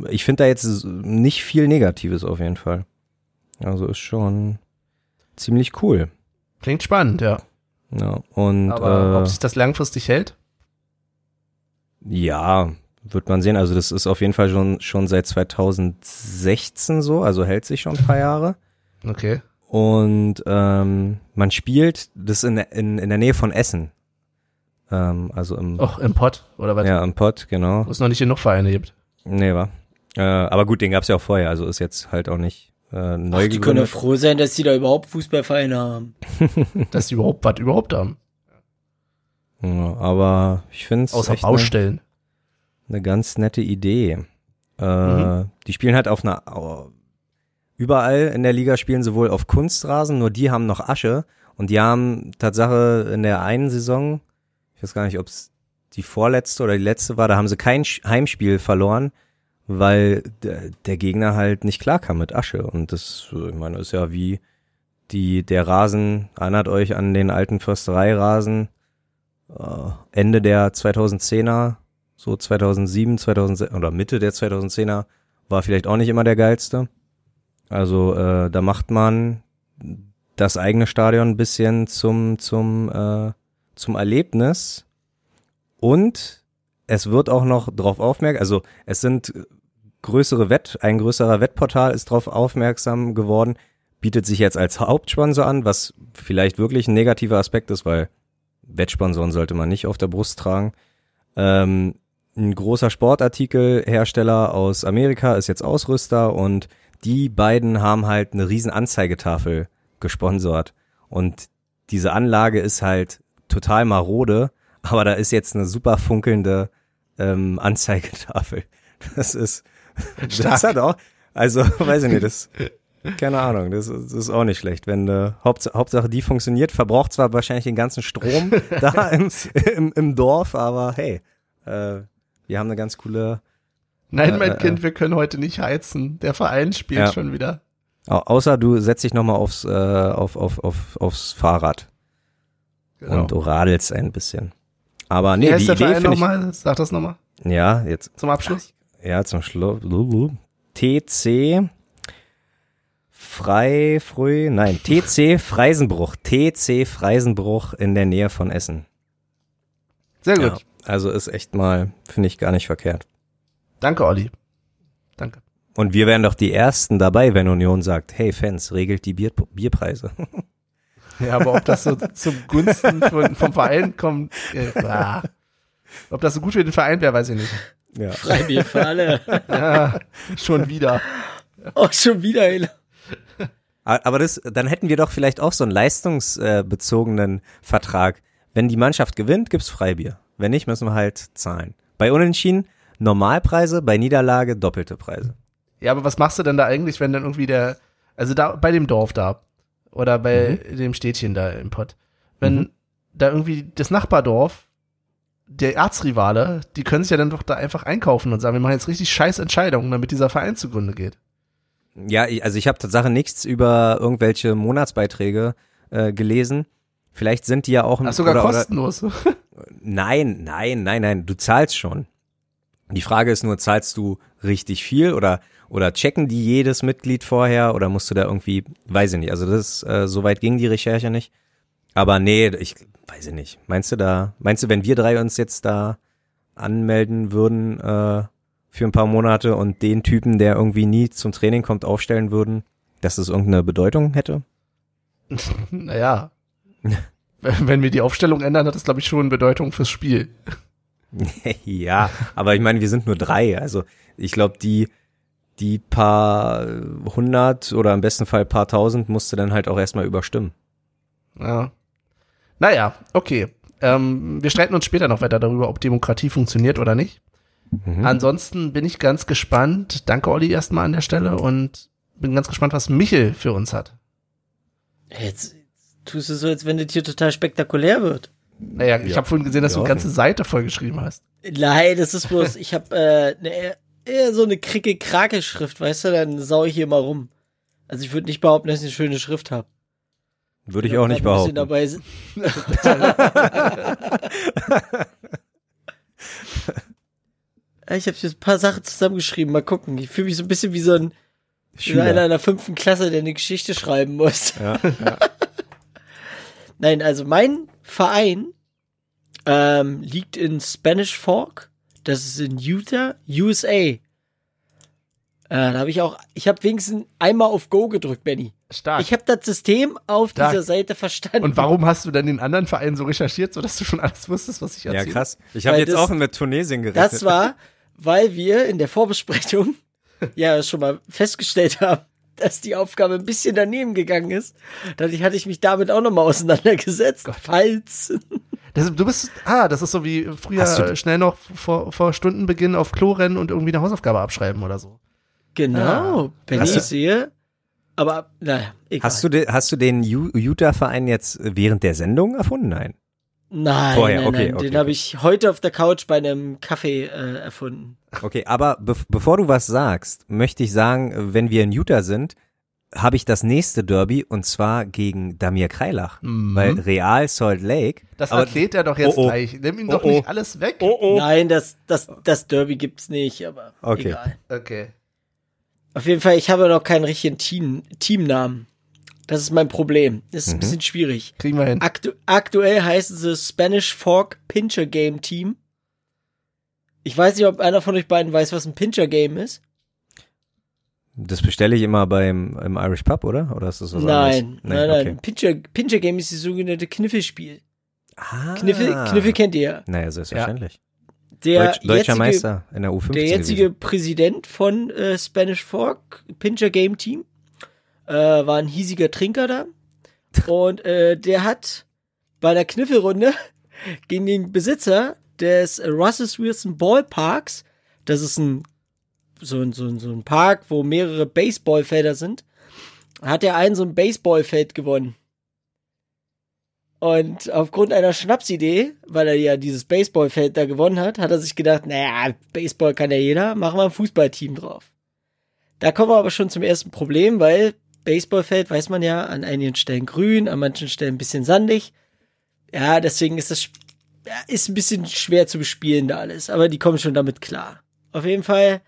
[SPEAKER 3] ich finde da jetzt nicht viel Negatives auf jeden Fall. Also ist schon ziemlich cool.
[SPEAKER 1] Klingt spannend, ja.
[SPEAKER 3] Ja, und
[SPEAKER 1] Aber
[SPEAKER 3] äh,
[SPEAKER 1] ob sich das langfristig hält?
[SPEAKER 3] ja, wird man sehen. Also das ist auf jeden Fall schon schon seit 2016 so, also hält sich schon ein paar Jahre.
[SPEAKER 1] Okay.
[SPEAKER 3] Und ähm, man spielt das in, in, in der Nähe von Essen. Ähm, also im,
[SPEAKER 1] Och, im Pott, oder was?
[SPEAKER 3] ja, im Pott, genau.
[SPEAKER 1] Wo es noch nicht genug Vereine gibt.
[SPEAKER 3] Nee, war. Äh, aber gut, den gab's ja auch vorher, also ist jetzt halt auch nicht äh, neu
[SPEAKER 2] Ach, die können ja froh sein, dass die da überhaupt Fußballvereine haben. <laughs>
[SPEAKER 1] Dass die überhaupt was überhaupt haben.
[SPEAKER 3] Ja, aber ich finde es
[SPEAKER 1] Außer
[SPEAKER 3] echt eine
[SPEAKER 1] Baustellen.
[SPEAKER 3] ne ganz nette Idee. Äh, Die spielen halt auf einer, au- überall in der Liga spielen sie wohl auf Kunstrasen, nur die haben noch Asche und die haben Tatsache in der einen Saison, ich weiß gar nicht, ob es die vorletzte oder die letzte war, da haben sie kein Heimspiel verloren, weil der, Gegner halt nicht klarkam mit Asche und das, ich meine, ist ja wie die, der Rasen, erinnert euch an den alten Förstereirasen, äh, Ende der 2010er, so 2007, 2006 oder Mitte der 2010er war vielleicht auch nicht immer der geilste. Also äh, da macht man das eigene Stadion ein bisschen zum zum äh, zum Erlebnis und es wird auch noch drauf aufmerksam, also es sind größere Wett, ein größerer Wettportal ist drauf aufmerksam geworden, bietet sich jetzt als Hauptsponsor an, was vielleicht wirklich ein negativer Aspekt ist, weil Wettsponsoren sollte man nicht auf der Brust tragen. Ähm, ein großer Sportartikelhersteller aus Amerika ist jetzt Ausrüster und die beiden haben halt eine riesen Anzeigetafel gesponsert. Und diese Anlage ist halt total marode, aber da ist jetzt eine super funkelnde ähm, Anzeigetafel. <laughs> Das ist, das hat auch, also <laughs> weiß ich nicht, das, keine Ahnung, das, ist- das ist auch nicht schlecht. Wenn äh, Hauptsache, Hauptsache die funktioniert, verbraucht zwar wahrscheinlich den ganzen Strom <laughs> da im, im, im Dorf, aber hey, äh, wir haben eine ganz coole,
[SPEAKER 1] Nein,
[SPEAKER 3] Äh,
[SPEAKER 1] mein
[SPEAKER 3] äh,
[SPEAKER 1] Kind, wir können heute nicht heizen. Der Verein spielt
[SPEAKER 3] Ja.
[SPEAKER 1] schon wieder.
[SPEAKER 3] au- außer du setzt dich nochmal aufs, äh, auf, auf, auf, aufs Fahrrad
[SPEAKER 1] Genau.
[SPEAKER 3] und du radelst ein bisschen. Aber
[SPEAKER 1] Wie
[SPEAKER 3] nee,
[SPEAKER 1] heißt
[SPEAKER 3] die
[SPEAKER 1] der
[SPEAKER 3] Idee
[SPEAKER 1] Verein nochmal? Sag das nochmal
[SPEAKER 3] ja, jetzt,
[SPEAKER 1] zum Abschluss.
[SPEAKER 3] ja, zum Schluss, TC Frei, Früh, nein, TC Freisenbruch, TC Freisenbruch in der Nähe von Essen.
[SPEAKER 1] Sehr gut.
[SPEAKER 3] Ja, also ist echt mal, finde ich gar nicht verkehrt.
[SPEAKER 1] Danke, Olli. Danke.
[SPEAKER 3] Und wir wären doch die Ersten dabei, wenn Union sagt, hey Fans, regelt die Bier, Bierpreise. <laughs>
[SPEAKER 1] Ja, aber ob das so <laughs> zum Gunsten von, vom Verein kommt, äh, ah. ob das so gut für den Verein wäre, weiß ich nicht.
[SPEAKER 3] ja.
[SPEAKER 2] Freibier für alle. <laughs>
[SPEAKER 1] Ja, schon wieder.
[SPEAKER 2] Oh, schon wieder. ey.
[SPEAKER 3] Aber das, dann hätten wir doch vielleicht auch so einen leistungsbezogenen Vertrag. Wenn die Mannschaft gewinnt, gibt's Freibier. Wenn nicht, müssen wir halt zahlen. Bei Unentschieden Normalpreise, bei Niederlage doppelte Preise.
[SPEAKER 1] Ja, aber was machst du denn da eigentlich, wenn dann irgendwie der, also da bei dem Dorf da oder bei dem Städtchen da im Pott, wenn
[SPEAKER 3] Mhm.
[SPEAKER 1] da irgendwie das Nachbardorf, der Erzrivale, die können sich ja dann doch da einfach einkaufen und sagen, wir machen jetzt richtig scheiß Entscheidungen, damit dieser Verein zugrunde geht.
[SPEAKER 3] Ja, also ich habe Tatsache nichts über irgendwelche Monatsbeiträge äh, gelesen. Vielleicht sind die ja auch
[SPEAKER 1] Ach, sogar
[SPEAKER 3] oder, oder,
[SPEAKER 1] kostenlos. <laughs>
[SPEAKER 3] Nein, nein, nein, nein, du zahlst schon. Die Frage ist nur, zahlst du richtig viel oder oder checken die jedes Mitglied vorher oder musst du da irgendwie, weiß ich nicht. Also das äh, so weit ging die Recherche nicht. Aber nee, ich weiß ich nicht. Meinst du da, meinst du, wenn wir drei uns jetzt da anmelden würden äh, für ein paar Monate und den Typen, der irgendwie nie zum Training kommt, aufstellen würden, dass das irgendeine Bedeutung hätte? <laughs>
[SPEAKER 1] naja. wenn <laughs> wenn wir die Aufstellung ändern, hat das, glaube ich, schon Bedeutung fürs Spiel. <laughs>
[SPEAKER 3] ja, aber ich meine, wir sind nur drei. Also ich glaube, die, die paar hundert oder im besten Fall paar tausend musste dann halt auch erstmal überstimmen.
[SPEAKER 1] Ja. Naja, okay. Ähm, wir streiten uns später noch weiter darüber, ob Demokratie funktioniert oder nicht.
[SPEAKER 3] Mhm.
[SPEAKER 1] Ansonsten bin ich ganz gespannt. Danke, Olli, erstmal an der Stelle und bin ganz gespannt, was Michel für uns hat.
[SPEAKER 2] Jetzt tust du so, als wenn das hier total spektakulär wird.
[SPEAKER 1] Naja, ich
[SPEAKER 3] Ja.
[SPEAKER 1] habe vorhin gesehen, dass du
[SPEAKER 3] Ja.
[SPEAKER 1] eine ganze Seite vollgeschrieben hast.
[SPEAKER 2] Nein, das ist bloß, ich habe äh, ne, eher, so eine kricke krake schrift weißt du, dann sau ich hier mal rum. Also ich würde nicht behaupten, dass ich eine schöne Schrift habe.
[SPEAKER 3] Würde ich auch nicht behaupten.
[SPEAKER 2] Dabei <laughs> ich habe jetzt ein paar Sachen zusammengeschrieben. Mal gucken. Ich fühle mich so ein bisschen wie so ein wie einer
[SPEAKER 3] Schüler.
[SPEAKER 2] in der fünften Klasse, der eine Geschichte schreiben muss.
[SPEAKER 3] Ja, <laughs>
[SPEAKER 2] Nein, also mein Verein ähm, liegt in Spanish Fork. Das ist in Utah, USA. Äh, da habe ich auch, ich habe wenigstens einmal auf Go gedrückt, Benny.
[SPEAKER 1] Stark.
[SPEAKER 2] Ich habe das System auf
[SPEAKER 1] Stark.
[SPEAKER 2] dieser Seite verstanden.
[SPEAKER 1] und warum hast du dann den anderen Verein so recherchiert, sodass du schon alles wusstest, was ich
[SPEAKER 3] ja
[SPEAKER 1] erzähle?
[SPEAKER 3] krass. Ich habe jetzt
[SPEAKER 2] das-
[SPEAKER 3] auch mit Tunesien gerechnet.
[SPEAKER 2] Das war, weil wir in der Vorbesprechung <laughs> ja schon mal festgestellt haben, dass die Aufgabe ein bisschen daneben gegangen ist. Dadurch hatte ich mich damit auch nochmal auseinandergesetzt. Falls.
[SPEAKER 1] Das, du bist, ah, das ist so wie früher schnell noch vor, vor Stundenbeginn auf Klo rennen und irgendwie eine Hausaufgabe abschreiben oder so.
[SPEAKER 2] Genau,
[SPEAKER 1] Ah.
[SPEAKER 2] wenn
[SPEAKER 3] Hast
[SPEAKER 2] ich
[SPEAKER 3] du-
[SPEAKER 2] sehe. Aber, naja, egal.
[SPEAKER 3] Hast du, de, hast du den Utah-Verein jetzt während der Sendung erfunden? Nein.
[SPEAKER 2] Nein,
[SPEAKER 3] Vorher,
[SPEAKER 2] nein,
[SPEAKER 3] okay,
[SPEAKER 2] nein.
[SPEAKER 3] okay,
[SPEAKER 2] den habe ich heute auf der Couch bei einem Kaffee äh, erfunden.
[SPEAKER 3] Okay, aber be bevor du was sagst, möchte ich sagen, wenn wir in Utah sind, habe ich das nächste Derby und zwar gegen Damir Kreilach.
[SPEAKER 1] Mhm.
[SPEAKER 3] Weil Real Salt Lake.
[SPEAKER 1] Das
[SPEAKER 3] aber-
[SPEAKER 1] erklärt er doch jetzt
[SPEAKER 3] Oh, oh.
[SPEAKER 1] gleich. Nimm ihm
[SPEAKER 3] Oh,
[SPEAKER 1] doch
[SPEAKER 3] oh.
[SPEAKER 1] nicht alles weg.
[SPEAKER 3] oh.
[SPEAKER 2] Nein, das, das, das Derby gibt's nicht, aber
[SPEAKER 3] Okay.
[SPEAKER 2] egal.
[SPEAKER 1] Okay.
[SPEAKER 2] Auf jeden Fall, ich habe noch keinen richtigen Team, Teamnamen. Das ist mein Problem. Das ist ein
[SPEAKER 3] Mhm.
[SPEAKER 2] bisschen schwierig.
[SPEAKER 1] Kriegen wir hin.
[SPEAKER 2] Aktu aktuell heißen sie Spanish Fork Pincher Game Team. Ich weiß nicht, ob einer von euch beiden weiß, was ein Pincher Game ist.
[SPEAKER 3] Das bestelle ich immer beim im Irish Pub, oder? Oder ist das was
[SPEAKER 2] nein,
[SPEAKER 3] anderes?
[SPEAKER 2] nein, nein.
[SPEAKER 3] Okay.
[SPEAKER 2] Pincher, Pincher Game ist das sogenannte Kniffelspiel.
[SPEAKER 3] Ah.
[SPEAKER 2] Kniffel, Kniffel kennt ihr ja.
[SPEAKER 3] Naja, selbstverständlich.
[SPEAKER 2] Der
[SPEAKER 3] Deutsch, deutscher
[SPEAKER 2] jetzige,
[SPEAKER 3] Meister in der U15.
[SPEAKER 2] Der jetzige
[SPEAKER 3] gewesen.
[SPEAKER 2] Präsident von äh, Spanish Fork Pincher Game Team äh, war ein hiesiger Trinker da. <laughs> Und äh, der hat bei einer Kniffelrunde gegen den Besitzer des Russell Wilson Ballparks, das ist ein so, ein so, so ein Park, wo mehrere Baseballfelder sind, hat er einen so ein Baseballfeld gewonnen. Und aufgrund einer Schnapsidee, weil er ja dieses Baseballfeld da gewonnen hat, hat er sich gedacht, naja, Baseball kann ja jeder, machen wir ein Fußballteam drauf. Da kommen wir aber schon zum ersten Problem, weil Baseballfeld, weiß man ja, an einigen Stellen grün, an manchen Stellen ein bisschen sandig. Ja, deswegen ist das ja, ist ein bisschen schwer zu bespielen da alles, aber die kommen schon damit klar. Auf jeden Fall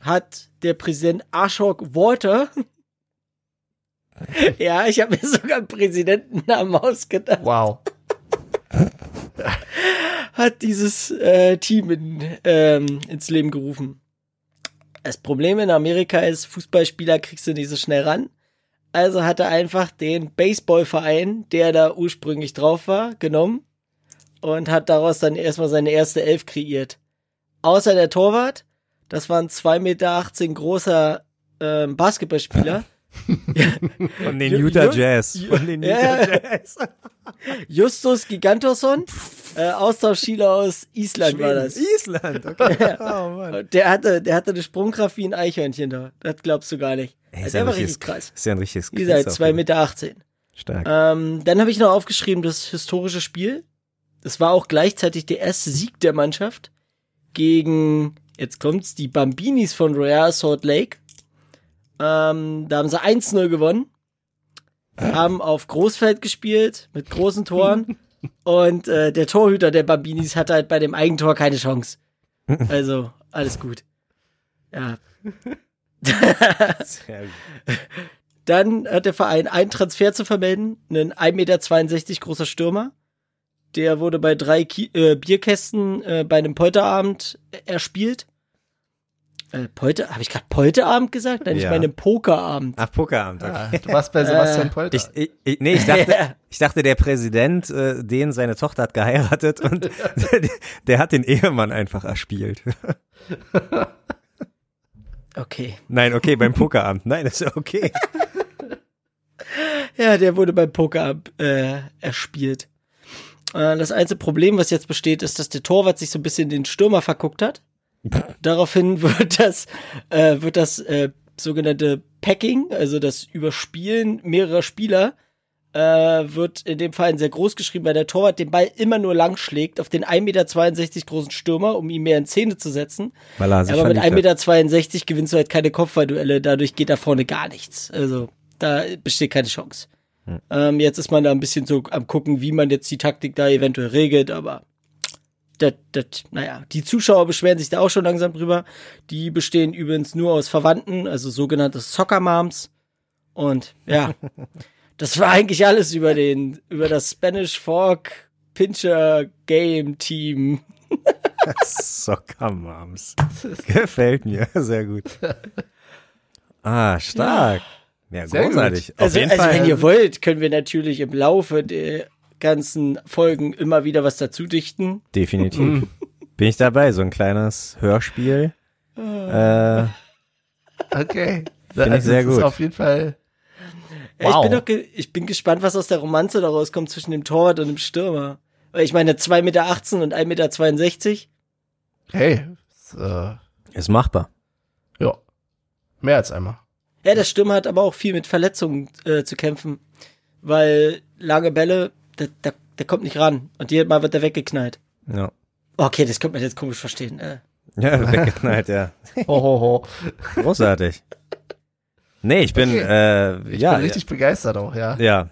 [SPEAKER 2] hat der Präsident Ashok Walter ja, ich habe mir sogar einen Präsidentennamen ausgedacht.
[SPEAKER 1] Wow.
[SPEAKER 2] hat dieses äh, Team in, ähm, ins Leben gerufen. Das Problem in Amerika ist, Fußballspieler kriegst du nicht so schnell ran. Also hat er einfach den Baseballverein, der da ursprünglich drauf war, genommen und hat daraus dann erstmal seine erste Elf kreiert. Außer der Torwart, das war ein 2,18 Meter großer ähm, Basketballspieler. <laughs>
[SPEAKER 3] Von den Utah Jazz. Von den Utah
[SPEAKER 2] ja.
[SPEAKER 3] Jazz. <laughs>
[SPEAKER 2] Justus Gigantosson, äh, Austauschspieler aus Island war das.
[SPEAKER 3] Island, okay. <laughs> Oh Mann.
[SPEAKER 2] Der hatte, der hatte eine Sprungkraft wie ein Eichhörnchen da. Das glaubst du gar nicht.
[SPEAKER 3] Ey,
[SPEAKER 2] Also
[SPEAKER 3] ist
[SPEAKER 2] der
[SPEAKER 3] ja
[SPEAKER 2] war
[SPEAKER 3] ein
[SPEAKER 2] richtig
[SPEAKER 3] richtiges-
[SPEAKER 2] krass.
[SPEAKER 3] Ist ja ein richtiges
[SPEAKER 2] Wie
[SPEAKER 3] Quiz
[SPEAKER 2] gesagt,
[SPEAKER 3] auf
[SPEAKER 2] 2,18
[SPEAKER 3] jeden
[SPEAKER 2] Meter. 18.
[SPEAKER 3] Stark.
[SPEAKER 2] Ähm, dann habe ich noch aufgeschrieben, das historische Spiel. Das war auch gleichzeitig der erste Sieg der Mannschaft gegen, jetzt kommt's, die Bambinis von Royal Salt Lake. Ähm, da haben sie 1-0 gewonnen. Haben auf Großfeld gespielt, mit großen Toren. <laughs> Und äh, der Torhüter der Bambinis hatte halt bei dem Eigentor keine Chance. <laughs> Also, alles gut. Ja. <laughs>
[SPEAKER 3] Sehr gut.
[SPEAKER 2] Dann hat der Verein einen Transfer zu vermelden, einen 1,62 Meter großer Stürmer. Der wurde bei drei Ki äh, Bierkästen äh, bei einem Polterabend erspielt. Äh, Polter, habe ich gerade Polterabend gesagt? Nein, ich
[SPEAKER 3] Ja.
[SPEAKER 2] meine Pokerabend.
[SPEAKER 3] Ach, Pokerabend, okay.
[SPEAKER 1] Ah, du warst bei Sebastian
[SPEAKER 2] Äh,
[SPEAKER 1] Polter.
[SPEAKER 3] Ich, ich, ich, nee, ich dachte, <laughs>
[SPEAKER 2] Ja.
[SPEAKER 3] ich dachte, der Präsident, äh, den seine Tochter hat geheiratet und <laughs> der, hat den Ehemann einfach erspielt. <laughs>
[SPEAKER 2] Okay.
[SPEAKER 3] Nein, okay, beim Pokerabend. Nein, das ist ja okay.
[SPEAKER 2] Ja, der wurde beim Pokerabend äh, erspielt. Äh, das einzige Problem, was jetzt besteht, ist, dass der Torwart sich so ein bisschen den Stürmer verguckt hat. Daraufhin <laughs> wird das, äh, wird das äh, sogenannte Packing, also das Überspielen mehrerer Spieler, äh, wird in dem Fall sehr groß geschrieben, weil der Torwart den Ball immer nur lang schlägt auf den 1,62 Meter großen Stürmer, um ihn mehr in Szene zu setzen.
[SPEAKER 3] Weil er sich
[SPEAKER 2] Aber mit
[SPEAKER 3] verliebt hat.
[SPEAKER 2] 1,62 Meter gewinnst du halt keine Kopfballduelle, dadurch geht da vorne gar nichts. Also da besteht keine Chance.
[SPEAKER 3] Hm.
[SPEAKER 2] Ähm, jetzt ist man da ein bisschen so am gucken, wie man jetzt die Taktik da eventuell regelt, aber das, das, naja, die Zuschauer beschweren sich da auch schon langsam drüber. Die bestehen übrigens nur aus Verwandten, also sogenannte Soccer Moms. Und ja, <laughs> das war eigentlich alles über den, über das Spanish Fork Pincher Game Team. <laughs>
[SPEAKER 3] Soccer Moms. Gefällt mir, sehr gut. Ah, stark. Ja,
[SPEAKER 1] Sehr
[SPEAKER 3] großartig. Auf
[SPEAKER 2] Also,
[SPEAKER 3] jeden
[SPEAKER 2] also
[SPEAKER 3] Fall.
[SPEAKER 2] wenn ihr wollt, können wir natürlich im Laufe der ganzen Folgen immer wieder was dazu dichten.
[SPEAKER 3] Definitiv. Bin ich dabei, so ein kleines Hörspiel. Äh,
[SPEAKER 1] Okay.
[SPEAKER 3] Finde ich sehr
[SPEAKER 1] das
[SPEAKER 3] gut.
[SPEAKER 1] Ist auf jeden Fall. Wow.
[SPEAKER 2] Ich, bin ich bin gespannt, was aus der Romanze daraus kommt zwischen dem Torwart und dem Stürmer. Weil ich meine 2,18 Meter und 1,62 Meter.
[SPEAKER 1] Hey, ist, äh,
[SPEAKER 3] Ist machbar.
[SPEAKER 1] ja. Mehr als einmal.
[SPEAKER 2] Ja, der Stürmer hat aber auch viel mit Verletzungen äh, zu kämpfen. Weil lange Bälle, der, der, der kommt nicht ran. Und jedes Mal wird er weggeknallt.
[SPEAKER 3] Ja.
[SPEAKER 2] Okay, das könnte man jetzt komisch verstehen. Äh.
[SPEAKER 3] Ja, <laughs> weggeknallt, ja. <laughs>
[SPEAKER 1] Ho, ho, ho.
[SPEAKER 3] Großartig. Nee, ich bin,
[SPEAKER 1] Okay.
[SPEAKER 3] äh,
[SPEAKER 1] Ich
[SPEAKER 3] ja,
[SPEAKER 1] bin richtig begeistert auch, ja.
[SPEAKER 3] ja.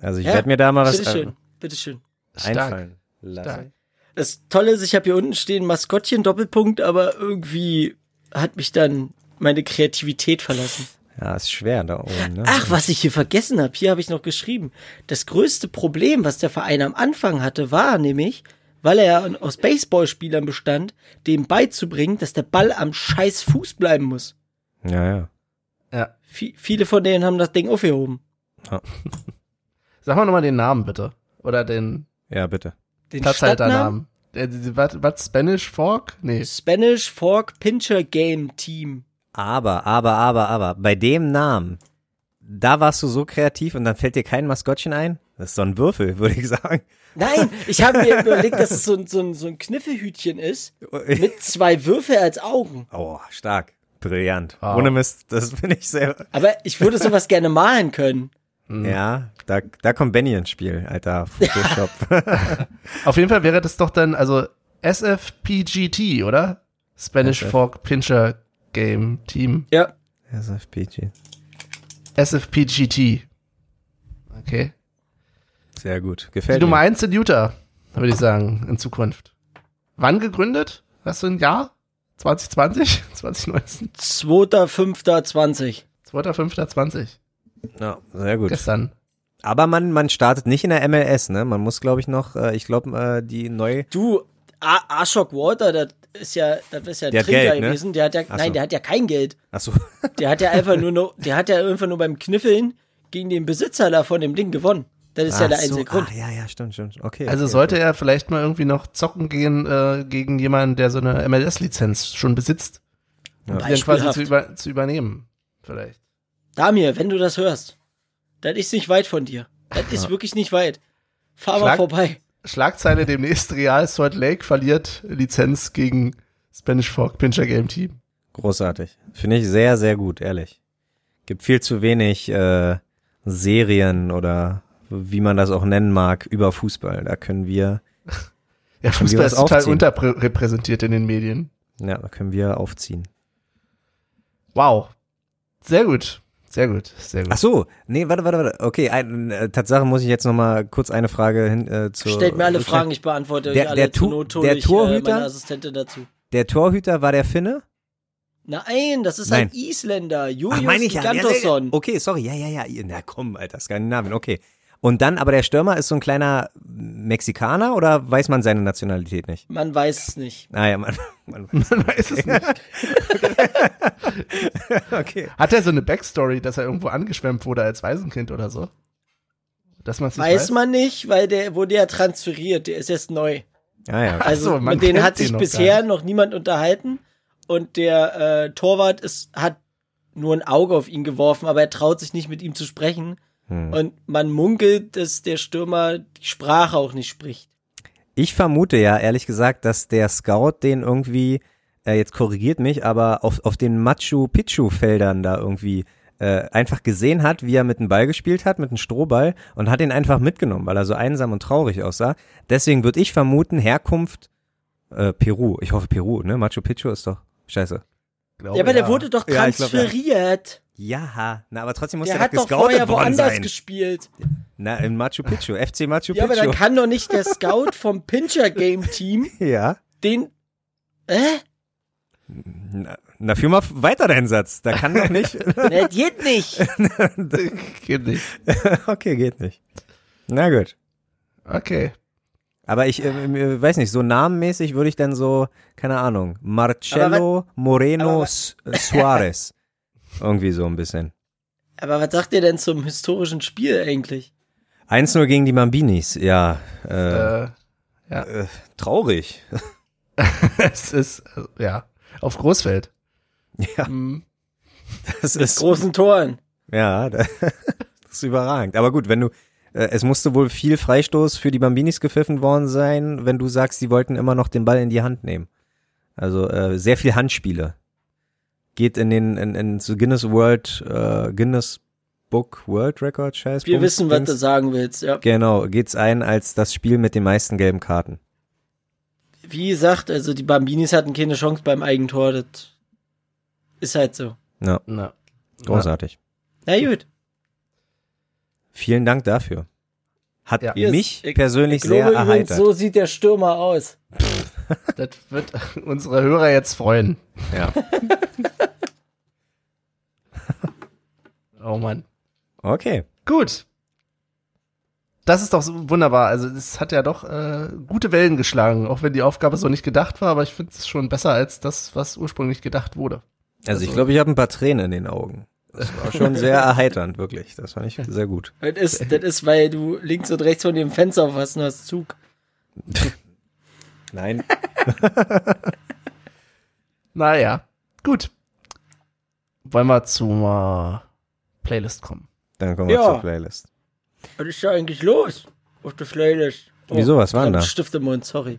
[SPEAKER 3] Also ich
[SPEAKER 2] Ja,
[SPEAKER 3] werde mir da mal was
[SPEAKER 2] Bitteschön,
[SPEAKER 3] äh,
[SPEAKER 2] bitteschön.
[SPEAKER 1] Stark.
[SPEAKER 3] einfallen lassen.
[SPEAKER 1] Stark.
[SPEAKER 2] Das Tolle ist, ich habe hier unten stehen Maskottchen Doppelpunkt, aber irgendwie hat mich dann meine Kreativität verlassen.
[SPEAKER 3] Ja, ist schwer da oben, ne?
[SPEAKER 2] Ach, was ich hier vergessen habe, hier habe ich noch geschrieben. Das größte Problem, was der Verein am Anfang hatte, war nämlich, weil er ja aus Baseballspielern bestand, dem beizubringen, dass der Ball am scheiß Fuß bleiben muss.
[SPEAKER 3] Ja, ja.
[SPEAKER 1] Ja.
[SPEAKER 2] Vi- viele von denen haben das Ding aufgehoben. <laughs>
[SPEAKER 1] Sag mal nochmal den Namen bitte. Oder den
[SPEAKER 3] Ja, bitte.
[SPEAKER 2] Den
[SPEAKER 1] Platzhalternamen.
[SPEAKER 2] Stadtnamen?
[SPEAKER 1] Äh, Was, was, Spanish Fork? Nee.
[SPEAKER 2] Spanish Fork Pincher Game Team.
[SPEAKER 3] Aber, aber, aber, aber, bei dem Namen, da warst du so kreativ und dann fällt dir kein Maskottchen ein? Das ist so ein Würfel, <laughs> würde ich sagen.
[SPEAKER 2] Nein, ich habe mir überlegt, dass es so ein, so ein, so ein Kniffelhütchen ist, mit zwei Würfel als Augen.
[SPEAKER 3] Oh, stark. Brillant.
[SPEAKER 1] Wow.
[SPEAKER 3] Ohne Mist, das bin ich sehr.
[SPEAKER 2] Aber ich würde sowas gerne malen können.
[SPEAKER 3] Ja, da, da kommt Benny ins Spiel, alter Photoshop. <laughs> <laughs>
[SPEAKER 1] Auf jeden Fall wäre das doch dann, also SFPGT, oder? Spanish
[SPEAKER 3] SF.
[SPEAKER 1] Fork Pincher Game Team.
[SPEAKER 2] Ja.
[SPEAKER 3] SFPG.
[SPEAKER 1] SFPGT. Okay.
[SPEAKER 3] Sehr gut.
[SPEAKER 1] Die
[SPEAKER 3] Gefällt
[SPEAKER 1] Nummer
[SPEAKER 3] mir.
[SPEAKER 1] eins in Utah, würde ich sagen, in Zukunft. Wann gegründet? Hast du ein Jahr? 2020? 2019?
[SPEAKER 2] 2.5.20.
[SPEAKER 1] 2.5.20.
[SPEAKER 3] Ja, sehr gut.
[SPEAKER 1] Gestern.
[SPEAKER 3] Aber man, man startet nicht in der MLS, ne? Man muss, glaube ich, noch, äh, ich glaube, äh, die neu.
[SPEAKER 2] Du, Ashok Water, das ist ja, das ist ja
[SPEAKER 3] Der
[SPEAKER 2] Träger
[SPEAKER 3] Geld, ne?
[SPEAKER 2] gewesen. Der hat ja,
[SPEAKER 3] Ach
[SPEAKER 2] nein,
[SPEAKER 3] so.
[SPEAKER 2] der hat ja kein Geld.
[SPEAKER 3] Achso. <laughs>
[SPEAKER 2] Der hat ja einfach nur <laughs> noch, der hat ja einfach nur beim Kniffeln gegen den Besitzer da von dem Ding gewonnen. Das ist ja der einzige Grund.
[SPEAKER 3] Ah, ja, ja, stimmt, stimmt. Okay.
[SPEAKER 1] Also
[SPEAKER 3] okay,
[SPEAKER 1] sollte er vielleicht mal irgendwie noch zocken gehen äh, gegen jemanden, der so eine MLS-Lizenz schon besitzt.
[SPEAKER 3] Ja.
[SPEAKER 1] Um dann quasi zu, über, zu übernehmen. Vielleicht.
[SPEAKER 2] Damir, wenn du das hörst, das ist nicht weit von dir. Das ist wirklich nicht weit. Fahr mal
[SPEAKER 1] Schlag-
[SPEAKER 2] vorbei.
[SPEAKER 1] Schlagzeile demnächst Real Salt Lake verliert Lizenz gegen Spanish Fork Pincher Game Team.
[SPEAKER 3] Großartig. Finde ich sehr, sehr gut, ehrlich. Gibt viel zu wenig äh, Serien oder wie man das auch nennen mag über Fußball. Da können wir, <laughs>
[SPEAKER 1] Ja,
[SPEAKER 3] wir
[SPEAKER 1] Fußball
[SPEAKER 3] was
[SPEAKER 1] ist total
[SPEAKER 3] aufziehen?
[SPEAKER 1] unterrepräsentiert in den Medien.
[SPEAKER 3] ja, da können wir aufziehen.
[SPEAKER 1] Wow. Sehr gut. Sehr gut. Sehr gut.
[SPEAKER 3] Ach so, nee, warte, warte, warte. Okay, ein, äh, Tatsache muss ich jetzt noch mal kurz eine Frage hin äh, zu.
[SPEAKER 2] Stellt mir alle
[SPEAKER 3] rückstellen.
[SPEAKER 2] Fragen, ich beantworte
[SPEAKER 3] Der-
[SPEAKER 2] euch alle.
[SPEAKER 3] der Tu-
[SPEAKER 2] Not
[SPEAKER 3] der
[SPEAKER 2] ich, Äh,
[SPEAKER 3] Torhüter?
[SPEAKER 2] meine Assistentin dazu.
[SPEAKER 3] Der Torhüter war der Finne?
[SPEAKER 2] Nein, das ist
[SPEAKER 3] Nein.
[SPEAKER 2] ein Isländer. Julius
[SPEAKER 3] Ach, meine ich ja. Okay, sorry, ja, ja, ja. Na komm, Alter, Skandinavien, okay. Und dann, aber der Stürmer ist so ein kleiner Mexikaner oder weiß man seine Nationalität nicht?
[SPEAKER 2] Man weiß es nicht.
[SPEAKER 3] Ah ja, man, man <laughs>
[SPEAKER 1] Man weiß es nicht. <laughs>
[SPEAKER 3] okay.
[SPEAKER 1] Hat er so eine Backstory, dass er irgendwo angeschwemmt wurde als Waisenkind oder so? Dass nicht
[SPEAKER 2] Weiß,
[SPEAKER 1] weiß?
[SPEAKER 2] man nicht, weil der wurde ja transferiert. Der ist jetzt neu.
[SPEAKER 3] Ah ja,
[SPEAKER 2] Also
[SPEAKER 1] so,
[SPEAKER 2] mit denen hat sich
[SPEAKER 1] noch
[SPEAKER 2] bisher noch niemand unterhalten. Und der äh, Torwart ist, hat nur ein Auge auf ihn geworfen, aber er traut sich nicht mit ihm zu sprechen.
[SPEAKER 3] Hm.
[SPEAKER 2] Und man munkelt, dass der Stürmer die Sprache auch nicht spricht.
[SPEAKER 3] Ich vermute ja, ehrlich gesagt, dass der Scout den irgendwie, äh, jetzt korrigiert mich, aber auf, auf den Machu Picchu Feldern da irgendwie äh, einfach gesehen hat, wie er mit dem Ball gespielt hat, mit einem Strohball und hat ihn einfach mitgenommen, weil er so einsam und traurig aussah. Deswegen würde ich vermuten, Herkunft äh, Peru. Ich hoffe Peru, ne? Machu Picchu ist doch scheiße.
[SPEAKER 1] Glaube,
[SPEAKER 2] ja, aber der wurde doch
[SPEAKER 3] Ja, glaub, ja. Ja, na, aber trotzdem muss
[SPEAKER 2] der
[SPEAKER 3] der,
[SPEAKER 2] hat
[SPEAKER 3] doch
[SPEAKER 2] vorher
[SPEAKER 3] worden
[SPEAKER 2] woanders
[SPEAKER 3] sein.
[SPEAKER 2] gespielt.
[SPEAKER 3] Na, in Machu Picchu, FC Machu
[SPEAKER 2] Ja, aber dann
[SPEAKER 3] Picchu.
[SPEAKER 2] kann doch nicht der <laughs> Scout vom Pincher Game Team
[SPEAKER 3] Ja.
[SPEAKER 2] den. Äh?
[SPEAKER 3] Na, na, führ mal weiter deinen Satz. Da kann doch nicht. <laughs>
[SPEAKER 2] Ne, geht nicht. <laughs>
[SPEAKER 1] Geht nicht.
[SPEAKER 3] okay, geht nicht. Na gut.
[SPEAKER 1] Okay.
[SPEAKER 3] Aber ich äh, äh, weiß nicht, so namenmäßig würde ich dann so, keine Ahnung, Marcello Moreno
[SPEAKER 2] aber
[SPEAKER 3] äh, Suarez. Irgendwie so ein bisschen.
[SPEAKER 2] Aber was sagt ihr denn zum historischen Spiel eigentlich?
[SPEAKER 3] 1-0 gegen die Mambinis, ja. Äh,
[SPEAKER 1] Äh, ja.
[SPEAKER 3] äh, traurig. <laughs>
[SPEAKER 1] es ist, äh, ja, auf Großfeld.
[SPEAKER 3] Ja,
[SPEAKER 1] Hm.
[SPEAKER 3] das
[SPEAKER 2] Mit
[SPEAKER 3] ist,
[SPEAKER 2] großen Toren.
[SPEAKER 3] ja, <laughs> das ist überragend. Aber gut, wenn du, Äh, es musste wohl viel Freistoß für die Bambinis gepfiffen worden sein, wenn du sagst, sie wollten immer noch den Ball in die Hand nehmen. Also äh, sehr viel Handspiele. Geht in den in, in so Guinness World äh, Guinness Book World Record Scheiß.
[SPEAKER 2] Wir wissen, was du sagen willst, ja.
[SPEAKER 3] Genau, geht's ein als das Spiel mit den meisten gelben Karten.
[SPEAKER 2] Wie gesagt, also die Bambinis hatten keine Chance beim Eigentor, das ist halt so.
[SPEAKER 3] Ja,
[SPEAKER 1] Na.
[SPEAKER 3] großartig.
[SPEAKER 2] Na gut.
[SPEAKER 3] Vielen Dank dafür. Hat
[SPEAKER 1] Ja.
[SPEAKER 3] Mich
[SPEAKER 2] ist- ich-
[SPEAKER 3] persönlich
[SPEAKER 2] Ich glaube
[SPEAKER 3] sehr
[SPEAKER 2] übrigens,
[SPEAKER 3] erheitert.
[SPEAKER 2] so sieht der Stürmer aus. <laughs>
[SPEAKER 1] Das wird unsere Hörer jetzt freuen.
[SPEAKER 3] Ja. <laughs>
[SPEAKER 1] Oh Mann.
[SPEAKER 3] Okay.
[SPEAKER 1] Gut. Das ist doch so wunderbar. Also es hat ja doch äh, gute Wellen geschlagen, auch wenn die Aufgabe so nicht gedacht war, aber ich finde es schon besser als das, was ursprünglich gedacht wurde.
[SPEAKER 3] Also ich
[SPEAKER 1] Also-
[SPEAKER 3] glaube, ich habe ein paar Tränen in den Augen. Das war schon sehr <laughs> erheiternd, wirklich. Das fand ich sehr gut.
[SPEAKER 2] Das ist, das ist, weil du links und rechts von dem Fenster auf hast und hast Zug.
[SPEAKER 3] Nein. <laughs>
[SPEAKER 1] Naja, gut. Wollen wir zur Playlist kommen?
[SPEAKER 3] Dann kommen wir
[SPEAKER 2] Ja.
[SPEAKER 3] zur Playlist.
[SPEAKER 2] Was ist da eigentlich los auf der Playlist? Oh,
[SPEAKER 3] Wieso, was war denn da?
[SPEAKER 2] Stift im Mund, sorry.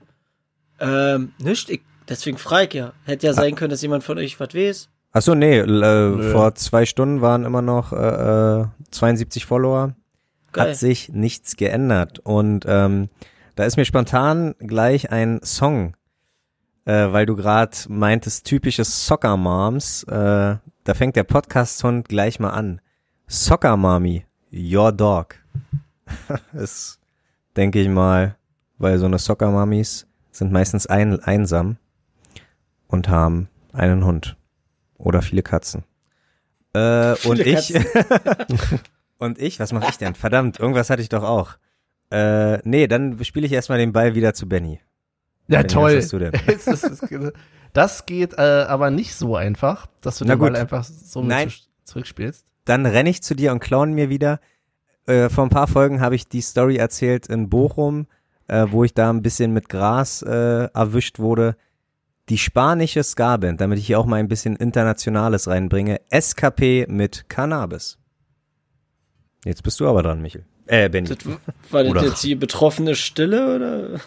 [SPEAKER 2] Ähm, nicht, ich, deswegen frage ich ja. Hätte ja sein können, dass jemand von euch was weiß.
[SPEAKER 3] Ach so, nee, äh, vor zwei Stunden waren immer noch äh, äh, 72 Follower.
[SPEAKER 2] Geil.
[SPEAKER 3] Hat sich nichts geändert. Und ähm, da ist mir spontan gleich ein Song, äh, weil du gerade meintest, typisches Soccer Moms. Äh, da fängt der Podcast-Hund gleich mal an. Soccer Mommy, your dog. <laughs> ist, denke ich mal, weil so eine Soccer Mummies sind meistens ein, einsam und haben einen Hund oder viele Katzen. Äh, und
[SPEAKER 2] Viele
[SPEAKER 3] ich <laughs> und ich, was mache ich denn? Verdammt, irgendwas hatte ich doch auch. Äh, nee, dann spiele ich erstmal den Ball wieder zu Benny.
[SPEAKER 1] Ja,
[SPEAKER 3] Benny,
[SPEAKER 1] toll.
[SPEAKER 3] was hast du denn? <laughs>
[SPEAKER 1] das, geht äh, aber nicht so einfach, dass du
[SPEAKER 3] Na
[SPEAKER 1] den
[SPEAKER 3] gut.
[SPEAKER 1] Ball einfach so
[SPEAKER 3] Nein.
[SPEAKER 1] zurückspielst.
[SPEAKER 3] Dann renne ich zu dir und klauen mir wieder. Äh, vor ein paar Folgen habe ich die Story erzählt in Bochum, äh, wo ich da ein bisschen mit Gras äh, erwischt wurde. Die spanische Ska-Band, damit ich hier auch mal ein bisschen Internationales reinbringe. SKP mit Cannabis. Jetzt bist du aber dran, Michel. Äh, Benny.
[SPEAKER 2] Das, war das
[SPEAKER 3] Oder-
[SPEAKER 2] jetzt die betroffene Stille oder?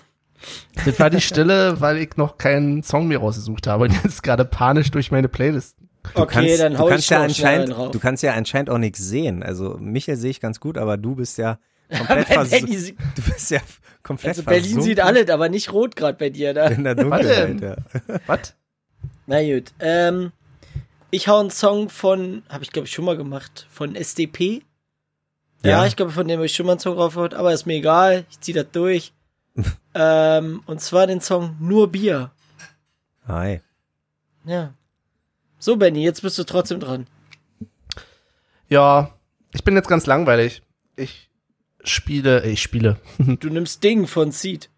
[SPEAKER 1] Das war die Stille, weil ich noch keinen Song mehr rausgesucht habe und jetzt gerade panisch durch meine Playlist.
[SPEAKER 3] Du
[SPEAKER 2] okay,
[SPEAKER 3] kannst,
[SPEAKER 2] dann
[SPEAKER 3] du
[SPEAKER 2] hau ich
[SPEAKER 3] kannst ja
[SPEAKER 2] schnell einen
[SPEAKER 3] anscheinend,
[SPEAKER 2] rauf.
[SPEAKER 3] du kannst ja anscheinend auch nichts sehen. Also Michel sehe ich ganz gut, aber du bist ja <laughs> komplett versunken.
[SPEAKER 2] Berlin sieht- <laughs>
[SPEAKER 3] Du bist ja komplett
[SPEAKER 2] also Berlin
[SPEAKER 3] versunken
[SPEAKER 2] sieht alles, aber nicht rot gerade bei dir da.
[SPEAKER 3] in der
[SPEAKER 1] Was
[SPEAKER 3] Dunkelheit.
[SPEAKER 1] denn?
[SPEAKER 3] Ja. <laughs>
[SPEAKER 1] Was?
[SPEAKER 2] Na gut. Ähm, ich hau einen Song von, habe ich glaube ich schon mal gemacht, von SDP. Ja,
[SPEAKER 3] Ja.
[SPEAKER 2] ich glaube, von dem habe ich schon mal einen Song raufgehört, aber ist mir egal, ich zieh das durch. <laughs> ähm, und zwar den Song Nur Bier.
[SPEAKER 3] Hi.
[SPEAKER 2] Ja. So, Benny, jetzt bist du trotzdem dran.
[SPEAKER 1] Ja, ich bin jetzt ganz langweilig. Ich spiele, ich spiele, <laughs>
[SPEAKER 2] Du nimmst Ding von Seed.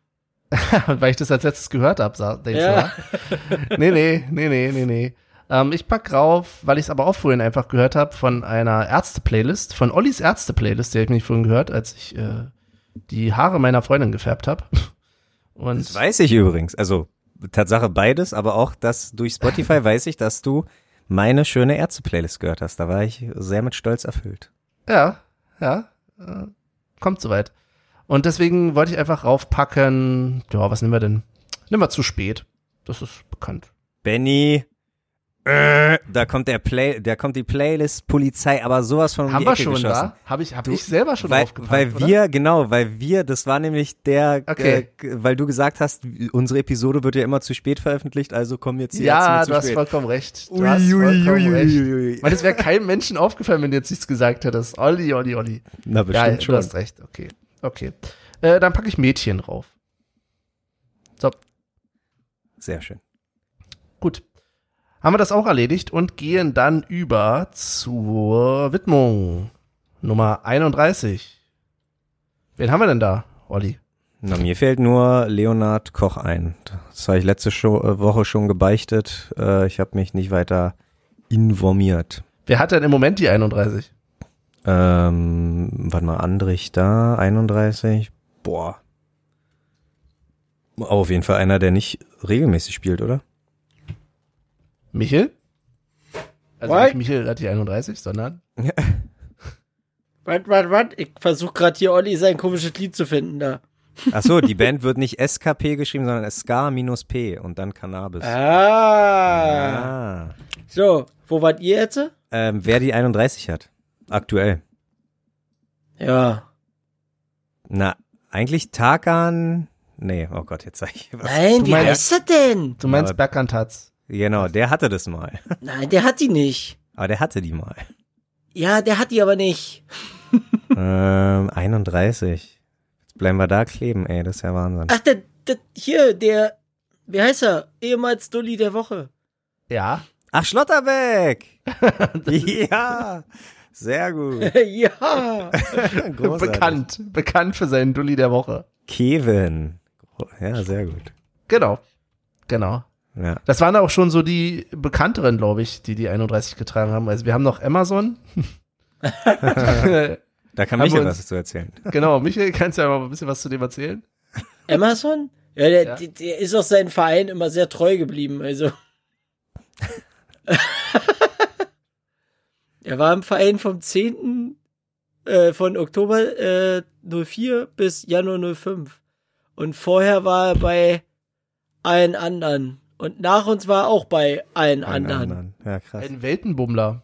[SPEAKER 1] weil ich das als letztes gehört habe, denkst
[SPEAKER 2] Ja.
[SPEAKER 1] du? wa? Nee, nee, nee, nee, nee, nee. Ähm, ich pack rauf, weil ich es aber auch vorhin einfach gehört habe, von einer Ärzte-Playlist, von Ollis Ärzte-Playlist, die habe ich mich vorhin gehört, als ich äh, die Haare meiner Freundin gefärbt habe. <laughs> Und
[SPEAKER 3] Das weiß ich übrigens. Also Tatsache beides, aber auch das durch Spotify <laughs> weiß ich, dass du meine schöne Ärzte-Playlist gehört hast. Da war ich sehr mit Stolz erfüllt.
[SPEAKER 1] Ja, ja, äh, kommt soweit. Und deswegen wollte ich einfach raufpacken, ja, was nehmen wir denn? Nehmen wir zu spät. Das ist bekannt.
[SPEAKER 3] Benny, äh, da kommt der Play, da kommt die Playlist Polizei, aber sowas von um
[SPEAKER 1] Haben
[SPEAKER 3] die
[SPEAKER 1] wir
[SPEAKER 3] Ecke
[SPEAKER 1] schon
[SPEAKER 3] geschossen.
[SPEAKER 1] da? Habe ich, hab
[SPEAKER 3] Du-
[SPEAKER 1] ich selber schon
[SPEAKER 3] weil,
[SPEAKER 1] draufgepackt,
[SPEAKER 3] weil
[SPEAKER 1] oder?
[SPEAKER 3] wir, genau, weil wir, das war nämlich der,
[SPEAKER 1] Okay.
[SPEAKER 3] äh, weil du gesagt hast, unsere Episode wird ja immer zu spät veröffentlicht, also kommen jetzt hier
[SPEAKER 1] Ja,
[SPEAKER 3] jetzt
[SPEAKER 1] du
[SPEAKER 3] zu
[SPEAKER 1] hast
[SPEAKER 3] spät.
[SPEAKER 1] vollkommen recht. Du
[SPEAKER 3] Ui,
[SPEAKER 1] hast
[SPEAKER 3] ui,
[SPEAKER 1] vollkommen
[SPEAKER 3] ui,
[SPEAKER 1] recht.
[SPEAKER 3] ui, ui.
[SPEAKER 1] Ich meine, es wäre keinem Menschen aufgefallen, wenn du jetzt nichts gesagt hättest. Olli, Olli, Olli.
[SPEAKER 3] Na, bestimmt
[SPEAKER 1] Geil,
[SPEAKER 3] schon.
[SPEAKER 1] du hast recht. Okay, okay. Äh, dann packe ich Mädchen drauf. So,
[SPEAKER 3] Sehr schön.
[SPEAKER 1] gut. Haben wir das auch erledigt und gehen dann über zur Widmung. Nummer 31. Wen haben wir denn da, Olli?
[SPEAKER 3] Na, mir fällt nur Leonard Koch ein. Das habe ich letzte äh, Woche schon gebeichtet. Äh, ich habe mich nicht weiter informiert.
[SPEAKER 1] Wer hat denn im Moment die 31?
[SPEAKER 3] Ähm, warte mal, Andrich da, 31. Boah. Auf jeden Fall einer, der nicht regelmäßig spielt, oder?
[SPEAKER 1] Michel? Also
[SPEAKER 2] What?
[SPEAKER 1] nicht Michel hat die 31, sondern
[SPEAKER 2] Was, was, was? Ich versuche gerade hier Olli sein komisches Lied zu finden da.
[SPEAKER 3] Ach so, die Band wird nicht SKP geschrieben, sondern SK minus P und dann Cannabis.
[SPEAKER 2] Ah.
[SPEAKER 3] Ah.
[SPEAKER 2] So, wo wart ihr jetzt?
[SPEAKER 3] Ähm, wer die 31 hat. Aktuell.
[SPEAKER 2] Ja.
[SPEAKER 3] Na, eigentlich Tarkan. Nee, oh Gott, jetzt sag ich was.
[SPEAKER 2] Nein,
[SPEAKER 1] Du
[SPEAKER 2] wie
[SPEAKER 1] meinst-
[SPEAKER 2] heißt das denn?
[SPEAKER 1] Du meinst Bergkantatz.
[SPEAKER 3] Genau, der hatte das mal.
[SPEAKER 2] Nein, der hat die nicht.
[SPEAKER 3] Aber der hatte die mal.
[SPEAKER 2] Ja, der hat die aber nicht.
[SPEAKER 3] Ähm, 31. Jetzt bleiben wir da kleben, ey, das ist ja Wahnsinn.
[SPEAKER 2] Ach, der, der, hier, der, wie heißt er? Ehemals Dulli der Woche.
[SPEAKER 1] Ja.
[SPEAKER 3] Ach, Schlotterbeck! <laughs> ja, sehr gut. <laughs>
[SPEAKER 2] ja.
[SPEAKER 3] Großartig.
[SPEAKER 1] Bekannt. Bekannt für seinen Dulli der Woche.
[SPEAKER 3] Kevin. Ja, sehr gut.
[SPEAKER 1] Genau. Genau.
[SPEAKER 3] Ja.
[SPEAKER 1] Das waren auch schon so die bekannteren, glaube ich, die die 31 getragen haben. Also wir haben noch Amazon. <laughs>
[SPEAKER 3] Da kann Michael
[SPEAKER 1] uns-
[SPEAKER 3] was zu erzählen.
[SPEAKER 1] genau, Michael, kannst du ja mal ein bisschen was zu dem erzählen?
[SPEAKER 2] Amazon? Ja, der,
[SPEAKER 1] Ja.
[SPEAKER 2] Der ist auch seinem Verein immer sehr treu geblieben, also. <laughs> er war im Verein vom 10. Äh, von Oktober äh, 04 bis Januar 05. Und vorher war er bei allen anderen. Und nach uns war er auch bei allen
[SPEAKER 3] Einen
[SPEAKER 2] anderen.
[SPEAKER 3] Ja, krass.
[SPEAKER 1] Ein Weltenbummler.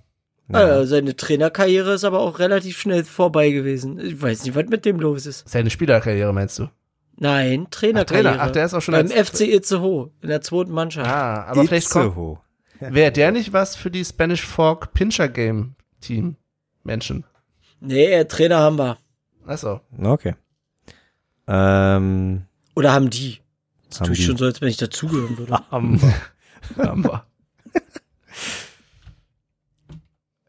[SPEAKER 2] Äh, seine Trainerkarriere ist aber auch relativ schnell vorbei gewesen. Ich weiß nicht, was mit dem los ist.
[SPEAKER 1] Seine Spielerkarriere meinst du?
[SPEAKER 2] Nein,
[SPEAKER 1] Ach,
[SPEAKER 2] Trainerkarriere.
[SPEAKER 1] Trainer. Ach, der ist auch schon
[SPEAKER 2] Beim FC Itzehoe in der zweiten Mannschaft.
[SPEAKER 1] Ah, aber vielleicht kommt,
[SPEAKER 3] Itzehoe. <laughs>
[SPEAKER 1] wäre der nicht was für die Spanish Fork Pincher Game Team Menschen?
[SPEAKER 2] Nee, äh, Trainer haben wir.
[SPEAKER 1] Achso.
[SPEAKER 3] Okay. Ähm,
[SPEAKER 2] Oder haben die? Das
[SPEAKER 3] Haben
[SPEAKER 2] tue ich schon so, als wenn ich dazugehören würde.
[SPEAKER 1] Haben wir. Haben wir.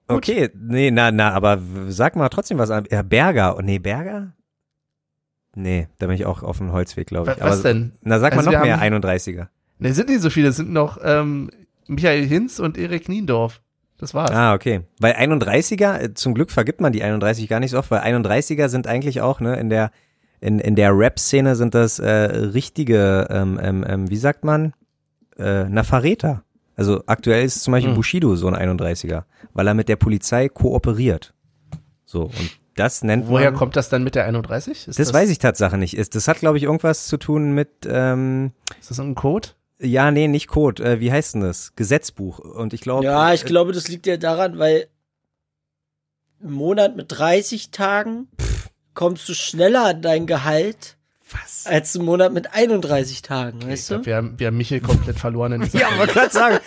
[SPEAKER 3] okay, nee, na, na, aber sag mal trotzdem was an. Ja, Berger. Oh, nee, Berger? Nee, da bin ich auch auf dem Holzweg, glaube ich.
[SPEAKER 1] Was, was
[SPEAKER 3] aber,
[SPEAKER 1] denn?
[SPEAKER 3] Na, sag
[SPEAKER 1] Also
[SPEAKER 3] mal noch mehr
[SPEAKER 1] haben-
[SPEAKER 3] 31er.
[SPEAKER 1] Ne, sind nicht so viele. Es sind noch ähm, Michael Hinz und Erik Niendorf. Das war's.
[SPEAKER 3] Ah, okay. Weil 31er, äh, zum Glück vergibt man die 31 gar nicht so oft, weil 31er sind eigentlich auch, ne, in der, in, in der Rap-Szene sind das äh, richtige, ähm, ähm, ähm, wie sagt man, äh, na, Verräter. Also aktuell ist zum Beispiel
[SPEAKER 1] Hm.
[SPEAKER 3] Bushido so ein 31er, weil er mit der Polizei kooperiert. So, und das nennt
[SPEAKER 1] Woher
[SPEAKER 3] man,
[SPEAKER 1] kommt das dann mit der 31? Ist
[SPEAKER 3] das, weiß ich Tatsache nicht. Ist, das hat, glaube ich, irgendwas zu tun mit, ähm,
[SPEAKER 1] Ist das ein Code?
[SPEAKER 3] ja, nee, nicht Code, äh, wie heißt denn das? Gesetzbuch. Und ich glaube,
[SPEAKER 2] Ja, ich glaube, das liegt ja daran, weil im Monat mit 30 Tagen kommst du schneller an dein Gehalt
[SPEAKER 3] was?
[SPEAKER 2] als im Monat mit 31 Tagen,
[SPEAKER 1] Ich
[SPEAKER 2] weißt
[SPEAKER 1] glaub,
[SPEAKER 2] du?
[SPEAKER 1] wir, haben, wir haben Michael komplett verloren in dieser
[SPEAKER 3] Ja, wollte gerade sagen.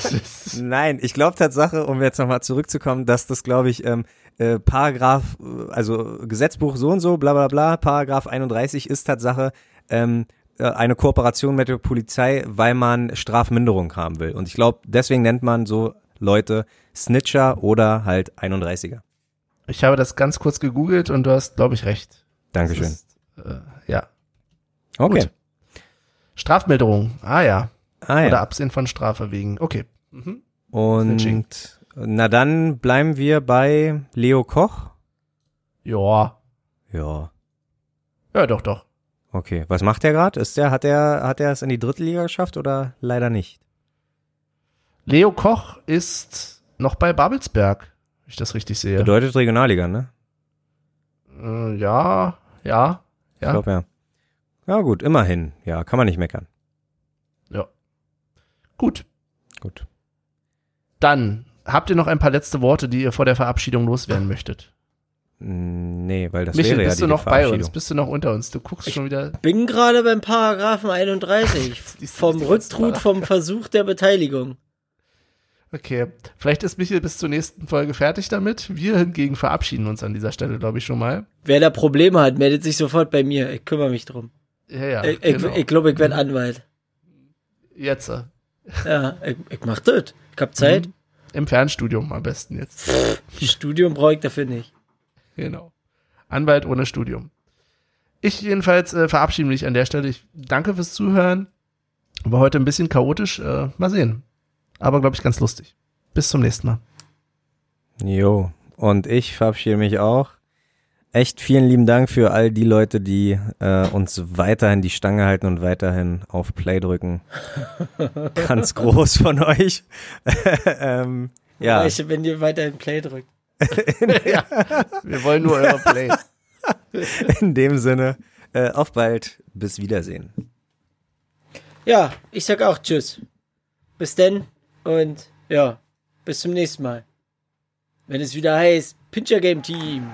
[SPEAKER 3] <laughs> Nein, ich glaube Tatsache, um jetzt nochmal zurückzukommen, dass das, glaube ich, ähm, äh, Paragraph, äh, also Gesetzbuch so und so, bla bla bla, Paragraph 31 ist Tatsache ähm, äh, eine Kooperation mit der Polizei, weil man Strafminderung haben will. Und ich glaube, deswegen nennt man so Leute Snitcher oder halt 31er.
[SPEAKER 1] Ich habe das ganz kurz gegoogelt und du hast, glaube ich, recht.
[SPEAKER 3] Dankeschön.
[SPEAKER 1] Ist, äh, ja.
[SPEAKER 3] Okay.
[SPEAKER 1] Gut. Strafmilderung. Ah ja.
[SPEAKER 3] Ah
[SPEAKER 1] Oder
[SPEAKER 3] ja.
[SPEAKER 1] Absehen von Strafe wegen. Okay. Mhm.
[SPEAKER 3] Und
[SPEAKER 1] Snitching.
[SPEAKER 3] na dann bleiben wir bei Leo Koch.
[SPEAKER 1] Ja.
[SPEAKER 3] Ja.
[SPEAKER 1] Ja, doch, doch.
[SPEAKER 3] Okay. Was macht der gerade? Ist der, hat der, hat er es in die dritte Liga geschafft oder leider nicht?
[SPEAKER 1] Leo Koch ist noch bei Babelsberg, ich das richtig sehe.
[SPEAKER 3] Bedeutet Regionalliga, ne?
[SPEAKER 1] Äh, ja, ja,
[SPEAKER 3] Ich
[SPEAKER 1] ja.
[SPEAKER 3] glaube ja. Ja gut, immerhin. Ja, kann man nicht meckern.
[SPEAKER 1] Gut.
[SPEAKER 3] Gut.
[SPEAKER 1] Dann habt ihr noch ein paar letzte Worte, die ihr vor der Verabschiedung loswerden möchtet.
[SPEAKER 3] Mm, Nee, weil das
[SPEAKER 1] Michael,
[SPEAKER 3] wäre ja
[SPEAKER 1] bist
[SPEAKER 3] die
[SPEAKER 1] du noch bei uns? Bist du noch unter uns? Du guckst schon wieder.
[SPEAKER 2] Bin gerade beim Paragraphen 31
[SPEAKER 1] Siehst du,
[SPEAKER 2] vom Rücktritt vom Versuch der Beteiligung.
[SPEAKER 1] Okay. Vielleicht ist Michael bis zur nächsten Folge fertig damit. Wir hingegen verabschieden uns an dieser Stelle, glaube ich, schon mal.
[SPEAKER 2] Wer da Probleme hat, meldet sich sofort bei mir. Ich kümmere mich drum.
[SPEAKER 1] Ja, ja.
[SPEAKER 2] ich ich,
[SPEAKER 1] genau.
[SPEAKER 2] ich glaube, ich werde Anwalt.
[SPEAKER 1] Jetzt.
[SPEAKER 2] Ja, ich, ich mach das. Ich hab Zeit.
[SPEAKER 1] Mhm. Im Fernstudium am besten jetzt.
[SPEAKER 2] Studium brauche ich dafür nicht.
[SPEAKER 1] Genau. Anwalt ohne Studium. Ich jedenfalls äh, verabschiede mich an der Stelle. Ich danke fürs Zuhören. War heute ein bisschen chaotisch. Äh, mal sehen. Aber glaube ich ganz lustig. Bis zum nächsten Mal.
[SPEAKER 3] Jo. Und ich verabschiede mich auch. Echt vielen lieben Dank für all die Leute, die äh, uns weiterhin die Stange halten und weiterhin auf Play drücken. <laughs> Ganz groß von euch. <laughs> ähm, ja,
[SPEAKER 2] Weißt du, wenn ihr weiterhin Play drückt. <laughs>
[SPEAKER 1] ja, wir wollen nur eure Plays.
[SPEAKER 3] In dem Sinne, äh, auf bald, bis Wiedersehen.
[SPEAKER 2] Ja, ich sag auch Tschüss. Bis denn und ja, bis zum nächsten Mal. Wenn es wieder heißt, Pincher Game Team.